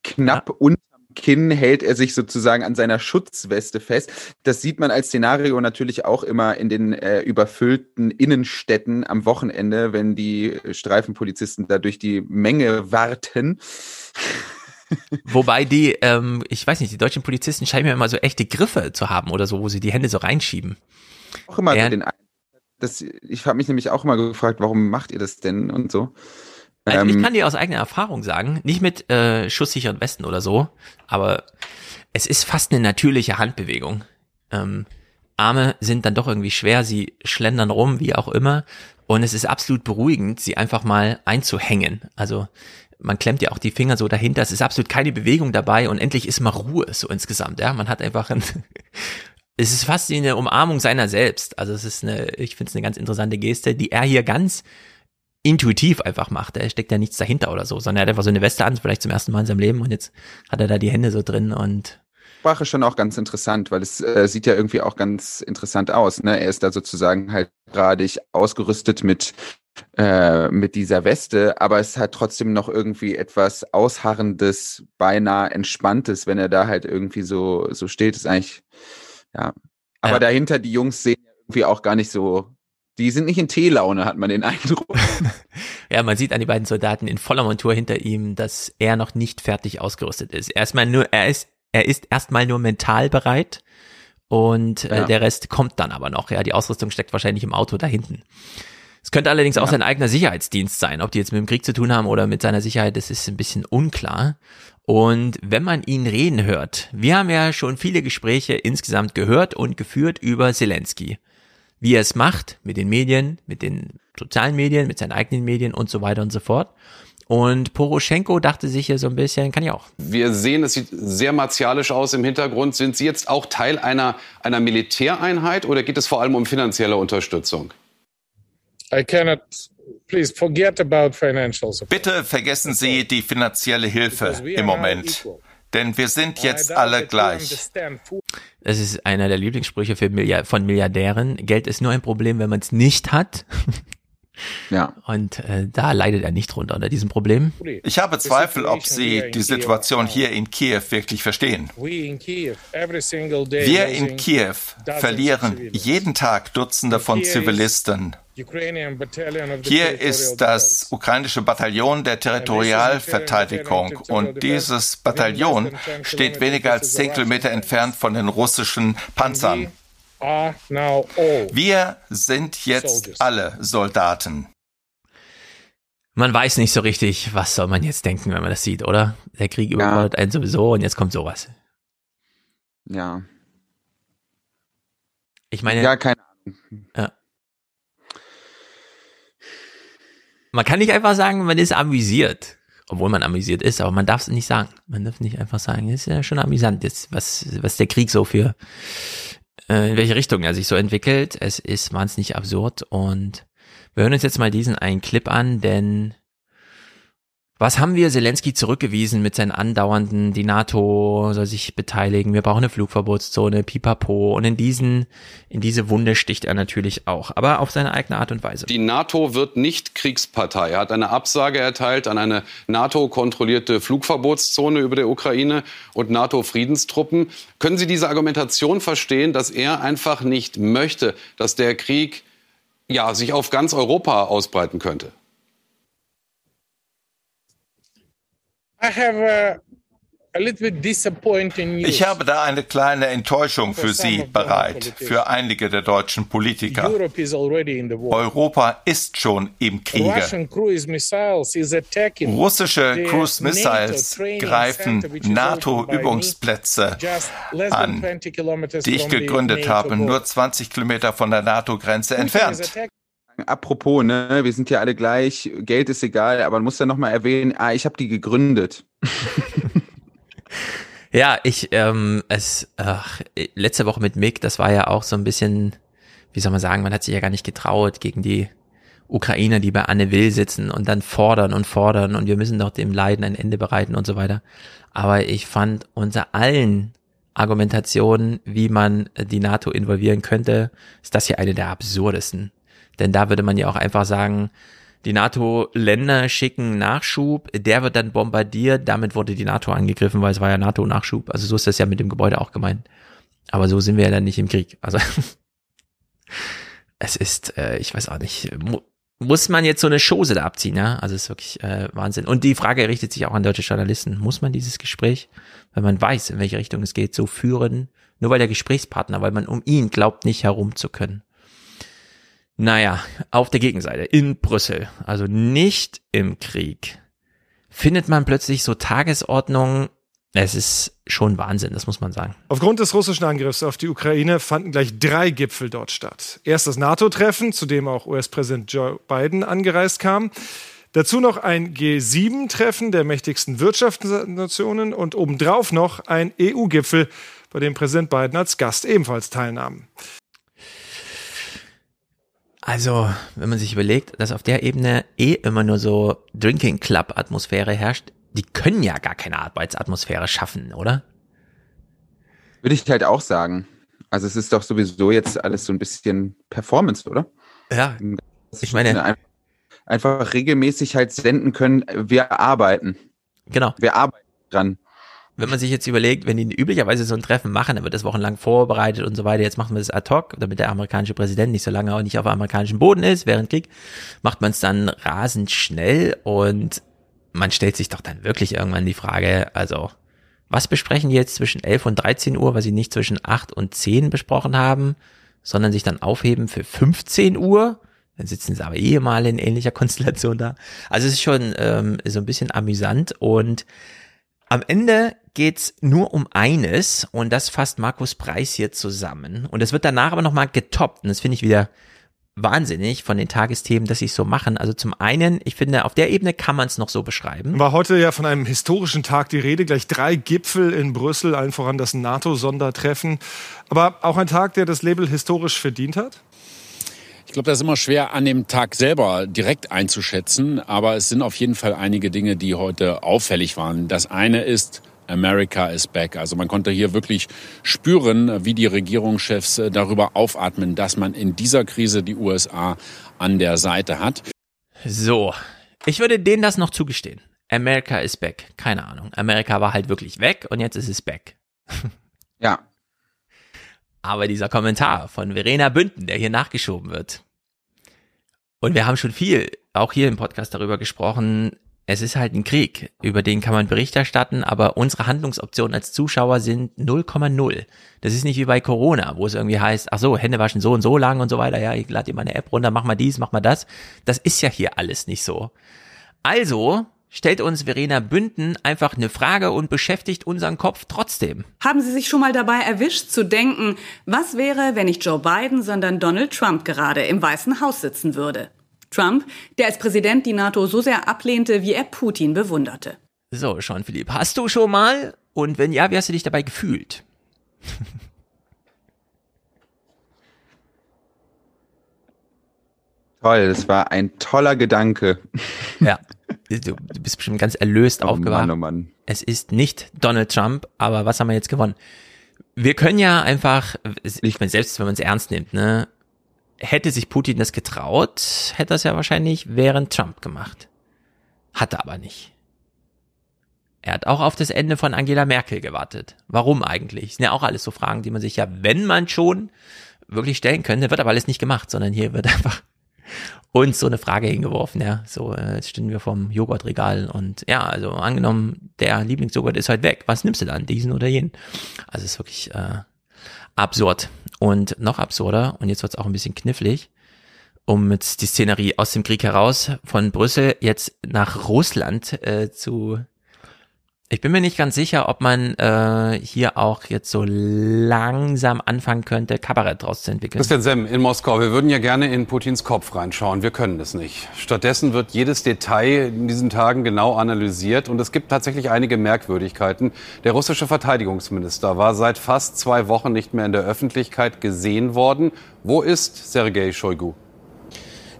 knapp ja. unterm Kinn hält er sich sozusagen an seiner Schutzweste fest. Das sieht man als Szenario natürlich auch immer in den äh, überfüllten Innenstädten am Wochenende, wenn die Streifenpolizisten da durch die Menge warten. Wobei die, ähm, ich weiß nicht, die deutschen Polizisten scheinen ja immer so echte Griffe zu haben oder so, wo sie die Hände so reinschieben. Auch immer ja. den das, ich habe mich nämlich auch immer gefragt, warum macht ihr das denn und so. Also ich ähm, kann dir aus eigener Erfahrung sagen, nicht mit äh, schusssicheren Westen oder so, aber es ist fast eine natürliche Handbewegung. Ähm, Arme sind dann doch irgendwie schwer, sie schlendern rum, wie auch immer. Und es ist absolut beruhigend, sie einfach mal einzuhängen. Also man klemmt ja auch die Finger so dahinter, es ist absolut keine Bewegung dabei und endlich ist mal Ruhe so insgesamt, ja, man hat einfach ein, es ist fast wie eine Umarmung seiner selbst, also es ist eine, ich finde es eine ganz interessante Geste, die er hier ganz intuitiv einfach macht, er steckt ja nichts dahinter oder so, sondern er hat einfach so eine Weste an, vielleicht zum ersten Mal in seinem Leben und jetzt hat er da die Hände so drin und Sprache schon auch ganz interessant, weil es äh, sieht ja irgendwie auch ganz interessant aus. Ne? Er ist da sozusagen halt gerade ausgerüstet mit äh, mit dieser Weste, aber es hat trotzdem noch irgendwie etwas Ausharrendes, beinahe Entspanntes, wenn er da halt irgendwie so, so steht, ist eigentlich, ja. Aber ja. dahinter, die Jungs sehen irgendwie auch gar nicht so, die sind nicht in Teelaune, hat man den Eindruck. ja, man sieht an die beiden Soldaten in voller Montur hinter ihm, dass er noch nicht fertig ausgerüstet ist. Erstmal nur, er ist, er ist erstmal nur mental bereit und äh, der Rest kommt dann aber noch. Ja, die Ausrüstung steckt wahrscheinlich im Auto da hinten. Es könnte allerdings auch sein eigener Sicherheitsdienst sein. Ob die jetzt mit dem Krieg zu tun haben oder mit seiner Sicherheit, das ist ein bisschen unklar. Und wenn man ihn reden hört, wir haben ja schon viele Gespräche insgesamt gehört und geführt über Zelensky. Wie er es macht mit den Medien, mit den sozialen Medien, mit seinen eigenen Medien und so weiter und so fort. Und Poroschenko dachte sich hier so ein bisschen, kann ich auch. Wir sehen, es sieht sehr martialisch aus im Hintergrund. Sind Sie jetzt auch Teil einer, einer Militäreinheit oder geht es vor allem um finanzielle Unterstützung? Bitte vergessen Sie die finanzielle Hilfe im Moment. Denn wir sind jetzt alle gleich. Das ist einer der Lieblingssprüche für Milliard von Milliardären. Geld ist nur ein Problem, wenn man es nicht hat. Ja. Und äh, da leidet er nicht drunter unter diesem Problem. Ich habe Zweifel, ob Sie die Situation hier in Kiew wirklich verstehen. Wir in Kiew verlieren jeden Tag Dutzende von Zivilisten. Hier ist das ukrainische Bataillon der Territorialverteidigung und dieses Bataillon steht weniger als 10 Kilometer entfernt von den russischen Panzern. Wir sind jetzt alle Soldaten. Man weiß nicht so richtig, was soll man jetzt denken, wenn man das sieht, oder? Der Krieg überfordert ja. einen sowieso und jetzt kommt sowas. Ja. Ich meine. Ja, keine Ahnung. Ja. Man kann nicht einfach sagen, man ist amüsiert. Obwohl man amüsiert ist, aber man darf es nicht sagen. Man darf nicht einfach sagen, es ist ja schon amüsant jetzt, was, was der Krieg so für äh, in welche Richtung er sich so entwickelt. Es ist wahnsinnig absurd und wir hören uns jetzt mal diesen einen Clip an, denn Was haben wir Zelensky zurückgewiesen mit seinen andauernden, die NATO soll sich beteiligen, wir brauchen eine Flugverbotszone, pipapo. Und in diesen, in diese Wunde sticht er natürlich auch, aber auf seine eigene Art und Weise. Die NATO wird nicht Kriegspartei. Er hat eine Absage erteilt an eine NATO-kontrollierte Flugverbotszone über der Ukraine und NATO-Friedenstruppen. Können Sie diese Argumentation verstehen, dass er einfach nicht möchte, dass der Krieg ja, sich auf ganz Europa ausbreiten könnte? Ich habe da eine kleine Enttäuschung für Sie bereit, für einige der deutschen Politiker. Europa ist schon im Kriege. Russische Cruise Missiles greifen NATO-Übungsplätze an, die ich gegründet habe, nur 20 Kilometer von der NATO-Grenze entfernt. Apropos, ne, wir sind ja alle gleich, Geld ist egal, aber man muss ja nochmal erwähnen, ah, ich habe die gegründet. ja, ich, ähm, es, ach, letzte Woche mit Mick, das war ja auch so ein bisschen, wie soll man sagen, man hat sich ja gar nicht getraut gegen die Ukrainer, die bei Anne Will sitzen und dann fordern und fordern und wir müssen doch dem Leiden ein Ende bereiten und so weiter. Aber ich fand unter allen Argumentationen, wie man die NATO involvieren könnte, ist das hier eine der absurdesten. Denn da würde man ja auch einfach sagen, die NATO-Länder schicken Nachschub, der wird dann bombardiert, damit wurde die NATO angegriffen, weil es war ja NATO-Nachschub. Also so ist das ja mit dem Gebäude auch gemeint. Aber so sind wir ja dann nicht im Krieg. Also es ist, äh, ich weiß auch nicht, mu muss man jetzt so eine Chose da abziehen, ja? Also es ist wirklich äh, Wahnsinn. Und die Frage richtet sich auch an deutsche Journalisten. Muss man dieses Gespräch, wenn man weiß, in welche Richtung es geht, so führen, nur weil der Gesprächspartner, weil man um ihn glaubt, nicht herum zu können? Naja, auf der Gegenseite, in Brüssel, also nicht im Krieg, findet man plötzlich so Tagesordnungen. Es ist schon Wahnsinn, das muss man sagen. Aufgrund des russischen Angriffs auf die Ukraine fanden gleich drei Gipfel dort statt. Erst das NATO-Treffen, zu dem auch US-Präsident Joe Biden angereist kam. Dazu noch ein G7-Treffen der mächtigsten Wirtschaftsnationen und obendrauf noch ein EU-Gipfel, bei dem Präsident Biden als Gast ebenfalls teilnahm. Also, wenn man sich überlegt, dass auf der Ebene eh immer nur so Drinking Club Atmosphäre herrscht, die können ja gar keine Arbeitsatmosphäre schaffen, oder? Würde ich halt auch sagen. Also es ist doch sowieso jetzt alles so ein bisschen Performance, oder? Ja. Ich meine, einfach regelmäßig halt senden können, wir arbeiten. Genau. Wir arbeiten dran wenn man sich jetzt überlegt, wenn die üblicherweise so ein Treffen machen, dann wird das wochenlang vorbereitet und so weiter. Jetzt machen wir das ad hoc, damit der amerikanische Präsident nicht so lange auch nicht auf amerikanischem Boden ist während Krieg, macht man es dann rasend schnell und man stellt sich doch dann wirklich irgendwann die Frage, also was besprechen die jetzt zwischen 11 und 13 Uhr, was sie nicht zwischen 8 und 10 besprochen haben, sondern sich dann aufheben für 15 Uhr? Dann sitzen sie aber eh in ähnlicher Konstellation da. Also es ist schon ähm, so ein bisschen amüsant und am Ende geht's nur um eines und das fasst Markus Preis hier zusammen. Und es wird danach aber nochmal getoppt und das finde ich wieder wahnsinnig von den Tagesthemen, dass sie es so machen. Also zum einen, ich finde, auf der Ebene kann man es noch so beschreiben. War heute ja von einem historischen Tag die Rede, gleich drei Gipfel in Brüssel, allen voran das NATO-Sondertreffen. Aber auch ein Tag, der das Label historisch verdient hat? Ich glaube, das ist immer schwer an dem Tag selber direkt einzuschätzen, aber es sind auf jeden Fall einige Dinge, die heute auffällig waren. Das eine ist, America is back. Also man konnte hier wirklich spüren, wie die Regierungschefs äh, darüber aufatmen, dass man in dieser Krise die USA an der Seite hat. So, ich würde denen das noch zugestehen. America is back. Keine Ahnung. Amerika war halt wirklich weg und jetzt ist es back. ja, aber dieser Kommentar von Verena Bünden, der hier nachgeschoben wird. Und wir haben schon viel, auch hier im Podcast darüber gesprochen. Es ist halt ein Krieg, über den kann man Bericht erstatten, aber unsere Handlungsoptionen als Zuschauer sind 0,0. Das ist nicht wie bei Corona, wo es irgendwie heißt, ach so, Hände waschen so und so lang und so weiter. Ja, ich lade dir mal eine App runter, mach mal dies, mach mal das. Das ist ja hier alles nicht so. Also stellt uns Verena Bünden einfach eine Frage und beschäftigt unseren Kopf trotzdem. Haben Sie sich schon mal dabei erwischt zu denken, was wäre, wenn nicht Joe Biden, sondern Donald Trump gerade im Weißen Haus sitzen würde? Trump, der als Präsident die NATO so sehr ablehnte, wie er Putin bewunderte. So, Sean Philipp, hast du schon mal? Und wenn ja, wie hast du dich dabei gefühlt? Toll, das war ein toller Gedanke. Ja. du, bist bestimmt ganz erlöst oh aufgewacht. Mann, oh Mann. Es ist nicht Donald Trump, aber was haben wir jetzt gewonnen? Wir können ja einfach, ich meine, selbst wenn man es ernst nimmt, ne, hätte sich Putin das getraut, hätte das ja wahrscheinlich während Trump gemacht. Hat er aber nicht. Er hat auch auf das Ende von Angela Merkel gewartet. Warum eigentlich? Das sind ja auch alles so Fragen, die man sich ja, wenn man schon wirklich stellen könnte, wird aber alles nicht gemacht, sondern hier wird einfach uns so eine Frage hingeworfen, ja. So, äh, jetzt stehen wir vom Joghurtregal und ja, also angenommen, der Lieblingsjoghurt ist halt weg. Was nimmst du dann? Diesen oder jenen? Also ist wirklich äh, absurd. Und noch absurder, und jetzt wird es auch ein bisschen knifflig, um jetzt die Szenerie aus dem Krieg heraus von Brüssel jetzt nach Russland äh, zu ich bin mir nicht ganz sicher, ob man äh, hier auch jetzt so langsam anfangen könnte, Kabarett draus zu entwickeln. Christian Semm in Moskau. Wir würden ja gerne in Putins Kopf reinschauen. Wir können es nicht. Stattdessen wird jedes Detail in diesen Tagen genau analysiert und es gibt tatsächlich einige Merkwürdigkeiten. Der russische Verteidigungsminister war seit fast zwei Wochen nicht mehr in der Öffentlichkeit gesehen worden. Wo ist Sergei Shoigu?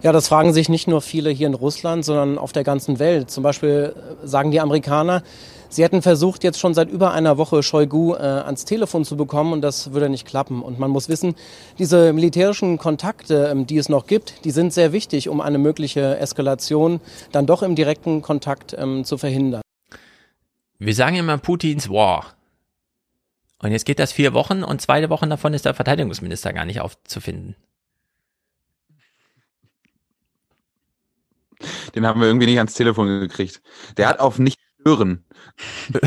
Ja, das fragen sich nicht nur viele hier in Russland, sondern auf der ganzen Welt. Zum Beispiel sagen die Amerikaner, Sie hätten versucht, jetzt schon seit über einer Woche Shoigu äh, ans Telefon zu bekommen und das würde nicht klappen. Und man muss wissen, diese militärischen Kontakte, ähm, die es noch gibt, die sind sehr wichtig, um eine mögliche Eskalation dann doch im direkten Kontakt ähm, zu verhindern. Wir sagen immer Putins War. Und jetzt geht das vier Wochen und zwei Wochen davon ist der Verteidigungsminister gar nicht aufzufinden. Den haben wir irgendwie nicht ans Telefon gekriegt. Der hat auf nicht hören.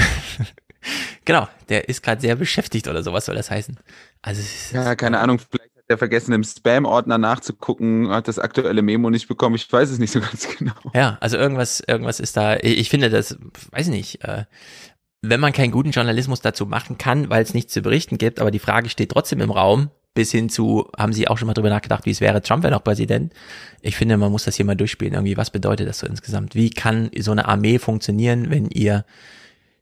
genau, der ist gerade sehr beschäftigt oder sowas soll das heißen. Also ja, keine Ahnung, vielleicht hat er vergessen im Spam-Ordner nachzugucken, hat das aktuelle Memo nicht bekommen. Ich weiß es nicht so ganz genau. Ja, also irgendwas, irgendwas ist da. Ich finde das, weiß nicht. Äh, wenn man keinen guten Journalismus dazu machen kann, weil es nichts zu berichten gibt, aber die Frage steht trotzdem im Raum, bis hin zu, haben Sie auch schon mal drüber nachgedacht, wie es wäre, Trump wäre noch Präsident? Ich finde, man muss das hier mal durchspielen. Irgendwie, was bedeutet das so insgesamt? Wie kann so eine Armee funktionieren, wenn ihr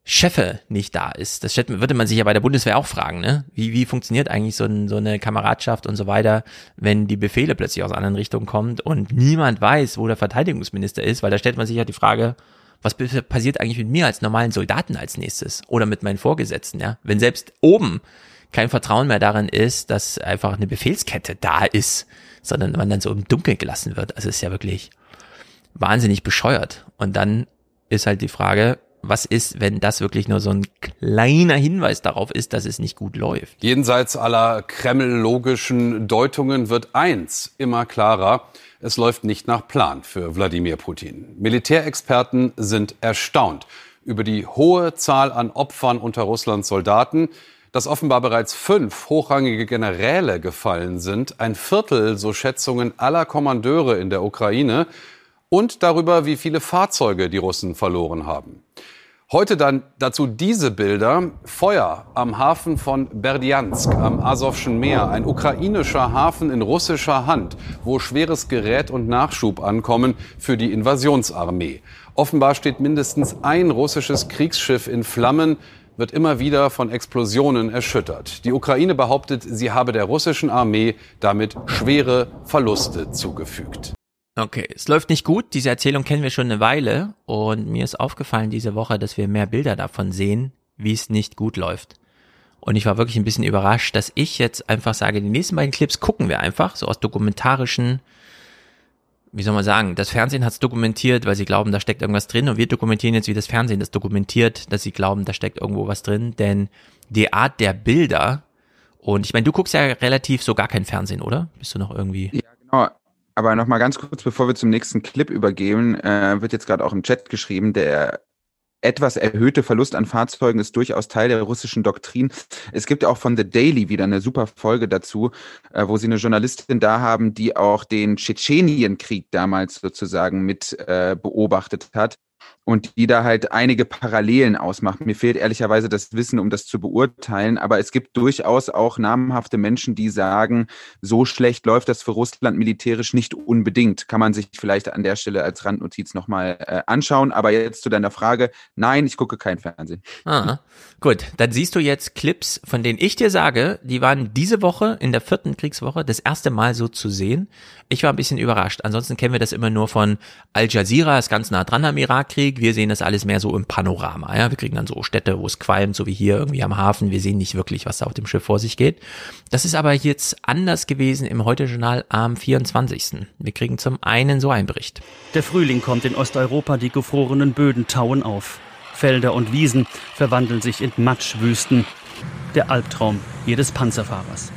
Chefe nicht da ist? Das würde man sich ja bei der Bundeswehr auch fragen, ne? Wie, wie funktioniert eigentlich so, ein, so eine Kameradschaft und so weiter, wenn die Befehle plötzlich aus anderen Richtungen kommt und niemand weiß, wo der Verteidigungsminister ist? Weil da stellt man sich ja die Frage, was passiert eigentlich mit mir als normalen Soldaten als nächstes? Oder mit meinen Vorgesetzten, ja? Wenn selbst oben kein Vertrauen mehr darin ist, dass einfach eine Befehlskette da ist, sondern man dann so im Dunkeln gelassen wird. Also ist ja wirklich wahnsinnig bescheuert. Und dann ist halt die Frage, was ist, wenn das wirklich nur so ein kleiner Hinweis darauf ist, dass es nicht gut läuft? Jenseits aller kreml-logischen Deutungen wird eins immer klarer. Es läuft nicht nach Plan für Wladimir Putin. Militärexperten sind erstaunt über die hohe Zahl an Opfern unter Russlands Soldaten, dass offenbar bereits fünf hochrangige Generäle gefallen sind, ein Viertel, so Schätzungen aller Kommandeure in der Ukraine und darüber, wie viele Fahrzeuge die Russen verloren haben. Heute dann dazu diese Bilder. Feuer am Hafen von Berdjansk am Asowschen Meer, ein ukrainischer Hafen in russischer Hand, wo schweres Gerät und Nachschub ankommen für die Invasionsarmee. Offenbar steht mindestens ein russisches Kriegsschiff in Flammen wird immer wieder von Explosionen erschüttert. Die Ukraine behauptet, sie habe der russischen Armee damit schwere Verluste zugefügt. Okay, es läuft nicht gut. Diese Erzählung kennen wir schon eine Weile und mir ist aufgefallen diese Woche, dass wir mehr Bilder davon sehen, wie es nicht gut läuft. Und ich war wirklich ein bisschen überrascht, dass ich jetzt einfach sage, die nächsten beiden Clips gucken wir einfach, so aus dokumentarischen wie soll man sagen, das Fernsehen hat es dokumentiert, weil sie glauben, da steckt irgendwas drin und wir dokumentieren jetzt, wie das Fernsehen das dokumentiert, dass sie glauben, da steckt irgendwo was drin, denn die Art der Bilder und ich meine, du guckst ja relativ so gar kein Fernsehen, oder? Bist du noch irgendwie? Ja, genau. Aber noch mal ganz kurz, bevor wir zum nächsten Clip übergehen, äh, wird jetzt gerade auch im Chat geschrieben, der etwas erhöhte Verlust an Fahrzeugen ist durchaus Teil der russischen Doktrin. Es gibt auch von The Daily wieder eine super Folge dazu, äh, wo sie eine Journalistin da haben, die auch den Tschetschenienkrieg damals sozusagen mit äh, beobachtet hat und die da halt einige Parallelen ausmacht. Mir fehlt ehrlicherweise das Wissen, um das zu beurteilen, aber es gibt durchaus auch namhafte Menschen, die sagen, so schlecht läuft das für Russland militärisch nicht unbedingt. Kann man sich vielleicht an der Stelle als Randnotiz nochmal äh, anschauen. Aber jetzt zu deiner Frage, nein, ich gucke kein Fernsehen. Ah, gut. Dann siehst du jetzt Clips, von denen ich dir sage, die waren diese Woche in der vierten Kriegswoche das erste Mal so zu sehen. Ich war ein bisschen überrascht. Ansonsten kennen wir das immer nur von Al Jazeera, ist ganz nah dran am Irak Nuklearkrieg. Wir sehen das alles mehr so im Panorama. Ja, wir kriegen dann so Städte, wo es qualmt, so wie hier irgendwie am Hafen. Wir sehen nicht wirklich, was da auf dem Schiff vor sich geht. Das ist aber jetzt anders gewesen im Heute-Journal am 24. Wir kriegen zum einen so einen Bericht. Der Frühling kommt in Osteuropa, die gefrorenen Böden tauen auf. Felder und Wiesen verwandeln sich in Matschwüsten. Der Albtraum jedes Panzerfahrers.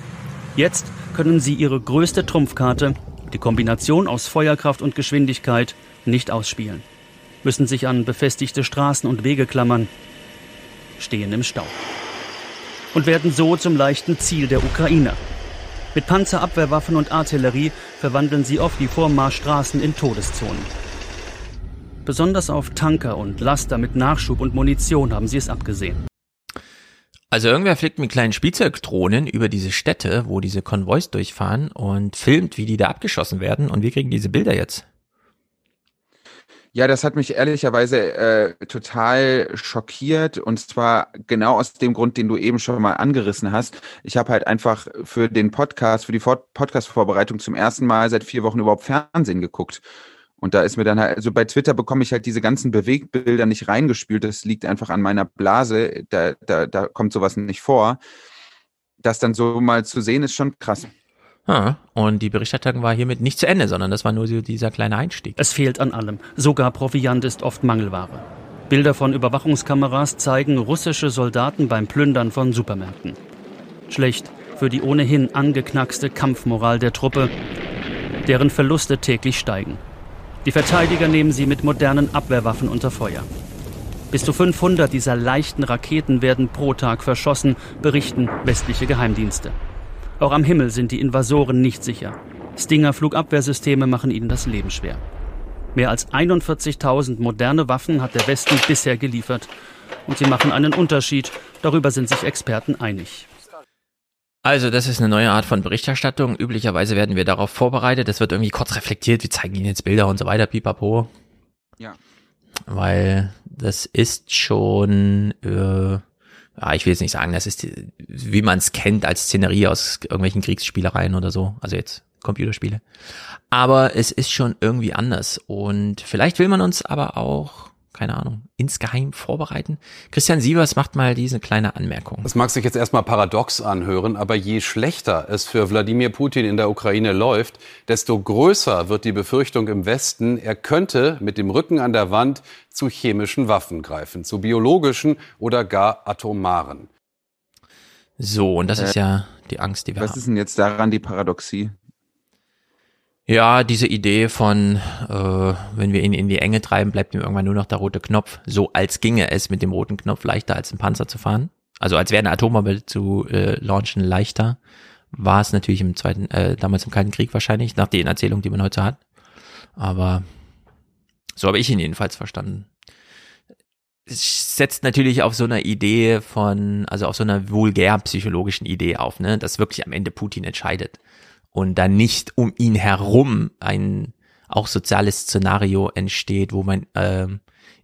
Jetzt können sie ihre größte Trumpfkarte, die Kombination aus Feuerkraft und Geschwindigkeit, nicht ausspielen. Müssen sich an befestigte Straßen und Wege klammern, stehen im Stau. Und werden so zum leichten Ziel der Ukrainer. Mit Panzerabwehrwaffen und Artillerie verwandeln sie oft die Vormarschstraßen in Todeszonen. Besonders auf Tanker und Laster mit Nachschub und Munition haben sie es abgesehen. Also irgendwer fliegt mit kleinen Spielzeugdrohnen über diese Städte, wo diese Konvois durchfahren und filmt, wie die da abgeschossen werden und wir kriegen diese Bilder jetzt. Ja, das hat mich ehrlicherweise äh, total schockiert und zwar genau aus dem Grund, den du eben schon mal angerissen hast. Ich habe halt einfach für den Podcast, für die Podcast-Vorbereitung zum ersten Mal seit vier Wochen überhaupt Fernsehen geguckt. Und da ist mir dann halt, also bei Twitter bekomme ich halt diese ganzen Bewegbilder nicht reingespült. Das liegt einfach an meiner Blase. Da, da, da kommt sowas nicht vor. Das dann so mal zu sehen, ist schon krass. Ah, und die Berichterstattung war hiermit nicht zu Ende, sondern das war nur dieser kleine Einstieg. Es fehlt an allem. Sogar Proviant ist oft Mangelware. Bilder von Überwachungskameras zeigen russische Soldaten beim Plündern von Supermärkten. Schlecht für die ohnehin angeknackste Kampfmoral der Truppe, deren Verluste täglich steigen. Die Verteidiger nehmen sie mit modernen Abwehrwaffen unter Feuer. Bis zu 500 dieser leichten Raketen werden pro Tag verschossen, berichten westliche Geheimdienste. Auch am Himmel sind die Invasoren nicht sicher. Stinger-Flugabwehrsysteme machen ihnen das Leben schwer. Mehr als 41.000 moderne Waffen hat der Westen bisher geliefert. Und sie machen einen Unterschied. Darüber sind sich Experten einig. Also, das ist eine neue Art von Berichterstattung. Üblicherweise werden wir darauf vorbereitet. Das wird irgendwie kurz reflektiert. Wir zeigen Ihnen jetzt Bilder und so weiter, pipapo. Ja. Weil das ist schon, äh, ja, ich will jetzt nicht sagen, das ist, wie man es kennt als Szenerie aus irgendwelchen Kriegsspielereien oder so. Also jetzt Computerspiele. Aber es ist schon irgendwie anders. Und vielleicht will man uns aber auch keine Ahnung, insgeheim vorbereiten? Christian Sievers macht mal diese kleine Anmerkung. Das mag sich jetzt erstmal paradox anhören, aber je schlechter es für Wladimir Putin in der Ukraine läuft, desto größer wird die Befürchtung im Westen, er könnte mit dem Rücken an der Wand zu chemischen Waffen greifen, zu biologischen oder gar atomaren. So, und das ist ja die Angst, die wir Was haben. ist denn jetzt daran die Paradoxie? Ja, diese Idee von, äh, wenn wir ihn in die Enge treiben, bleibt ihm irgendwann nur noch der rote Knopf. So als ginge es mit dem roten Knopf leichter als ein Panzer zu fahren. Also als wäre eine Atombombe zu äh, launchen leichter. War es natürlich im zweiten, äh, damals im Kalten Krieg wahrscheinlich, nach den Erzählungen, die man heute hat. Aber so habe ich ihn jedenfalls verstanden. Es setzt natürlich auf so einer Idee von, also auf so einer vulgär psychologischen Idee auf, ne, dass wirklich am Ende Putin entscheidet und dann nicht um ihn herum ein auch soziales Szenario entsteht, wo man ähm,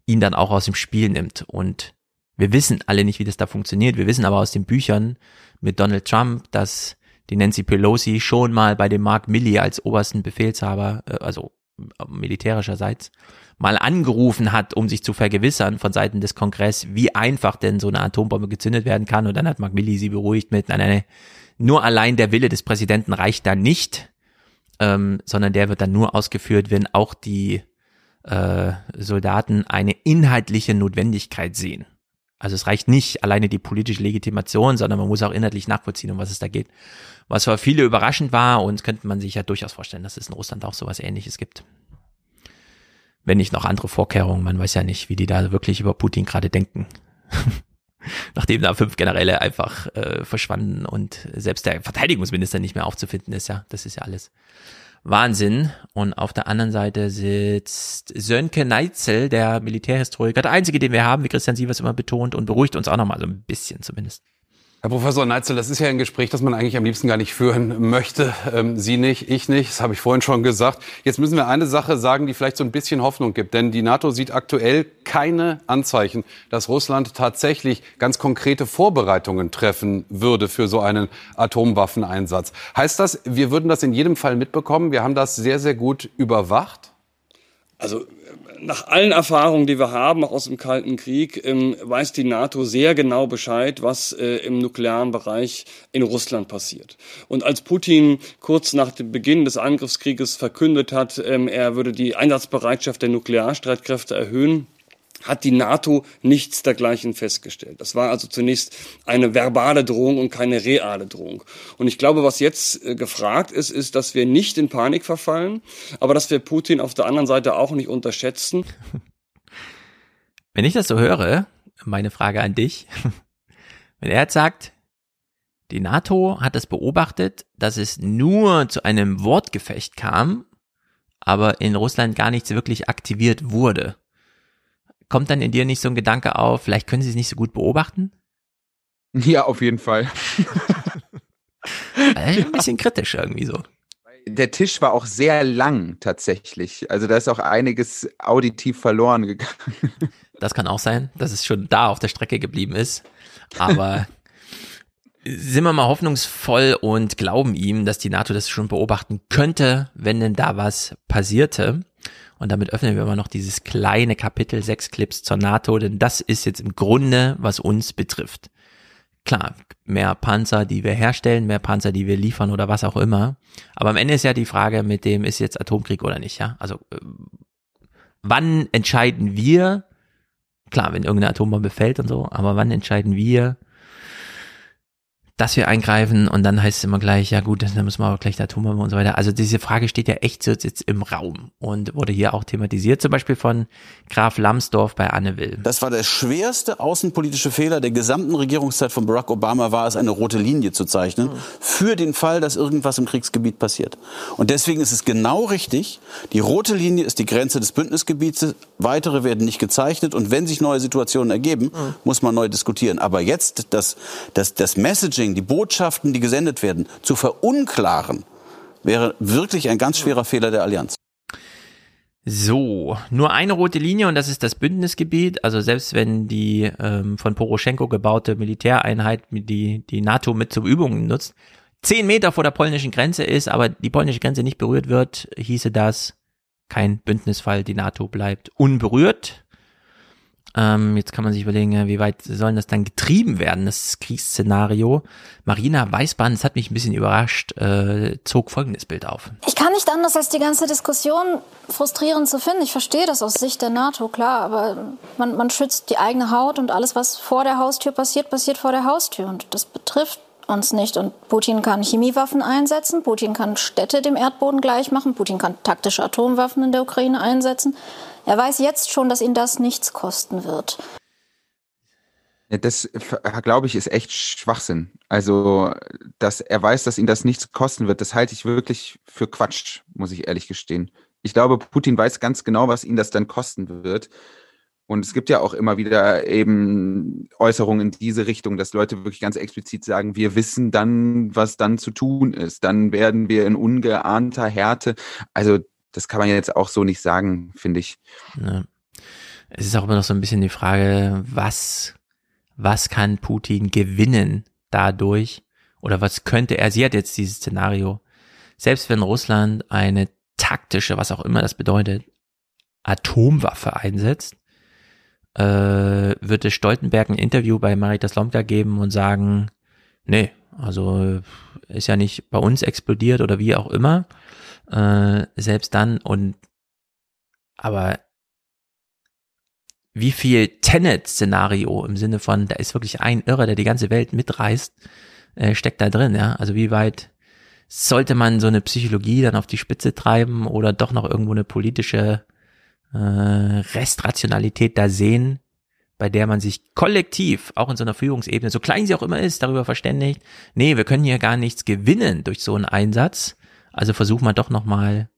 ihn dann auch aus dem Spiel nimmt. Und wir wissen alle nicht, wie das da funktioniert. Wir wissen aber aus den Büchern mit Donald Trump, dass die Nancy Pelosi schon mal bei dem Mark Milley als obersten Befehlshaber, äh, also militärischerseits, mal angerufen hat, um sich zu vergewissern von Seiten des Kongress, wie einfach denn so eine Atombombe gezündet werden kann. Und dann hat Mark Milley sie beruhigt mit, nein, nein, nein, nur allein der Wille des Präsidenten reicht da nicht, ähm, sondern der wird dann nur ausgeführt, wenn auch die äh, Soldaten eine inhaltliche Notwendigkeit sehen. Also es reicht nicht alleine die politische Legitimation, sondern man muss auch inhaltlich nachvollziehen, um was es da geht. Was für viele überraschend war und könnte man sich ja durchaus vorstellen, dass es in Russland auch sowas ähnliches gibt. Wenn nicht noch andere Vorkehrungen, man weiß ja nicht, wie die da wirklich über Putin gerade denken. Nachdem da fünf Generäle einfach äh, verschwanden und selbst der Verteidigungsminister nicht mehr aufzufinden ist, ja, das ist ja alles Wahnsinn. Und auf der anderen Seite sitzt Sönke Neitzel, der Militärhistoriker, der einzige, den wir haben, wie Christian Sievers immer betont, und beruhigt uns auch nochmal so ein bisschen zumindest. Herr Professor Neitzel, das ist ja ein Gespräch, das man eigentlich am liebsten gar nicht führen möchte. Ähm, Sie nicht, ich nicht, das habe ich vorhin schon gesagt. Jetzt müssen wir eine Sache sagen, die vielleicht so ein bisschen Hoffnung gibt. Denn die NATO sieht aktuell keine Anzeichen, dass Russland tatsächlich ganz konkrete Vorbereitungen treffen würde für so einen Atomwaffeneinsatz. Heißt das, wir würden das in jedem Fall mitbekommen? Wir haben das sehr, sehr gut überwacht? Also nach allen Erfahrungen, die wir haben, auch aus dem Kalten Krieg, ähm, weiß die NATO sehr genau Bescheid, was äh, im nuklearen Bereich in Russland passiert. Und als Putin kurz nach dem Beginn des Angriffskrieges verkündet hat, ähm, er würde die Einsatzbereitschaft der Nuklearstreitkräfte erhöhen, hat die NATO nichts dergleichen festgestellt. Das war also zunächst eine verbale Drohung und keine reale Drohung. Und ich glaube, was jetzt äh, gefragt ist, ist, dass wir nicht in Panik verfallen, aber dass wir Putin auf der anderen Seite auch nicht unterschätzen. Wenn ich das so höre, meine Frage an dich, wenn er jetzt sagt, die NATO hat es beobachtet, dass es nur zu einem Wortgefecht kam, aber in Russland gar nichts wirklich aktiviert wurde kommt dann in dir nicht so ein Gedanke auf, vielleicht können sie es nicht so gut beobachten? Ja, auf jeden Fall. also ein bisschen kritisch irgendwie so. Der Tisch war auch sehr lang tatsächlich. Also da ist auch einiges auditiv verloren gegangen. Das kann auch sein, dass es schon da auf der Strecke geblieben ist. Aber sind wir mal hoffnungsvoll und glauben ihm, dass die NATO das schon beobachten könnte, wenn denn da was passierte. Und damit öffnen wir immer noch dieses kleine Kapitel sechs Clips zur NATO, denn das ist jetzt im Grunde, was uns betrifft. Klar, mehr Panzer, die wir herstellen, mehr Panzer, die wir liefern oder was auch immer. Aber am Ende ist ja die Frage mit dem, ist jetzt Atomkrieg oder nicht, ja? Also, äh, wann entscheiden wir, klar, wenn irgendeine Atombombe fällt und so, aber wann entscheiden wir, dass wir eingreifen und dann heißt es immer gleich, ja gut, dann müssen wir aber gleich die Atombombe und so weiter. Also diese Frage steht ja echt so jetzt im Raum und wurde hier auch thematisiert, zum Beispiel von Graf Lambsdorff bei Anne Will. Das war der schwerste außenpolitische Fehler der gesamten Regierungszeit von Barack Obama, war es eine rote Linie zu zeichnen, für den Fall, dass irgendwas im Kriegsgebiet passiert. Und deswegen ist es genau richtig, die rote Linie ist die Grenze des Bündnisgebiets, weitere werden nicht gezeichnet und wenn sich neue Situationen ergeben, muss man neu diskutieren. Aber jetzt das, das, das Messaging Messaging, die Botschaften, die gesendet werden, zu verunklaren, wäre wirklich ein ganz schwerer Fehler der Allianz. So, nur eine rote Linie und das ist das Bündnisgebiet. Also selbst wenn die ähm, von Poroschenko gebaute Militäreinheit die, die NATO mit zur Übung nutzt, zehn Meter vor der polnischen Grenze ist, aber die polnische Grenze nicht berührt wird, hieße das kein Bündnisfall. Die NATO bleibt unberührt. Ähm, jetzt kann man sich überlegen, wie weit sollen das dann getrieben werden, das Kriegsszenario. Marina Weißbahn, das hat mich ein bisschen überrascht, äh, zog folgendes Bild auf. Ich kann nicht anders, als die ganze Diskussion frustrierend zu finden. Ich verstehe das aus Sicht der NATO, klar, aber man, man schützt die eigene Haut und alles, was vor der Haustür passiert, passiert vor der Haustür. Und das betrifft uns nicht. Und Putin kann Chemiewaffen einsetzen, Putin kann Städte dem Erdboden gleich machen, Putin kann taktische Atomwaffen in der Ukraine einsetzen. Er weiß jetzt schon, dass ihn das nichts kosten wird. Das, glaube ich, ist echt Schwachsinn. Also, dass er weiß, dass ihn das nichts kosten wird, das halte ich wirklich für Quatsch, muss ich ehrlich gestehen. Ich glaube, Putin weiß ganz genau, was ihn das dann kosten wird. Und es gibt ja auch immer wieder eben Äußerungen in diese Richtung, dass Leute wirklich ganz explizit sagen, wir wissen dann, was dann zu tun ist. Dann werden wir in ungeahnter Härte. Also das kann man jetzt auch so nicht sagen, finde ich. Ja. Es ist auch immer noch so ein bisschen die Frage, was, was kann Putin gewinnen dadurch? Oder was könnte er, sie hat jetzt dieses Szenario, selbst wenn Russland eine taktische, was auch immer das bedeutet, Atomwaffe einsetzt, äh, wird es Stoltenberg ein Interview bei Marita Slomka geben und sagen, nee, also ist ja nicht bei uns explodiert oder wie auch immer äh, selbst dann und aber wie viel Tenet-Szenario im Sinne von, da ist wirklich ein Irrer, der die ganze Welt mitreißt, äh, steckt da drin, ja. Also wie weit sollte man so eine Psychologie dann auf die Spitze treiben oder doch noch irgendwo eine politische äh, Restrationalität da sehen, bei der man sich kollektiv, auch in so einer Führungsebene, so klein sie auch immer ist, darüber verständigt, nee, wir können hier gar nichts gewinnen durch so einen Einsatz. Also versuch mal doch nochmal,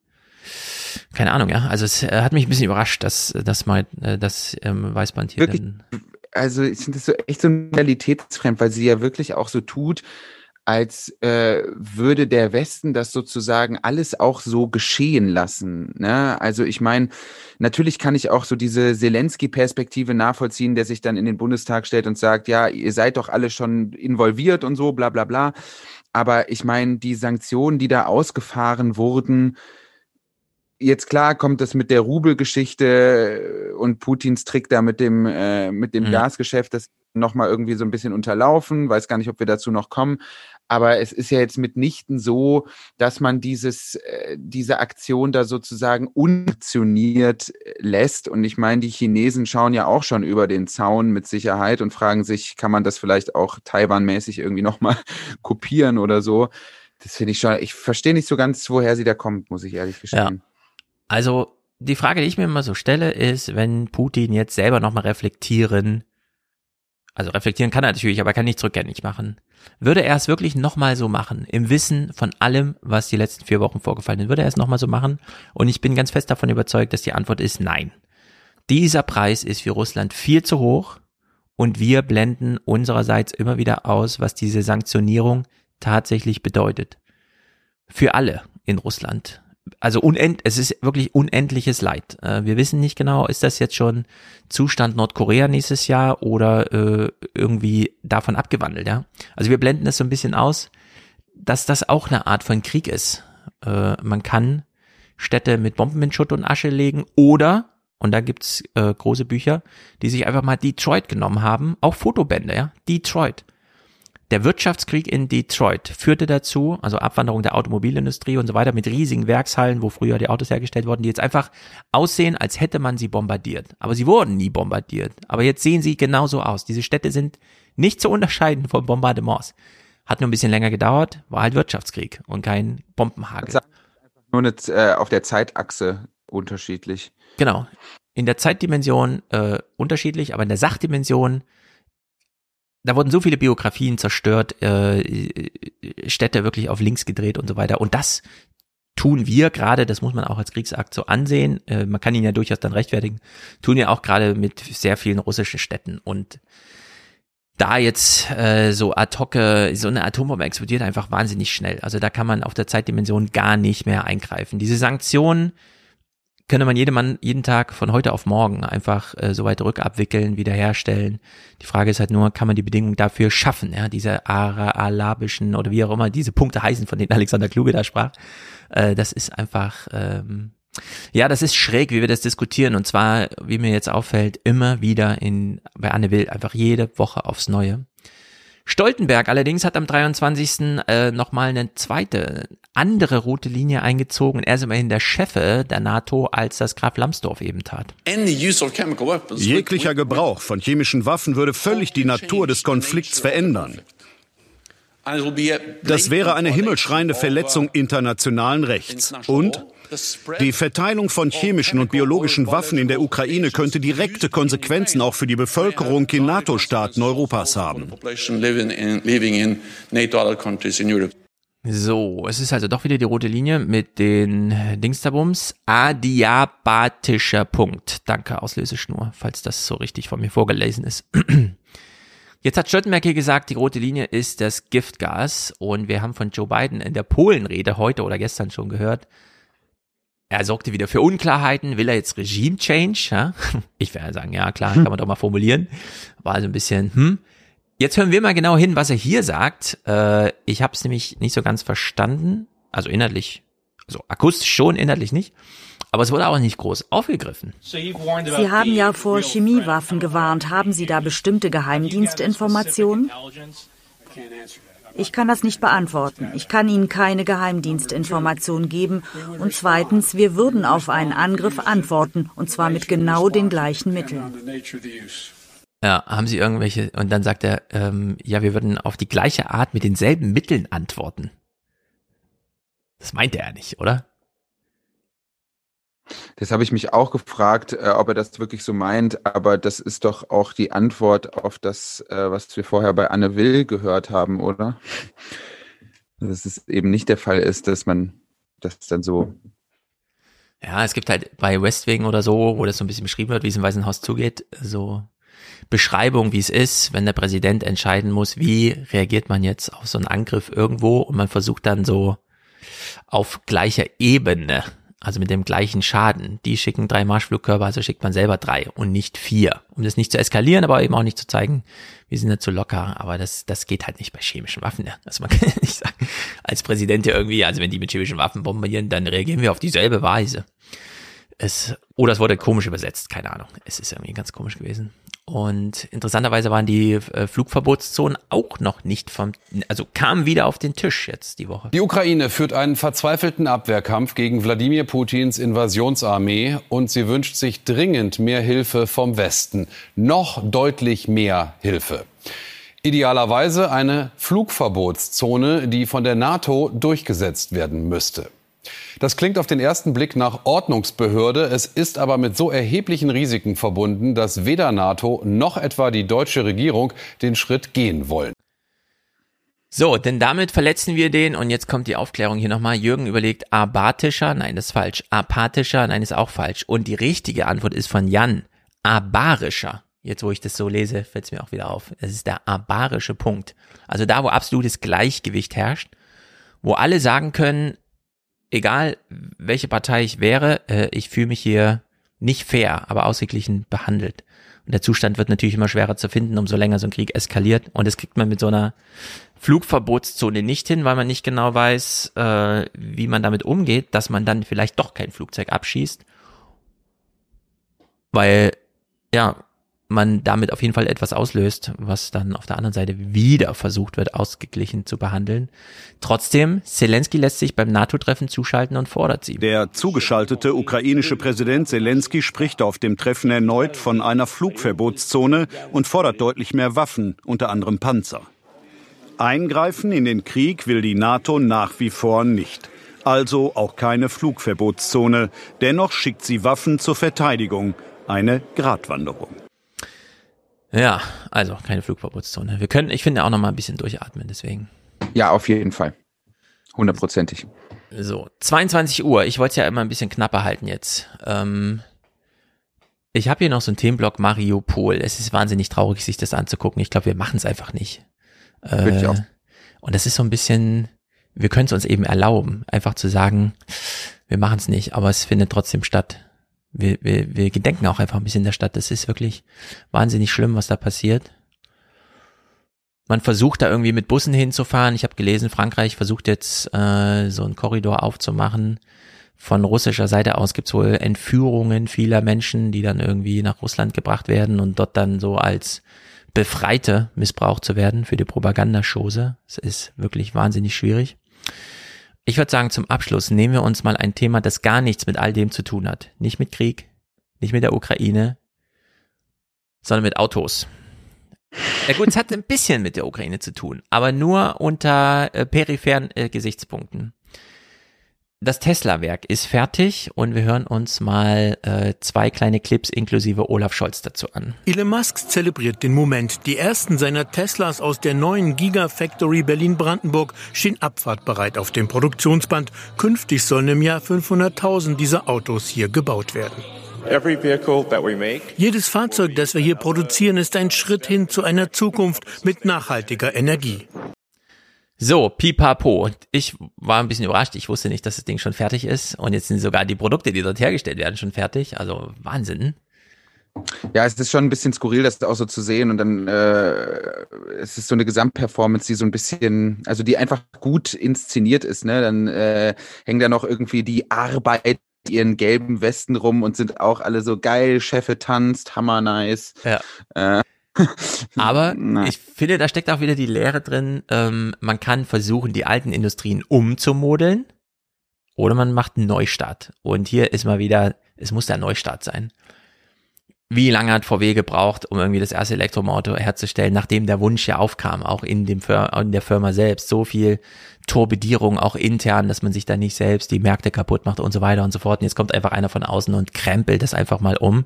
keine Ahnung, ja. Also es äh, hat mich ein bisschen überrascht, dass, dass mal äh, das ähm, Weißband hier wirklich. Also ich finde das so echt so realitätsfremd, weil sie ja wirklich auch so tut, als äh, würde der Westen das sozusagen alles auch so geschehen lassen. Ne? Also ich meine, natürlich kann ich auch so diese Zelensky-Perspektive nachvollziehen, der sich dann in den Bundestag stellt und sagt, ja, ihr seid doch alle schon involviert und so, bla bla bla. Aber ich meine, die Sanktionen, die da ausgefahren wurden, jetzt klar kommt das mit der Rubelgeschichte und Putins Trick da mit dem, äh, mit dem mhm. Gasgeschäft, das nochmal irgendwie so ein bisschen unterlaufen. Weiß gar nicht, ob wir dazu noch kommen. Aber es ist ja jetzt mitnichten so, dass man dieses, äh, diese Aktion da sozusagen unaktioniert lässt. Und ich meine, die Chinesen schauen ja auch schon über den Zaun mit Sicherheit und fragen sich, kann man das vielleicht auch Taiwan-mäßig irgendwie nochmal kopieren oder so. Das finde ich schon, ich verstehe nicht so ganz, woher sie da kommt, muss ich ehrlich gestehen. Ja. Also die Frage, die ich mir immer so stelle, ist, wenn Putin jetzt selber nochmal reflektieren also reflektieren kann er natürlich, aber er kann nicht rückgängig machen. Würde er es wirklich nochmal so machen, im Wissen von allem, was die letzten vier Wochen vorgefallen ist, würde er es nochmal so machen? Und ich bin ganz fest davon überzeugt, dass die Antwort ist nein. Dieser Preis ist für Russland viel zu hoch und wir blenden unsererseits immer wieder aus, was diese Sanktionierung tatsächlich bedeutet. Für alle in Russland also unend, es ist wirklich unendliches Leid. Äh, wir wissen nicht genau, ist das jetzt schon Zustand Nordkorea nächstes Jahr oder äh, irgendwie davon abgewandelt, ja? Also wir blenden es so ein bisschen aus, dass das auch eine Art von Krieg ist. Äh, man kann Städte mit Bomben in Schutt und Asche legen oder und da gibt's äh, große Bücher, die sich einfach mal Detroit genommen haben, auch Fotobände, ja, Detroit. Der Wirtschaftskrieg in Detroit führte dazu, also Abwanderung der Automobilindustrie und so weiter mit riesigen Werkshallen, wo früher die Autos hergestellt wurden, die jetzt einfach aussehen, als hätte man sie bombardiert. Aber sie wurden nie bombardiert. Aber jetzt sehen sie genauso aus. Diese Städte sind nicht zu unterscheiden von Bombardements. Hat nur ein bisschen länger gedauert, war halt Wirtschaftskrieg und kein Bombenhagel. Nur nicht, äh, auf der Zeitachse unterschiedlich. Genau. In der Zeitdimension äh, unterschiedlich, aber in der Sachdimension da wurden so viele Biografien zerstört, äh, Städte wirklich auf links gedreht und so weiter. Und das tun wir gerade, das muss man auch als Kriegsakt so ansehen, äh, man kann ihn ja durchaus dann rechtfertigen, tun wir auch gerade mit sehr vielen russischen Städten. Und da jetzt äh, so ad hoc, so eine Atombombe explodiert einfach wahnsinnig schnell. Also da kann man auf der Zeitdimension gar nicht mehr eingreifen. Diese Sanktionen, könnte man jeden, Mann, jeden Tag von heute auf morgen einfach äh, so weit rückabwickeln, wiederherstellen. Die Frage ist halt nur, kann man die Bedingungen dafür schaffen, ja, diese arabischen oder wie auch immer diese Punkte heißen, von denen Alexander Kluge da sprach. Äh, das ist einfach, ähm, ja, das ist schräg, wie wir das diskutieren. Und zwar, wie mir jetzt auffällt, immer wieder in, bei Anne Will, einfach jede Woche aufs Neue. Stoltenberg allerdings hat am 23. Äh, nochmal eine zweite, andere rote Linie eingezogen. Er ist immerhin der Chef der NATO, als das Graf Lambsdorff eben tat. Jeglicher Gebrauch von chemischen Waffen würde völlig die Natur des Konflikts verändern. Das wäre eine himmelschreiende Verletzung internationalen Rechts. Und die Verteilung von chemischen und biologischen Waffen in der Ukraine könnte direkte Konsequenzen auch für die Bevölkerung in NATO-Staaten Europas haben. So, es ist also doch wieder die rote Linie mit den Dingsterbums. Adiabatischer Punkt. Danke, Auslöseschnur, falls das so richtig von mir vorgelesen ist. Jetzt hat Stoltenberg hier gesagt, die rote Linie ist das Giftgas und wir haben von Joe Biden in der Polenrede heute oder gestern schon gehört, er sorgte wieder für Unklarheiten. Will er jetzt Regime Change? Ja? Ich werde sagen, ja klar, kann man doch mal formulieren. War also ein bisschen, hm. Jetzt hören wir mal genau hin, was er hier sagt. Äh, ich habe es nämlich nicht so ganz verstanden. Also inhaltlich, also akustisch schon, inhaltlich nicht. Aber es wurde auch nicht groß aufgegriffen. Sie haben ja vor Chemiewaffen gewarnt. Haben Sie da bestimmte Geheimdienstinformationen? Ich kann das nicht beantworten. Ich kann Ihnen keine Geheimdienstinformation geben. Und zweitens, wir würden auf einen Angriff antworten, und zwar mit genau den gleichen Mitteln. Ja, haben Sie irgendwelche, und dann sagt er, ähm, ja, wir würden auf die gleiche Art mit denselben Mitteln antworten. Das meint er nicht, oder? Das habe ich mich auch gefragt, äh, ob er das wirklich so meint, aber das ist doch auch die Antwort auf das, äh, was wir vorher bei Anne Will gehört haben, oder? Dass es eben nicht der Fall ist, dass man das dann so. Ja, es gibt halt bei Westwing oder so, wo das so ein bisschen beschrieben wird, wie es im Weißen Haus zugeht, so Beschreibung, wie es ist, wenn der Präsident entscheiden muss, wie reagiert man jetzt auf so einen Angriff irgendwo und man versucht dann so auf gleicher Ebene also mit dem gleichen Schaden. Die schicken drei Marschflugkörper, also schickt man selber drei und nicht vier. Um das nicht zu eskalieren, aber eben auch nicht zu zeigen, wir sind nicht zu locker. Aber das, das geht halt nicht bei chemischen Waffen. Ja. Also man kann nicht sagen, als Präsident ja irgendwie, also wenn die mit chemischen Waffen bombardieren, dann reagieren wir auf dieselbe Weise. Es, oder es wurde komisch übersetzt, keine Ahnung. Es ist irgendwie ganz komisch gewesen. Und interessanterweise waren die äh, Flugverbotszonen auch noch nicht vom, also kamen wieder auf den Tisch jetzt die Woche. Die Ukraine führt einen verzweifelten Abwehrkampf gegen Wladimir Putins Invasionsarmee und sie wünscht sich dringend mehr Hilfe vom Westen. Noch deutlich mehr Hilfe. Idealerweise eine Flugverbotszone, die von der NATO durchgesetzt werden müsste. Das klingt auf den ersten Blick nach Ordnungsbehörde. Es ist aber mit so erheblichen Risiken verbunden, dass weder NATO noch etwa die deutsche Regierung den Schritt gehen wollen. So, denn damit verletzen wir den, und jetzt kommt die Aufklärung hier nochmal. Jürgen überlegt, abatischer, nein, das ist falsch. Apathischer, nein, ist auch falsch. Und die richtige Antwort ist von Jan, abarischer. Jetzt, wo ich das so lese, fällt es mir auch wieder auf. Es ist der abarische Punkt. Also da, wo absolutes Gleichgewicht herrscht, wo alle sagen können, egal welche Partei ich wäre, äh, ich fühle mich hier nicht fair, aber ausgeglichen behandelt. Und der Zustand wird natürlich immer schwerer zu finden, umso länger so ein Krieg eskaliert. Und das kriegt man mit so einer Flugverbotszone nicht hin, weil man nicht genau weiß, äh, wie man damit umgeht, dass man dann vielleicht doch kein Flugzeug abschießt. Weil, ja, man damit auf jeden Fall etwas auslöst, was dann auf der anderen Seite wieder versucht wird, ausgeglichen zu behandeln. Trotzdem, Zelensky lässt sich beim NATO-Treffen zuschalten und fordert sie. Der zugeschaltete ukrainische Präsident Zelensky spricht auf dem Treffen erneut von einer Flugverbotszone und fordert deutlich mehr Waffen, unter anderem Panzer. Eingreifen in den Krieg will die NATO nach wie vor nicht. Also auch keine Flugverbotszone. Dennoch schickt sie Waffen zur Verteidigung. Eine Gratwanderung. Ja, also keine Flugverbotszone. Wir können, ich finde, auch noch mal ein bisschen durchatmen, deswegen. Ja, auf jeden Fall. Hundertprozentig. So, 22 Uhr. Ich wollte es ja immer ein bisschen knapper halten jetzt. Ähm, ich habe hier noch so einen Themenblock Mariupol. Es ist wahnsinnig traurig, sich das anzugucken. Ich glaube, wir machen es einfach nicht. Äh. Und das ist so ein bisschen, wir können es uns eben erlauben, einfach zu sagen, wir machen es nicht, aber es findet trotzdem statt wir, wir, wir gedenken auch einfach ein bisschen der Stadt. Das ist wirklich wahnsinnig schlimm, was da passiert. Man versucht da irgendwie mit Bussen hinzufahren. Ich habe gelesen, Frankreich versucht jetzt äh, so einen Korridor aufzumachen. Von russischer Seite aus gibt's wohl Entführungen vieler Menschen, die dann irgendwie nach Russland gebracht werden und dort dann so als Befreite missbraucht zu werden für die Propagandashose. Es ist wirklich wahnsinnig schwierig. Ich würde sagen, zum Abschluss nehmen wir uns mal ein Thema, das gar nichts mit all dem zu tun hat. Nicht mit Krieg, nicht mit der Ukraine, sondern mit Autos. Ja gut, es hat ein bisschen mit der Ukraine zu tun, aber nur unter äh, peripheren äh, Gesichtspunkten das Tesla-Werk ist fertig und wir hören uns mal äh, zwei kleine Clips inklusive Olaf Scholz dazu an. Elon Musk zelebriert den Moment. Die ersten seiner Teslas aus der neuen Gigafactory Berlin-Brandenburg stehen abfahrtbereit auf dem Produktionsband. Künftig sollen im Jahr 500.000 dieser Autos hier gebaut werden. Jedes Fahrzeug, das wir hier produzieren, ist ein Schritt hin zu einer Zukunft mit nachhaltiger Energie. So, pipapo. Ich war ein bisschen überrascht. Ich wusste nicht, dass das Ding schon fertig ist. Und jetzt sind sogar die Produkte, die dort hergestellt werden, schon fertig. Also Wahnsinn. Ja, es ist schon ein bisschen skurril, das auch so zu sehen. Und dann äh, es ist so eine Gesamtperformance, die so ein bisschen, also die einfach gut inszeniert ist. Ne? Dann äh, hängen da noch irgendwie die Arbeit ihren gelben Westen rum und sind auch alle so geil. Chefe tanzt, hammer nice. Ja. Äh, aber ich finde, da steckt auch wieder die Lehre drin, ähm, man kann versuchen, die alten Industrien umzumodeln oder man macht einen Neustart. Und hier ist mal wieder, es muss der Neustart sein. Wie lange hat VW gebraucht, um irgendwie das erste Elektromotor herzustellen, nachdem der Wunsch ja aufkam, auch in, dem in der Firma selbst. So viel Torpedierung auch intern, dass man sich da nicht selbst die Märkte kaputt macht und so weiter und so fort. Und jetzt kommt einfach einer von außen und krempelt das einfach mal um.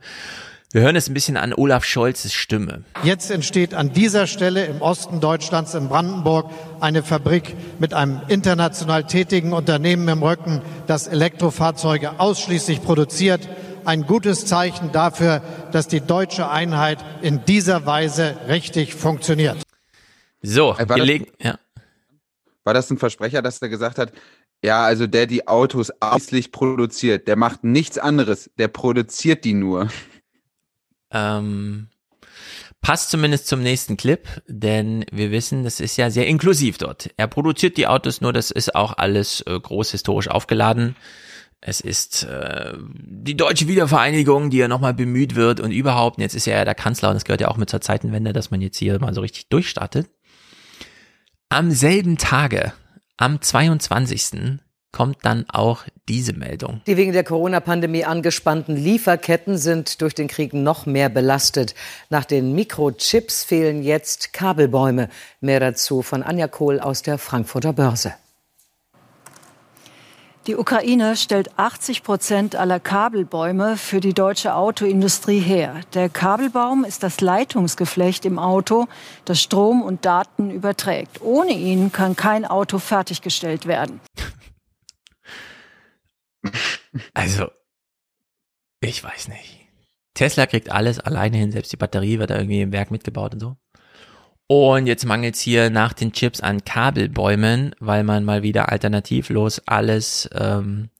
Wir hören es ein bisschen an Olaf Scholzes Stimme. Jetzt entsteht an dieser Stelle im Osten Deutschlands in Brandenburg eine Fabrik mit einem international tätigen Unternehmen im Rücken, das Elektrofahrzeuge ausschließlich produziert. Ein gutes Zeichen dafür, dass die deutsche Einheit in dieser Weise richtig funktioniert. So, war das, ja. war das ein Versprecher, dass er gesagt hat, ja, also der die Autos ausschließlich produziert, der macht nichts anderes, der produziert die nur. Ähm, passt zumindest zum nächsten Clip, denn wir wissen, das ist ja sehr inklusiv dort. Er produziert die Autos, nur das ist auch alles äh, groß historisch aufgeladen. Es ist äh, die deutsche Wiedervereinigung, die ja nochmal bemüht wird und überhaupt, jetzt ist er ja der Kanzler und das gehört ja auch mit zur Zeitenwende, dass man jetzt hier mal so richtig durchstartet. Am selben Tage, am 22 kommt dann auch diese Meldung. Die wegen der Corona-Pandemie angespannten Lieferketten sind durch den Krieg noch mehr belastet. Nach den Mikrochips fehlen jetzt Kabelbäume. Mehr dazu von Anja Kohl aus der Frankfurter Börse. Die Ukraine stellt 80 Prozent aller Kabelbäume für die deutsche Autoindustrie her. Der Kabelbaum ist das Leitungsgeflecht im Auto, das Strom und Daten überträgt. Ohne ihn kann kein Auto fertiggestellt werden. Also, ich weiß nicht. Tesla kriegt alles alleine hin, selbst die Batterie wird da irgendwie im Werk mitgebaut und so. Und jetzt mangelt es hier nach den Chips an Kabelbäumen, weil man mal wieder alternativlos alles ähm,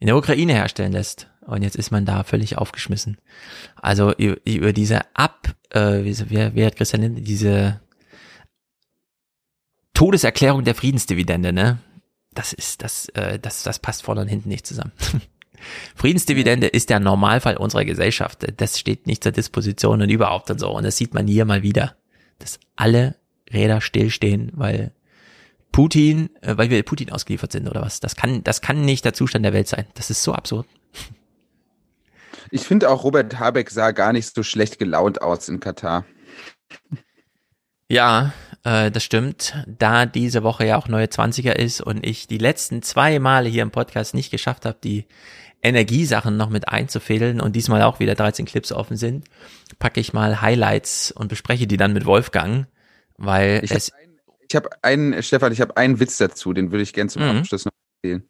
in der Ukraine herstellen lässt. Und jetzt ist man da völlig aufgeschmissen. Also über, diese Ab, äh, wie, wie, hat Christian diese Todeserklärung der Friedensdividende, ne? Das ist, das, äh, das, das passt vorne und hinten nicht zusammen. Friedensdividende ist der Normalfall unserer Gesellschaft. Das steht nicht zur Disposition und überhaupt und so. Und das sieht man hier mal wieder dass alle Räder stillstehen, weil Putin, äh, weil wir Putin ausgeliefert sind oder was. Das kann, das kann nicht der Zustand der Welt sein. Das ist so absurd. Ich finde auch Robert Habeck sah gar nicht so schlecht gelaunt aus in Katar. Ja, äh, das stimmt. Da diese Woche ja auch neue 20er ist und ich die letzten zwei Male hier im Podcast nicht geschafft habe, die Energiesachen noch mit einzufädeln und diesmal auch wieder 13 Clips offen sind, packe ich mal Highlights und bespreche die dann mit Wolfgang, weil ich es. ich habe einen, Stefan, ich habe einen Witz dazu, den würde ich gerne zum mhm. Abschluss noch erzählen.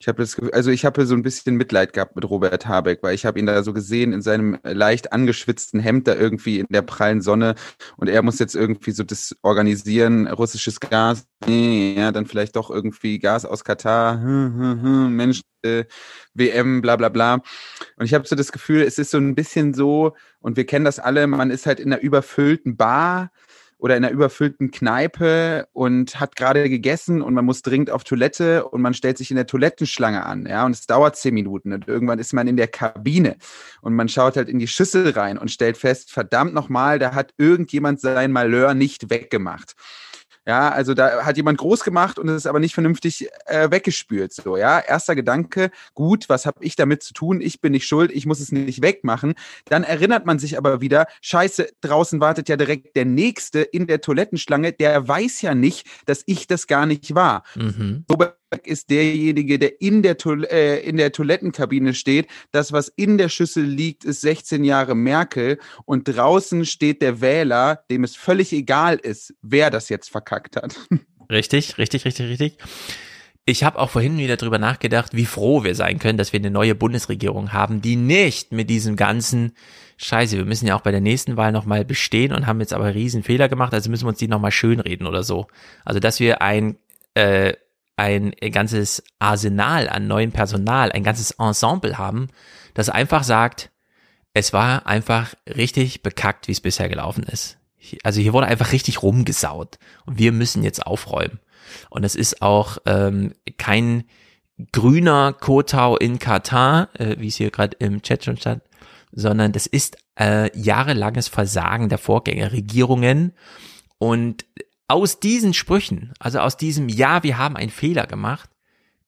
Ich habe das, also ich habe so ein bisschen Mitleid gehabt mit Robert Habeck, weil ich habe ihn da so gesehen in seinem leicht angeschwitzten Hemd da irgendwie in der prallen Sonne und er muss jetzt irgendwie so das organisieren, russisches Gas, ja, dann vielleicht doch irgendwie Gas aus Katar, hm, hm, hm, Mensch, äh, WM, bla bla bla. Und ich habe so das Gefühl, es ist so ein bisschen so, und wir kennen das alle, man ist halt in einer überfüllten Bar oder in einer überfüllten Kneipe und hat gerade gegessen und man muss dringend auf Toilette und man stellt sich in der Toilettenschlange an, ja, und es dauert zehn Minuten und irgendwann ist man in der Kabine und man schaut halt in die Schüssel rein und stellt fest, verdammt nochmal, da hat irgendjemand sein Malheur nicht weggemacht. Ja, also da hat jemand groß gemacht und es ist aber nicht vernünftig äh, weggespült. So, ja, erster Gedanke, gut, was habe ich damit zu tun? Ich bin nicht schuld, ich muss es nicht wegmachen. Dann erinnert man sich aber wieder, scheiße, draußen wartet ja direkt der Nächste in der Toilettenschlange, der weiß ja nicht, dass ich das gar nicht war. Mhm. Robert ist derjenige, der in der, äh, in der Toilettenkabine steht. Das, was in der Schüssel liegt, ist 16 Jahre Merkel. Und draußen steht der Wähler, dem es völlig egal ist, wer das jetzt verkackt hat. Richtig, richtig, richtig, richtig. Ich habe auch vorhin wieder drüber nachgedacht, wie froh wir sein können, dass wir eine neue Bundesregierung haben, die nicht mit diesem ganzen Scheiße, wir müssen ja auch bei der nächsten Wahl nochmal bestehen und haben jetzt aber riesen Fehler gemacht, also müssen wir uns die nochmal schönreden oder so. Also, dass wir ein äh, ein ganzes Arsenal an neuem Personal, ein ganzes Ensemble haben, das einfach sagt, es war einfach richtig bekackt, wie es bisher gelaufen ist. Also hier wurde einfach richtig rumgesaut und wir müssen jetzt aufräumen. Und es ist auch ähm, kein grüner Kotau in Katar, äh, wie es hier gerade im Chat schon stand, sondern das ist äh, jahrelanges Versagen der Vorgängerregierungen. Und aus diesen Sprüchen, also aus diesem Ja, wir haben einen Fehler gemacht,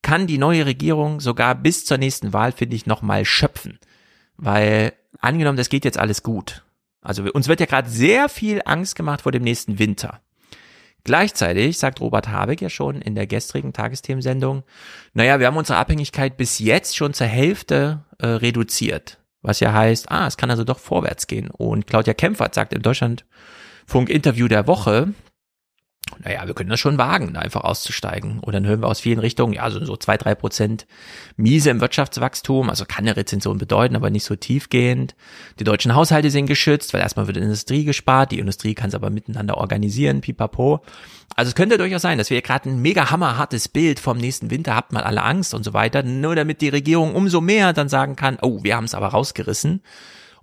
kann die neue Regierung sogar bis zur nächsten Wahl, finde ich, nochmal schöpfen. Weil angenommen, das geht jetzt alles gut. Also uns wird ja gerade sehr viel Angst gemacht vor dem nächsten Winter. Gleichzeitig sagt Robert Habeck ja schon in der gestrigen Tagesthemensendung, naja, wir haben unsere Abhängigkeit bis jetzt schon zur Hälfte äh, reduziert. Was ja heißt, ah, es kann also doch vorwärts gehen. Und Claudia Kempfert sagt im Deutschlandfunk-Interview der Woche, naja, wir können das schon wagen, da einfach auszusteigen. Und dann hören wir aus vielen Richtungen, ja, so, so zwei, drei Prozent miese im Wirtschaftswachstum, also kann eine Rezession bedeuten, aber nicht so tiefgehend. Die deutschen Haushalte sind geschützt, weil erstmal wird in Industrie gespart, die Industrie kann es aber miteinander organisieren, pipapo. Also es könnte durchaus sein, dass wir gerade ein mega hammerhartes Bild vom nächsten Winter, habt mal alle Angst und so weiter, nur damit die Regierung umso mehr dann sagen kann, oh, wir haben es aber rausgerissen,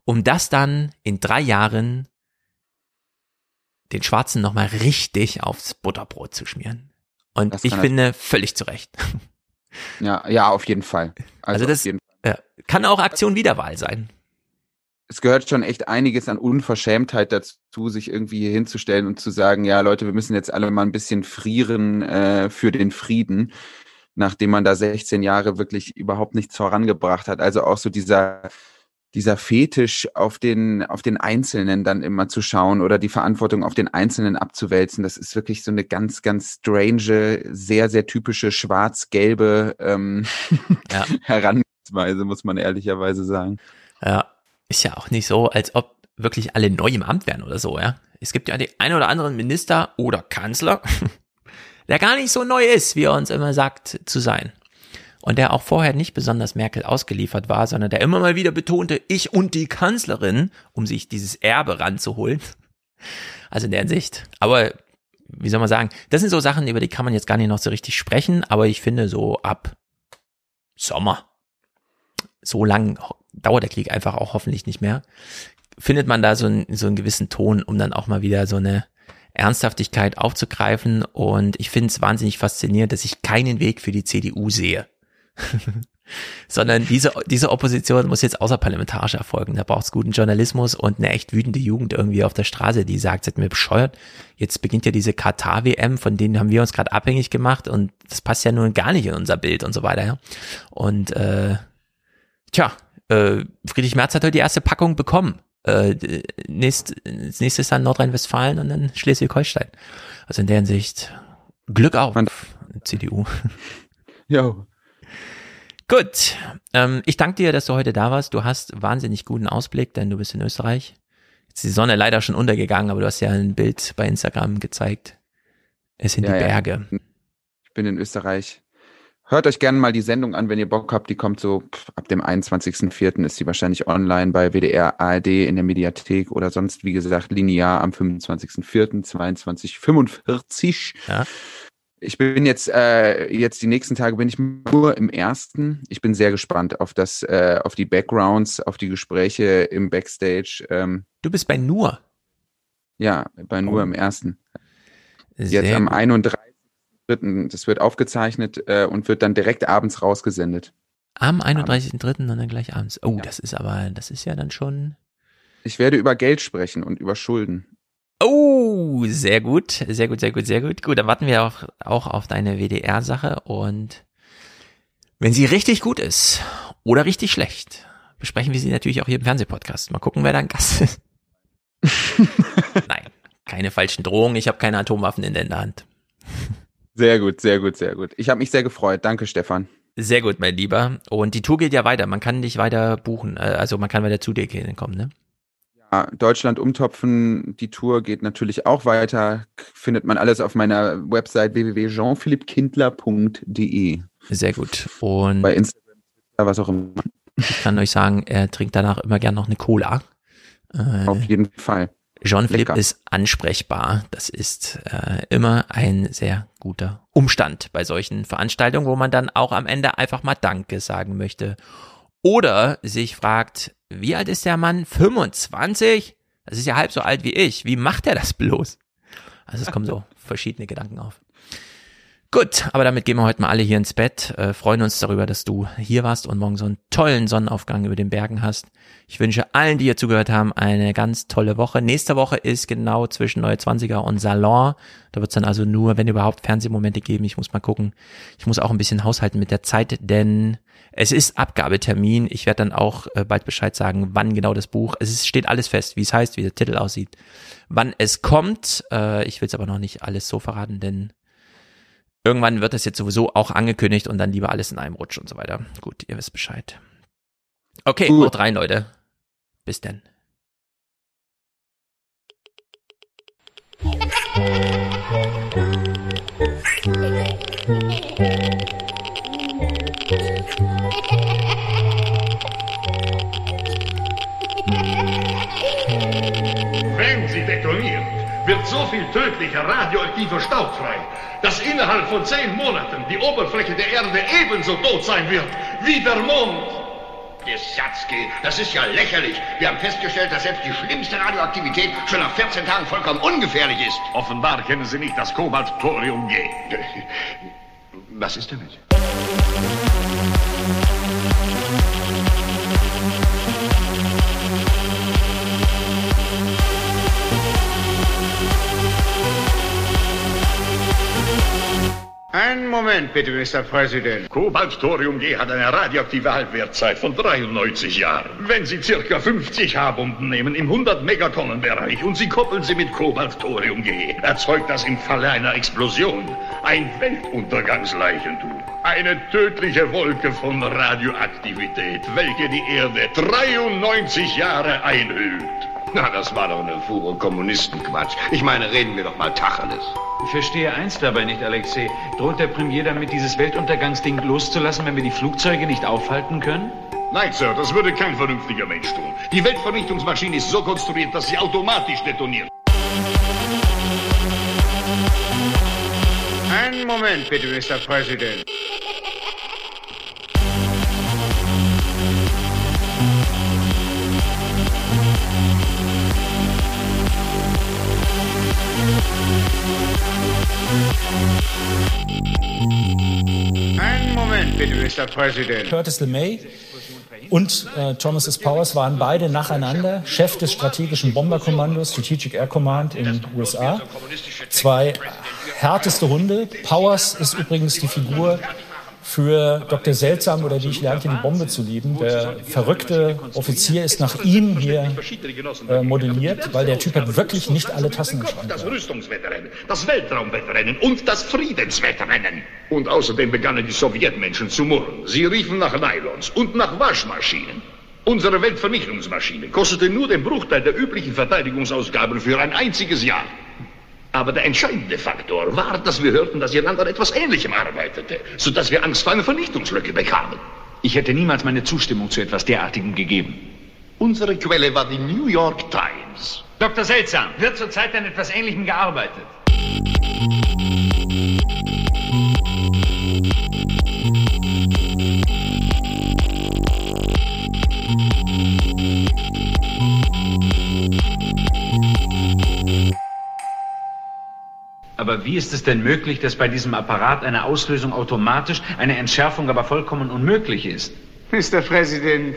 um das dann in drei Jahren den Schwarzen nochmal richtig aufs Butterbrot zu schmieren. Und ich finde, völlig zu Recht. Ja, ja, auf jeden Fall. Also, also das ja, kann auch Aktion Wiederwahl sein. Es gehört schon echt einiges an Unverschämtheit dazu, sich irgendwie hier hinzustellen und zu sagen, ja Leute, wir müssen jetzt alle mal ein bisschen frieren äh, für den Frieden, nachdem man da 16 Jahre wirklich überhaupt nichts vorangebracht hat. Also auch so dieser dieser Fetisch auf den, auf den Einzelnen dann immer zu schauen oder die Verantwortung auf den Einzelnen abzuwälzen, das ist wirklich so eine ganz, ganz strange, sehr, sehr typische schwarz-gelbe ähm, ja. Herangehensweise, muss man ehrlicherweise sagen. Ja, ist ja auch nicht so, als ob wirklich alle neu im Amt wären oder so, ja. Es gibt ja die ein oder anderen Minister oder Kanzler, der gar nicht so neu ist, wie er uns immer sagt zu sein und der auch vorher nicht besonders Merkel ausgeliefert war, sondern der immer mal wieder betonte, ich und die Kanzlerin, um sich dieses Erbe ranzuholen. Also in der Hinsicht. Aber wie soll man sagen, das sind so Sachen, über die kann man jetzt gar nicht noch so richtig sprechen, aber ich finde so ab Sommer, so lang dauert der Krieg einfach auch hoffentlich nicht mehr, findet man da so, einen, so einen gewissen Ton, um dann auch mal wieder so eine Ernsthaftigkeit aufzugreifen. Und ich finde es wahnsinnig faszinierend, dass ich keinen Weg für die CDU sehe. sondern diese, diese Opposition muss jetzt außerparlamentarisch erfolgen. Da braucht es guten Journalismus und eine echt wütende Jugend irgendwie auf der Straße, die sagt, seid mir bescheuert. Jetzt beginnt ja diese Katar-WM, von denen haben wir uns gerade abhängig gemacht und das passt ja nun gar nicht in unser Bild und so weiter. Ja. Und äh, tja, äh, Friedrich Merz hat heute die erste Packung bekommen. Äh, nächst, nächstes ist dann Nordrhein-Westfalen und dann Schleswig-Holstein. Also in der Hinsicht Glück auf, CDU. Ja, Gut, ähm, ich danke dir, dass du heute da warst. Du hast wahnsinnig guten Ausblick, denn du bist in Österreich. Jetzt ist die Sonne leider schon untergegangen, aber du hast ja ein Bild bei Instagram gezeigt. Es sind ja, die Berge. Ja. Ich bin in Österreich. Hört euch gerne mal die Sendung an, wenn ihr Bock habt. Die kommt so ab dem 21.04. ist sie wahrscheinlich online bei WDR, ARD in der Mediathek oder sonst, wie gesagt, linear am 25.04. 22.45. Ja. Ich bin jetzt, äh, jetzt die nächsten Tage bin ich nur im ersten. Ich bin sehr gespannt auf das, äh, auf die Backgrounds, auf die Gespräche im Backstage. Ähm, du bist bei nur? Ja, bei nur oh. im ersten. Sehr jetzt am 31.3. Das wird aufgezeichnet äh, und wird dann direkt abends rausgesendet. Am 31.3. und dann gleich abends. Oh, ja. das ist aber, das ist ja dann schon. Ich werde über Geld sprechen und über Schulden. Oh, sehr gut, sehr gut, sehr gut, sehr gut. Gut, dann warten wir auch, auch auf deine WDR-Sache und wenn sie richtig gut ist oder richtig schlecht, besprechen wir sie natürlich auch hier im Fernsehpodcast. Mal gucken, wer dann Gast ist. Nein, keine falschen Drohungen. Ich habe keine Atomwaffen in der Hand. Sehr gut, sehr gut, sehr gut. Ich habe mich sehr gefreut. Danke, Stefan. Sehr gut, mein Lieber. Und die Tour geht ja weiter. Man kann dich weiter buchen. Äh, also man kann weiter zu dir kommen, ne? Deutschland umtopfen, die Tour geht natürlich auch weiter. Findet man alles auf meiner Website www.jeanphilippkindler.de. Sehr gut. Und bei Instagram, was auch immer. Ich kann euch sagen, er trinkt danach immer gern noch eine Cola. Äh, auf jeden Fall. Jean-Philippe ist ansprechbar. Das ist äh, immer ein sehr guter Umstand bei solchen Veranstaltungen, wo man dann auch am Ende einfach mal Danke sagen möchte. Oder sich fragt, wie alt ist der Mann? 25? Das ist ja halb so alt wie ich. Wie macht er das bloß? Also es kommen so verschiedene Gedanken auf. Gut, aber damit gehen wir heute mal alle hier ins Bett. Äh, freuen uns darüber, dass du hier warst und morgen so einen tollen Sonnenaufgang über den Bergen hast. Ich wünsche allen, die hier zugehört haben, eine ganz tolle Woche. Nächste Woche ist genau zwischen Neue 20er und Salon. Da wird es dann also nur, wenn überhaupt, Fernsehmomente geben. Ich muss mal gucken. Ich muss auch ein bisschen haushalten mit der Zeit, denn es ist Abgabetermin. Ich werde dann auch äh, bald Bescheid sagen, wann genau das Buch. Es ist, steht alles fest, wie es heißt, wie der Titel aussieht, wann es kommt. Äh, ich will es aber noch nicht alles so verraten, denn Irgendwann wird das jetzt sowieso auch angekündigt und dann lieber alles in einem Rutsch und so weiter. Gut, ihr wisst Bescheid. Okay, Gut. haut rein, Leute. Bis denn. Wenn wird so viel tödlicher radioaktiver Staub frei, dass innerhalb von zehn Monaten die Oberfläche der Erde ebenso tot sein wird wie der Mond. Gesatzki, das ist ja lächerlich. Wir haben festgestellt, dass selbst die schlimmste Radioaktivität schon nach 14 Tagen vollkommen ungefährlich ist. Offenbar kennen Sie nicht das Kobalt Thorium G. Was ist damit? Einen Moment bitte, Mr. President. Kobalt-Thorium-G hat eine radioaktive Halbwertzeit von 93 Jahren. Wenn Sie circa 50 H-Bomben nehmen im 100-Megatonnen-Bereich und Sie koppeln sie mit Kobalt-Thorium-G, erzeugt das im Falle einer Explosion ein Weltuntergangsleichentuch. Eine tödliche Wolke von Radioaktivität, welche die Erde 93 Jahre einhüllt. Na, das war doch eine pure Kommunistenquatsch. Ich meine, reden wir doch mal Tacheles. Ich verstehe eins dabei nicht, Alexei. Droht der Premier damit, dieses Weltuntergangsding loszulassen, wenn wir die Flugzeuge nicht aufhalten können? Nein, Sir, das würde kein vernünftiger Mensch tun. Die Weltvernichtungsmaschine ist so konstruiert, dass sie automatisch detoniert. Einen Moment bitte, Mr. President. Einen Moment bitte, Mr. President. Curtis LeMay und äh, Thomas S. Powers waren beide nacheinander Chef des strategischen Bomberkommandos, Strategic Air Command in den USA. Zwei härteste Hunde. Powers ist übrigens die Figur für Dr. Seltsam oder wie ich lernte, die Bombe zu lieben. Der verrückte Offizier ist nach ihm hier äh, modelliert, weil der Typ hat wirklich nicht alle Tassen Schrank. Das Rüstungswettrennen, das Weltraumwettrennen und das Friedenswettrennen. Und außerdem begannen die Sowjetmenschen zu murren. Sie riefen nach Nylons und nach Waschmaschinen. Unsere Weltvernichtungsmaschine kostete nur den Bruchteil der üblichen Verteidigungsausgaben für ein einziges Jahr. Aber der entscheidende Faktor war, dass wir hörten, dass ihr Land an etwas Ähnlichem arbeitete, sodass wir Angst vor einer Vernichtungslücke bekamen. Ich hätte niemals meine Zustimmung zu etwas derartigem gegeben. Unsere Quelle war die New York Times. Dr. Seltsam, wird zurzeit an etwas Ähnlichem gearbeitet? Aber wie ist es denn möglich, dass bei diesem Apparat eine Auslösung automatisch, eine Entschärfung aber vollkommen unmöglich ist? Mr. Präsident,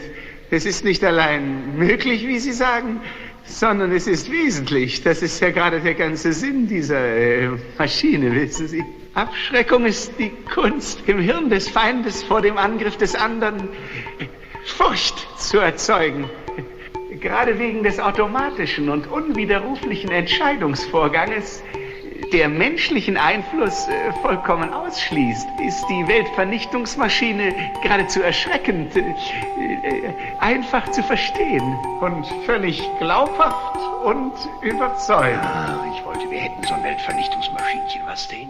es ist nicht allein möglich, wie Sie sagen, sondern es ist wesentlich. Das ist ja gerade der ganze Sinn dieser äh, Maschine, wissen Sie. Abschreckung ist die Kunst, im Hirn des Feindes vor dem Angriff des anderen Furcht zu erzeugen. Gerade wegen des automatischen und unwiderruflichen Entscheidungsvorganges der menschlichen Einfluss äh, vollkommen ausschließt, ist die Weltvernichtungsmaschine geradezu erschreckend, äh, äh, einfach zu verstehen und völlig glaubhaft und überzeugend. Ah, ich wollte, wir hätten so ein Weltvernichtungsmaschinchen, was denn?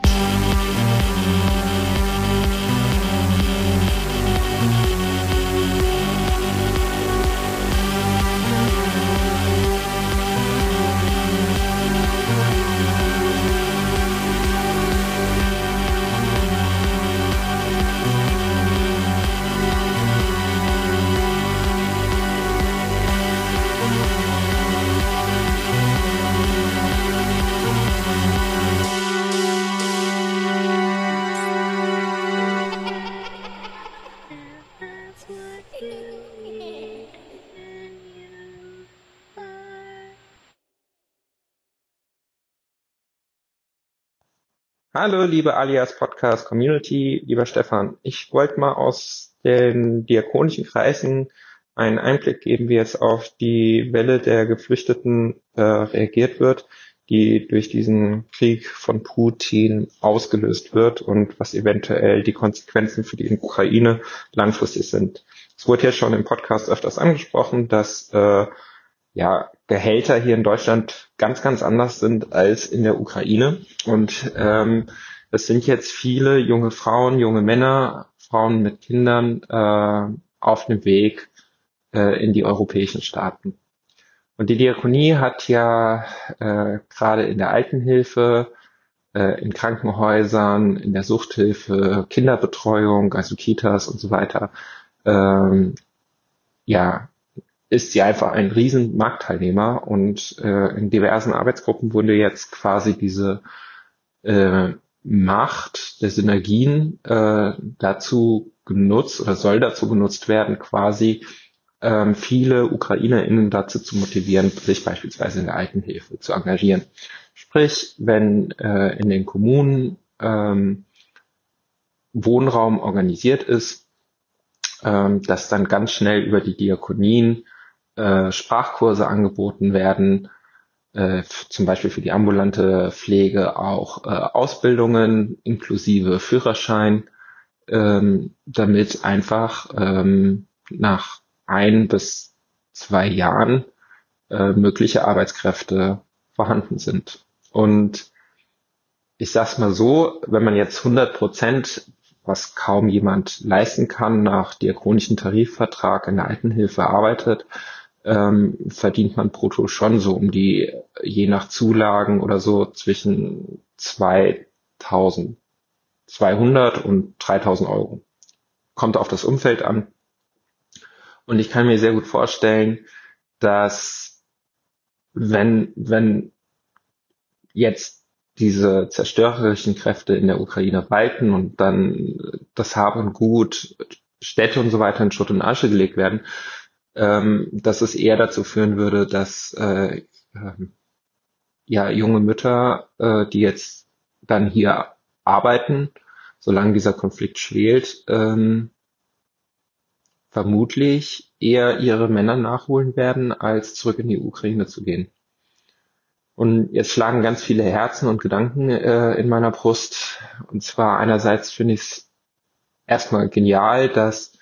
Hallo, liebe Alias Podcast Community, lieber Stefan. Ich wollte mal aus den diakonischen Kreisen einen Einblick geben, wie jetzt auf die Welle der Geflüchteten äh, reagiert wird, die durch diesen Krieg von Putin ausgelöst wird und was eventuell die Konsequenzen für die Ukraine langfristig sind. Es wurde ja schon im Podcast öfters angesprochen, dass äh, ja, Gehälter hier in Deutschland ganz, ganz anders sind als in der Ukraine. Und ähm, es sind jetzt viele junge Frauen, junge Männer, Frauen mit Kindern äh, auf dem Weg äh, in die europäischen Staaten. Und die Diakonie hat ja äh, gerade in der Altenhilfe, äh, in Krankenhäusern, in der Suchthilfe, Kinderbetreuung, also Kitas und so weiter, ähm, ja, ist sie einfach ein riesen Marktteilnehmer und äh, in diversen Arbeitsgruppen wurde jetzt quasi diese äh, Macht der Synergien äh, dazu genutzt oder soll dazu genutzt werden, quasi ähm, viele UkrainerInnen dazu zu motivieren, sich beispielsweise in der Altenhilfe zu engagieren. Sprich, wenn äh, in den Kommunen ähm, Wohnraum organisiert ist, ähm, dass dann ganz schnell über die Diakonien äh, Sprachkurse angeboten werden, äh, zum Beispiel für die ambulante Pflege auch äh, Ausbildungen inklusive Führerschein, ähm, damit einfach ähm, nach ein bis zwei Jahren äh, mögliche Arbeitskräfte vorhanden sind. Und ich sag's mal so, wenn man jetzt 100 Prozent, was kaum jemand leisten kann, nach diakonischen Tarifvertrag in der Altenhilfe arbeitet, ähm, verdient man brutto schon so um die, je nach Zulagen oder so, zwischen 2200 und 3000 Euro. Kommt auf das Umfeld an. Und ich kann mir sehr gut vorstellen, dass wenn, wenn jetzt diese zerstörerischen Kräfte in der Ukraine walten und dann das Hab und Gut, Städte und so weiter in Schutt und Asche gelegt werden, ähm, dass es eher dazu führen würde, dass äh, äh, ja junge Mütter, äh, die jetzt dann hier arbeiten, solange dieser Konflikt schwelt, ähm, vermutlich eher ihre Männer nachholen werden, als zurück in die Ukraine zu gehen. Und jetzt schlagen ganz viele Herzen und Gedanken äh, in meiner Brust. Und zwar einerseits finde ich es erstmal genial, dass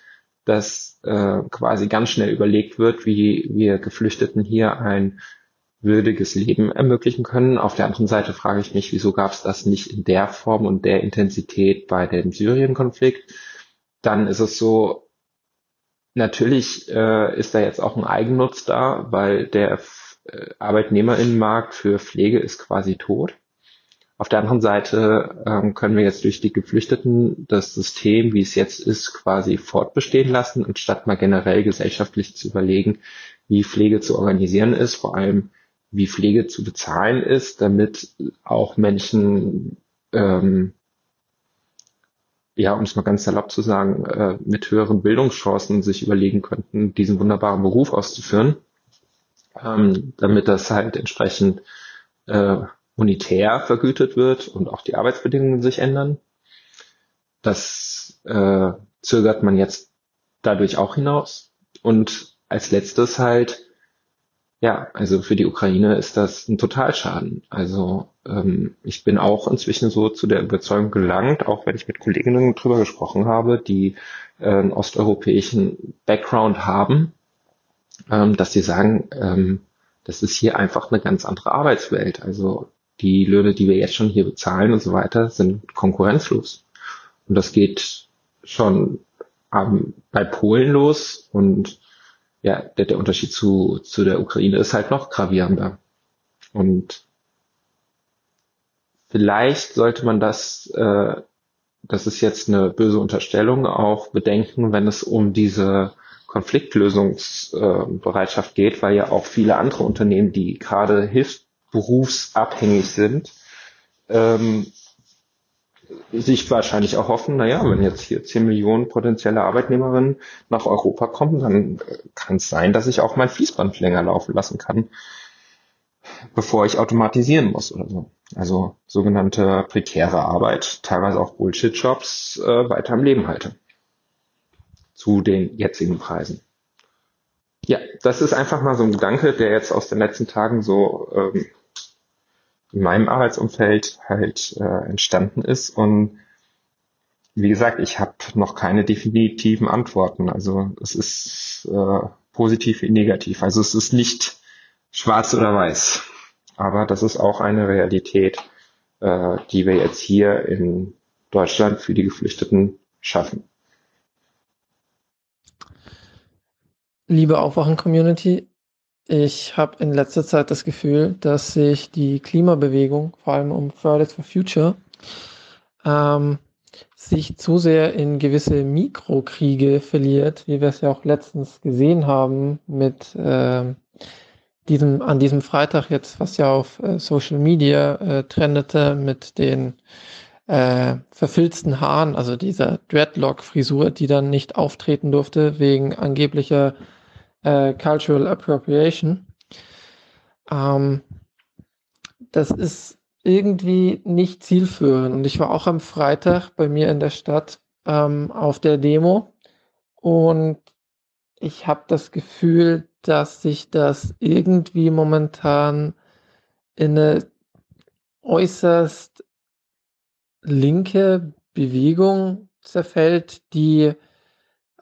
dass äh, quasi ganz schnell überlegt wird, wie wir Geflüchteten hier ein würdiges Leben ermöglichen können. Auf der anderen Seite frage ich mich, wieso gab es das nicht in der Form und der Intensität bei dem Syrien-Konflikt? Dann ist es so, natürlich äh, ist da jetzt auch ein Eigennutz da, weil der äh, Arbeitnehmerinnenmarkt für Pflege ist quasi tot. Auf der anderen Seite ähm, können wir jetzt durch die Geflüchteten das System, wie es jetzt ist, quasi fortbestehen lassen, anstatt mal generell gesellschaftlich zu überlegen, wie Pflege zu organisieren ist, vor allem wie Pflege zu bezahlen ist, damit auch Menschen, ähm, ja, um es mal ganz salopp zu sagen, äh, mit höheren Bildungschancen sich überlegen könnten, diesen wunderbaren Beruf auszuführen, ähm, damit das halt entsprechend äh, monetär vergütet wird und auch die Arbeitsbedingungen sich ändern. Das äh, zögert man jetzt dadurch auch hinaus. Und als letztes halt, ja, also für die Ukraine ist das ein Totalschaden. Also ähm, ich bin auch inzwischen so zu der Überzeugung gelangt, auch wenn ich mit Kolleginnen drüber gesprochen habe, die äh, einen osteuropäischen Background haben, ähm, dass sie sagen, ähm, das ist hier einfach eine ganz andere Arbeitswelt. Also die Löhne, die wir jetzt schon hier bezahlen und so weiter, sind konkurrenzlos. Und das geht schon ähm, bei Polen los und ja, der, der Unterschied zu, zu der Ukraine ist halt noch gravierender. Und vielleicht sollte man das, äh, das ist jetzt eine böse Unterstellung, auch bedenken, wenn es um diese Konfliktlösungsbereitschaft äh, geht, weil ja auch viele andere Unternehmen, die gerade Hilfs berufsabhängig sind, ähm, sich wahrscheinlich auch hoffen, naja, wenn jetzt hier 10 Millionen potenzielle Arbeitnehmerinnen nach Europa kommen, dann kann es sein, dass ich auch mein Fließband länger laufen lassen kann, bevor ich automatisieren muss oder so. Also sogenannte prekäre Arbeit, teilweise auch Bullshit-Jobs äh, weiter im Leben halte. Zu den jetzigen Preisen. Ja, das ist einfach mal so ein Gedanke, der jetzt aus den letzten Tagen so ähm, in meinem Arbeitsumfeld halt äh, entstanden ist. Und wie gesagt, ich habe noch keine definitiven Antworten. Also es ist äh, positiv wie negativ. Also es ist nicht schwarz oder weiß. Aber das ist auch eine Realität, äh, die wir jetzt hier in Deutschland für die Geflüchteten schaffen. Liebe Aufwachen-Community, ich habe in letzter Zeit das Gefühl, dass sich die Klimabewegung, vor allem um Fridays for Future, ähm, sich zu sehr in gewisse Mikrokriege verliert, wie wir es ja auch letztens gesehen haben mit äh, diesem, an diesem Freitag jetzt, was ja auf äh, Social Media äh, trendete mit den äh, verfilzten Haaren, also dieser Dreadlock-Frisur, die dann nicht auftreten durfte wegen angeblicher äh, Cultural Appropriation. Ähm, das ist irgendwie nicht zielführend. Und ich war auch am Freitag bei mir in der Stadt ähm, auf der Demo und ich habe das Gefühl, dass sich das irgendwie momentan in eine äußerst linke Bewegung zerfällt, die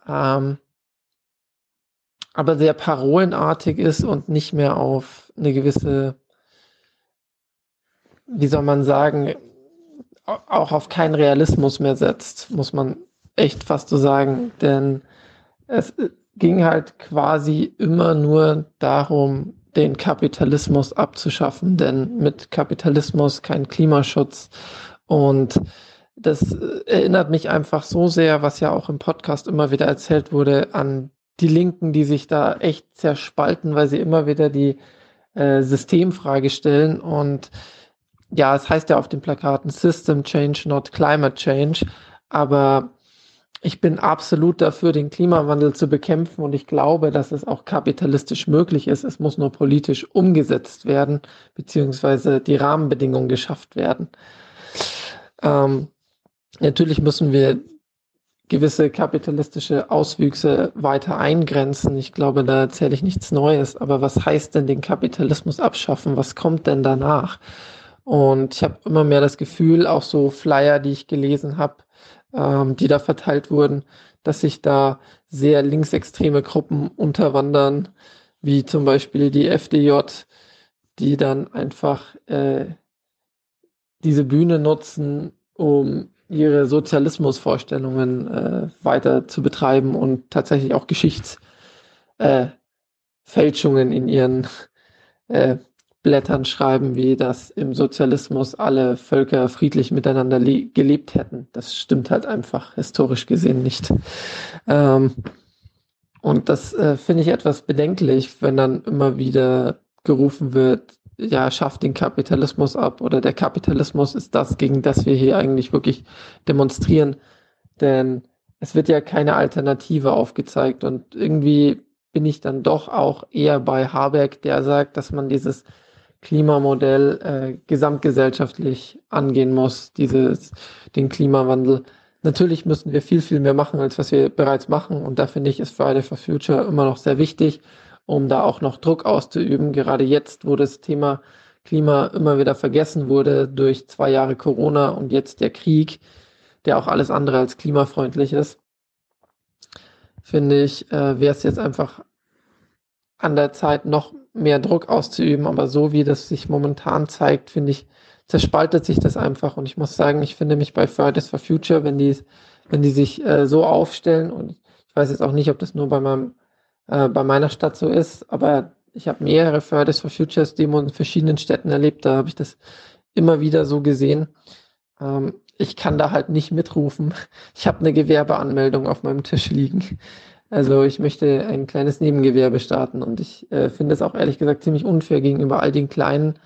ähm, aber sehr parolenartig ist und nicht mehr auf eine gewisse, wie soll man sagen, auch auf keinen Realismus mehr setzt, muss man echt fast so sagen. Denn es ging halt quasi immer nur darum, den Kapitalismus abzuschaffen, denn mit Kapitalismus kein Klimaschutz. Und das erinnert mich einfach so sehr, was ja auch im Podcast immer wieder erzählt wurde, an die Linken, die sich da echt zerspalten, weil sie immer wieder die äh, Systemfrage stellen. Und ja, es heißt ja auf den Plakaten System Change, not Climate Change. Aber ich bin absolut dafür, den Klimawandel zu bekämpfen und ich glaube, dass es auch kapitalistisch möglich ist. Es muss nur politisch umgesetzt werden, beziehungsweise die Rahmenbedingungen geschafft werden. Ähm, natürlich müssen wir gewisse kapitalistische Auswüchse weiter eingrenzen. Ich glaube, da erzähle ich nichts Neues. Aber was heißt denn den Kapitalismus abschaffen? Was kommt denn danach? Und ich habe immer mehr das Gefühl, auch so Flyer, die ich gelesen habe, ähm, die da verteilt wurden, dass sich da sehr linksextreme Gruppen unterwandern, wie zum Beispiel die FDJ, die dann einfach äh, diese Bühne nutzen, um ihre Sozialismusvorstellungen äh, weiter zu betreiben und tatsächlich auch Geschichtsfälschungen äh, in ihren äh, Blättern schreiben, wie dass im Sozialismus alle Völker friedlich miteinander gelebt hätten. Das stimmt halt einfach historisch gesehen nicht. Ähm, und das äh, finde ich etwas bedenklich, wenn dann immer wieder gerufen wird, ja, schafft den Kapitalismus ab oder der Kapitalismus ist das, gegen das wir hier eigentlich wirklich demonstrieren. Denn es wird ja keine Alternative aufgezeigt und irgendwie bin ich dann doch auch eher bei Habeck, der sagt, dass man dieses Klimamodell äh, gesamtgesellschaftlich angehen muss, dieses, den Klimawandel. Natürlich müssen wir viel, viel mehr machen, als was wir bereits machen. Und da finde ich, ist Friday for Future immer noch sehr wichtig, um da auch noch Druck auszuüben. Gerade jetzt, wo das Thema Klima immer wieder vergessen wurde durch zwei Jahre Corona und jetzt der Krieg, der auch alles andere als klimafreundlich ist, finde ich, äh, wäre es jetzt einfach an der Zeit, noch mehr Druck auszuüben. Aber so wie das sich momentan zeigt, finde ich, zerspaltet sich das einfach. Und ich muss sagen, ich finde mich bei Fridays for Future, wenn die, wenn die sich äh, so aufstellen, und ich weiß jetzt auch nicht, ob das nur bei meinem, äh, bei meiner Stadt so ist, aber ich habe mehrere Fridays for Futures Demos in verschiedenen Städten erlebt, da habe ich das immer wieder so gesehen. Ähm, ich kann da halt nicht mitrufen. Ich habe eine Gewerbeanmeldung auf meinem Tisch liegen. Also ich möchte ein kleines Nebengewerbe starten und ich äh, finde es auch ehrlich gesagt ziemlich unfair gegenüber all den kleinen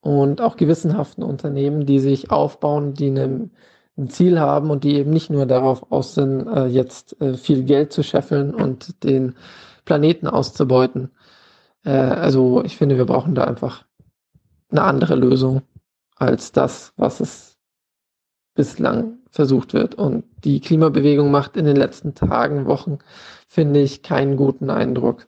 und auch gewissenhaften Unternehmen, die sich aufbauen, die eine, ein Ziel haben und die eben nicht nur darauf aus sind, äh, jetzt äh, viel Geld zu scheffeln und den Planeten auszubeuten. Äh, also ich finde, wir brauchen da einfach eine andere Lösung als das, was es bislang versucht wird. Und die Klimabewegung macht in den letzten Tagen, Wochen, finde ich, keinen guten Eindruck.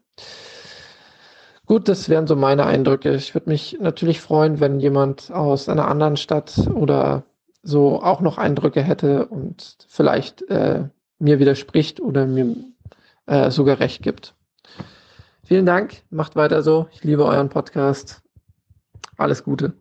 Gut, das wären so meine Eindrücke. Ich würde mich natürlich freuen, wenn jemand aus einer anderen Stadt oder so auch noch Eindrücke hätte und vielleicht äh, mir widerspricht oder mir äh, sogar recht gibt. Vielen Dank, macht weiter so. Ich liebe euren Podcast. Alles Gute.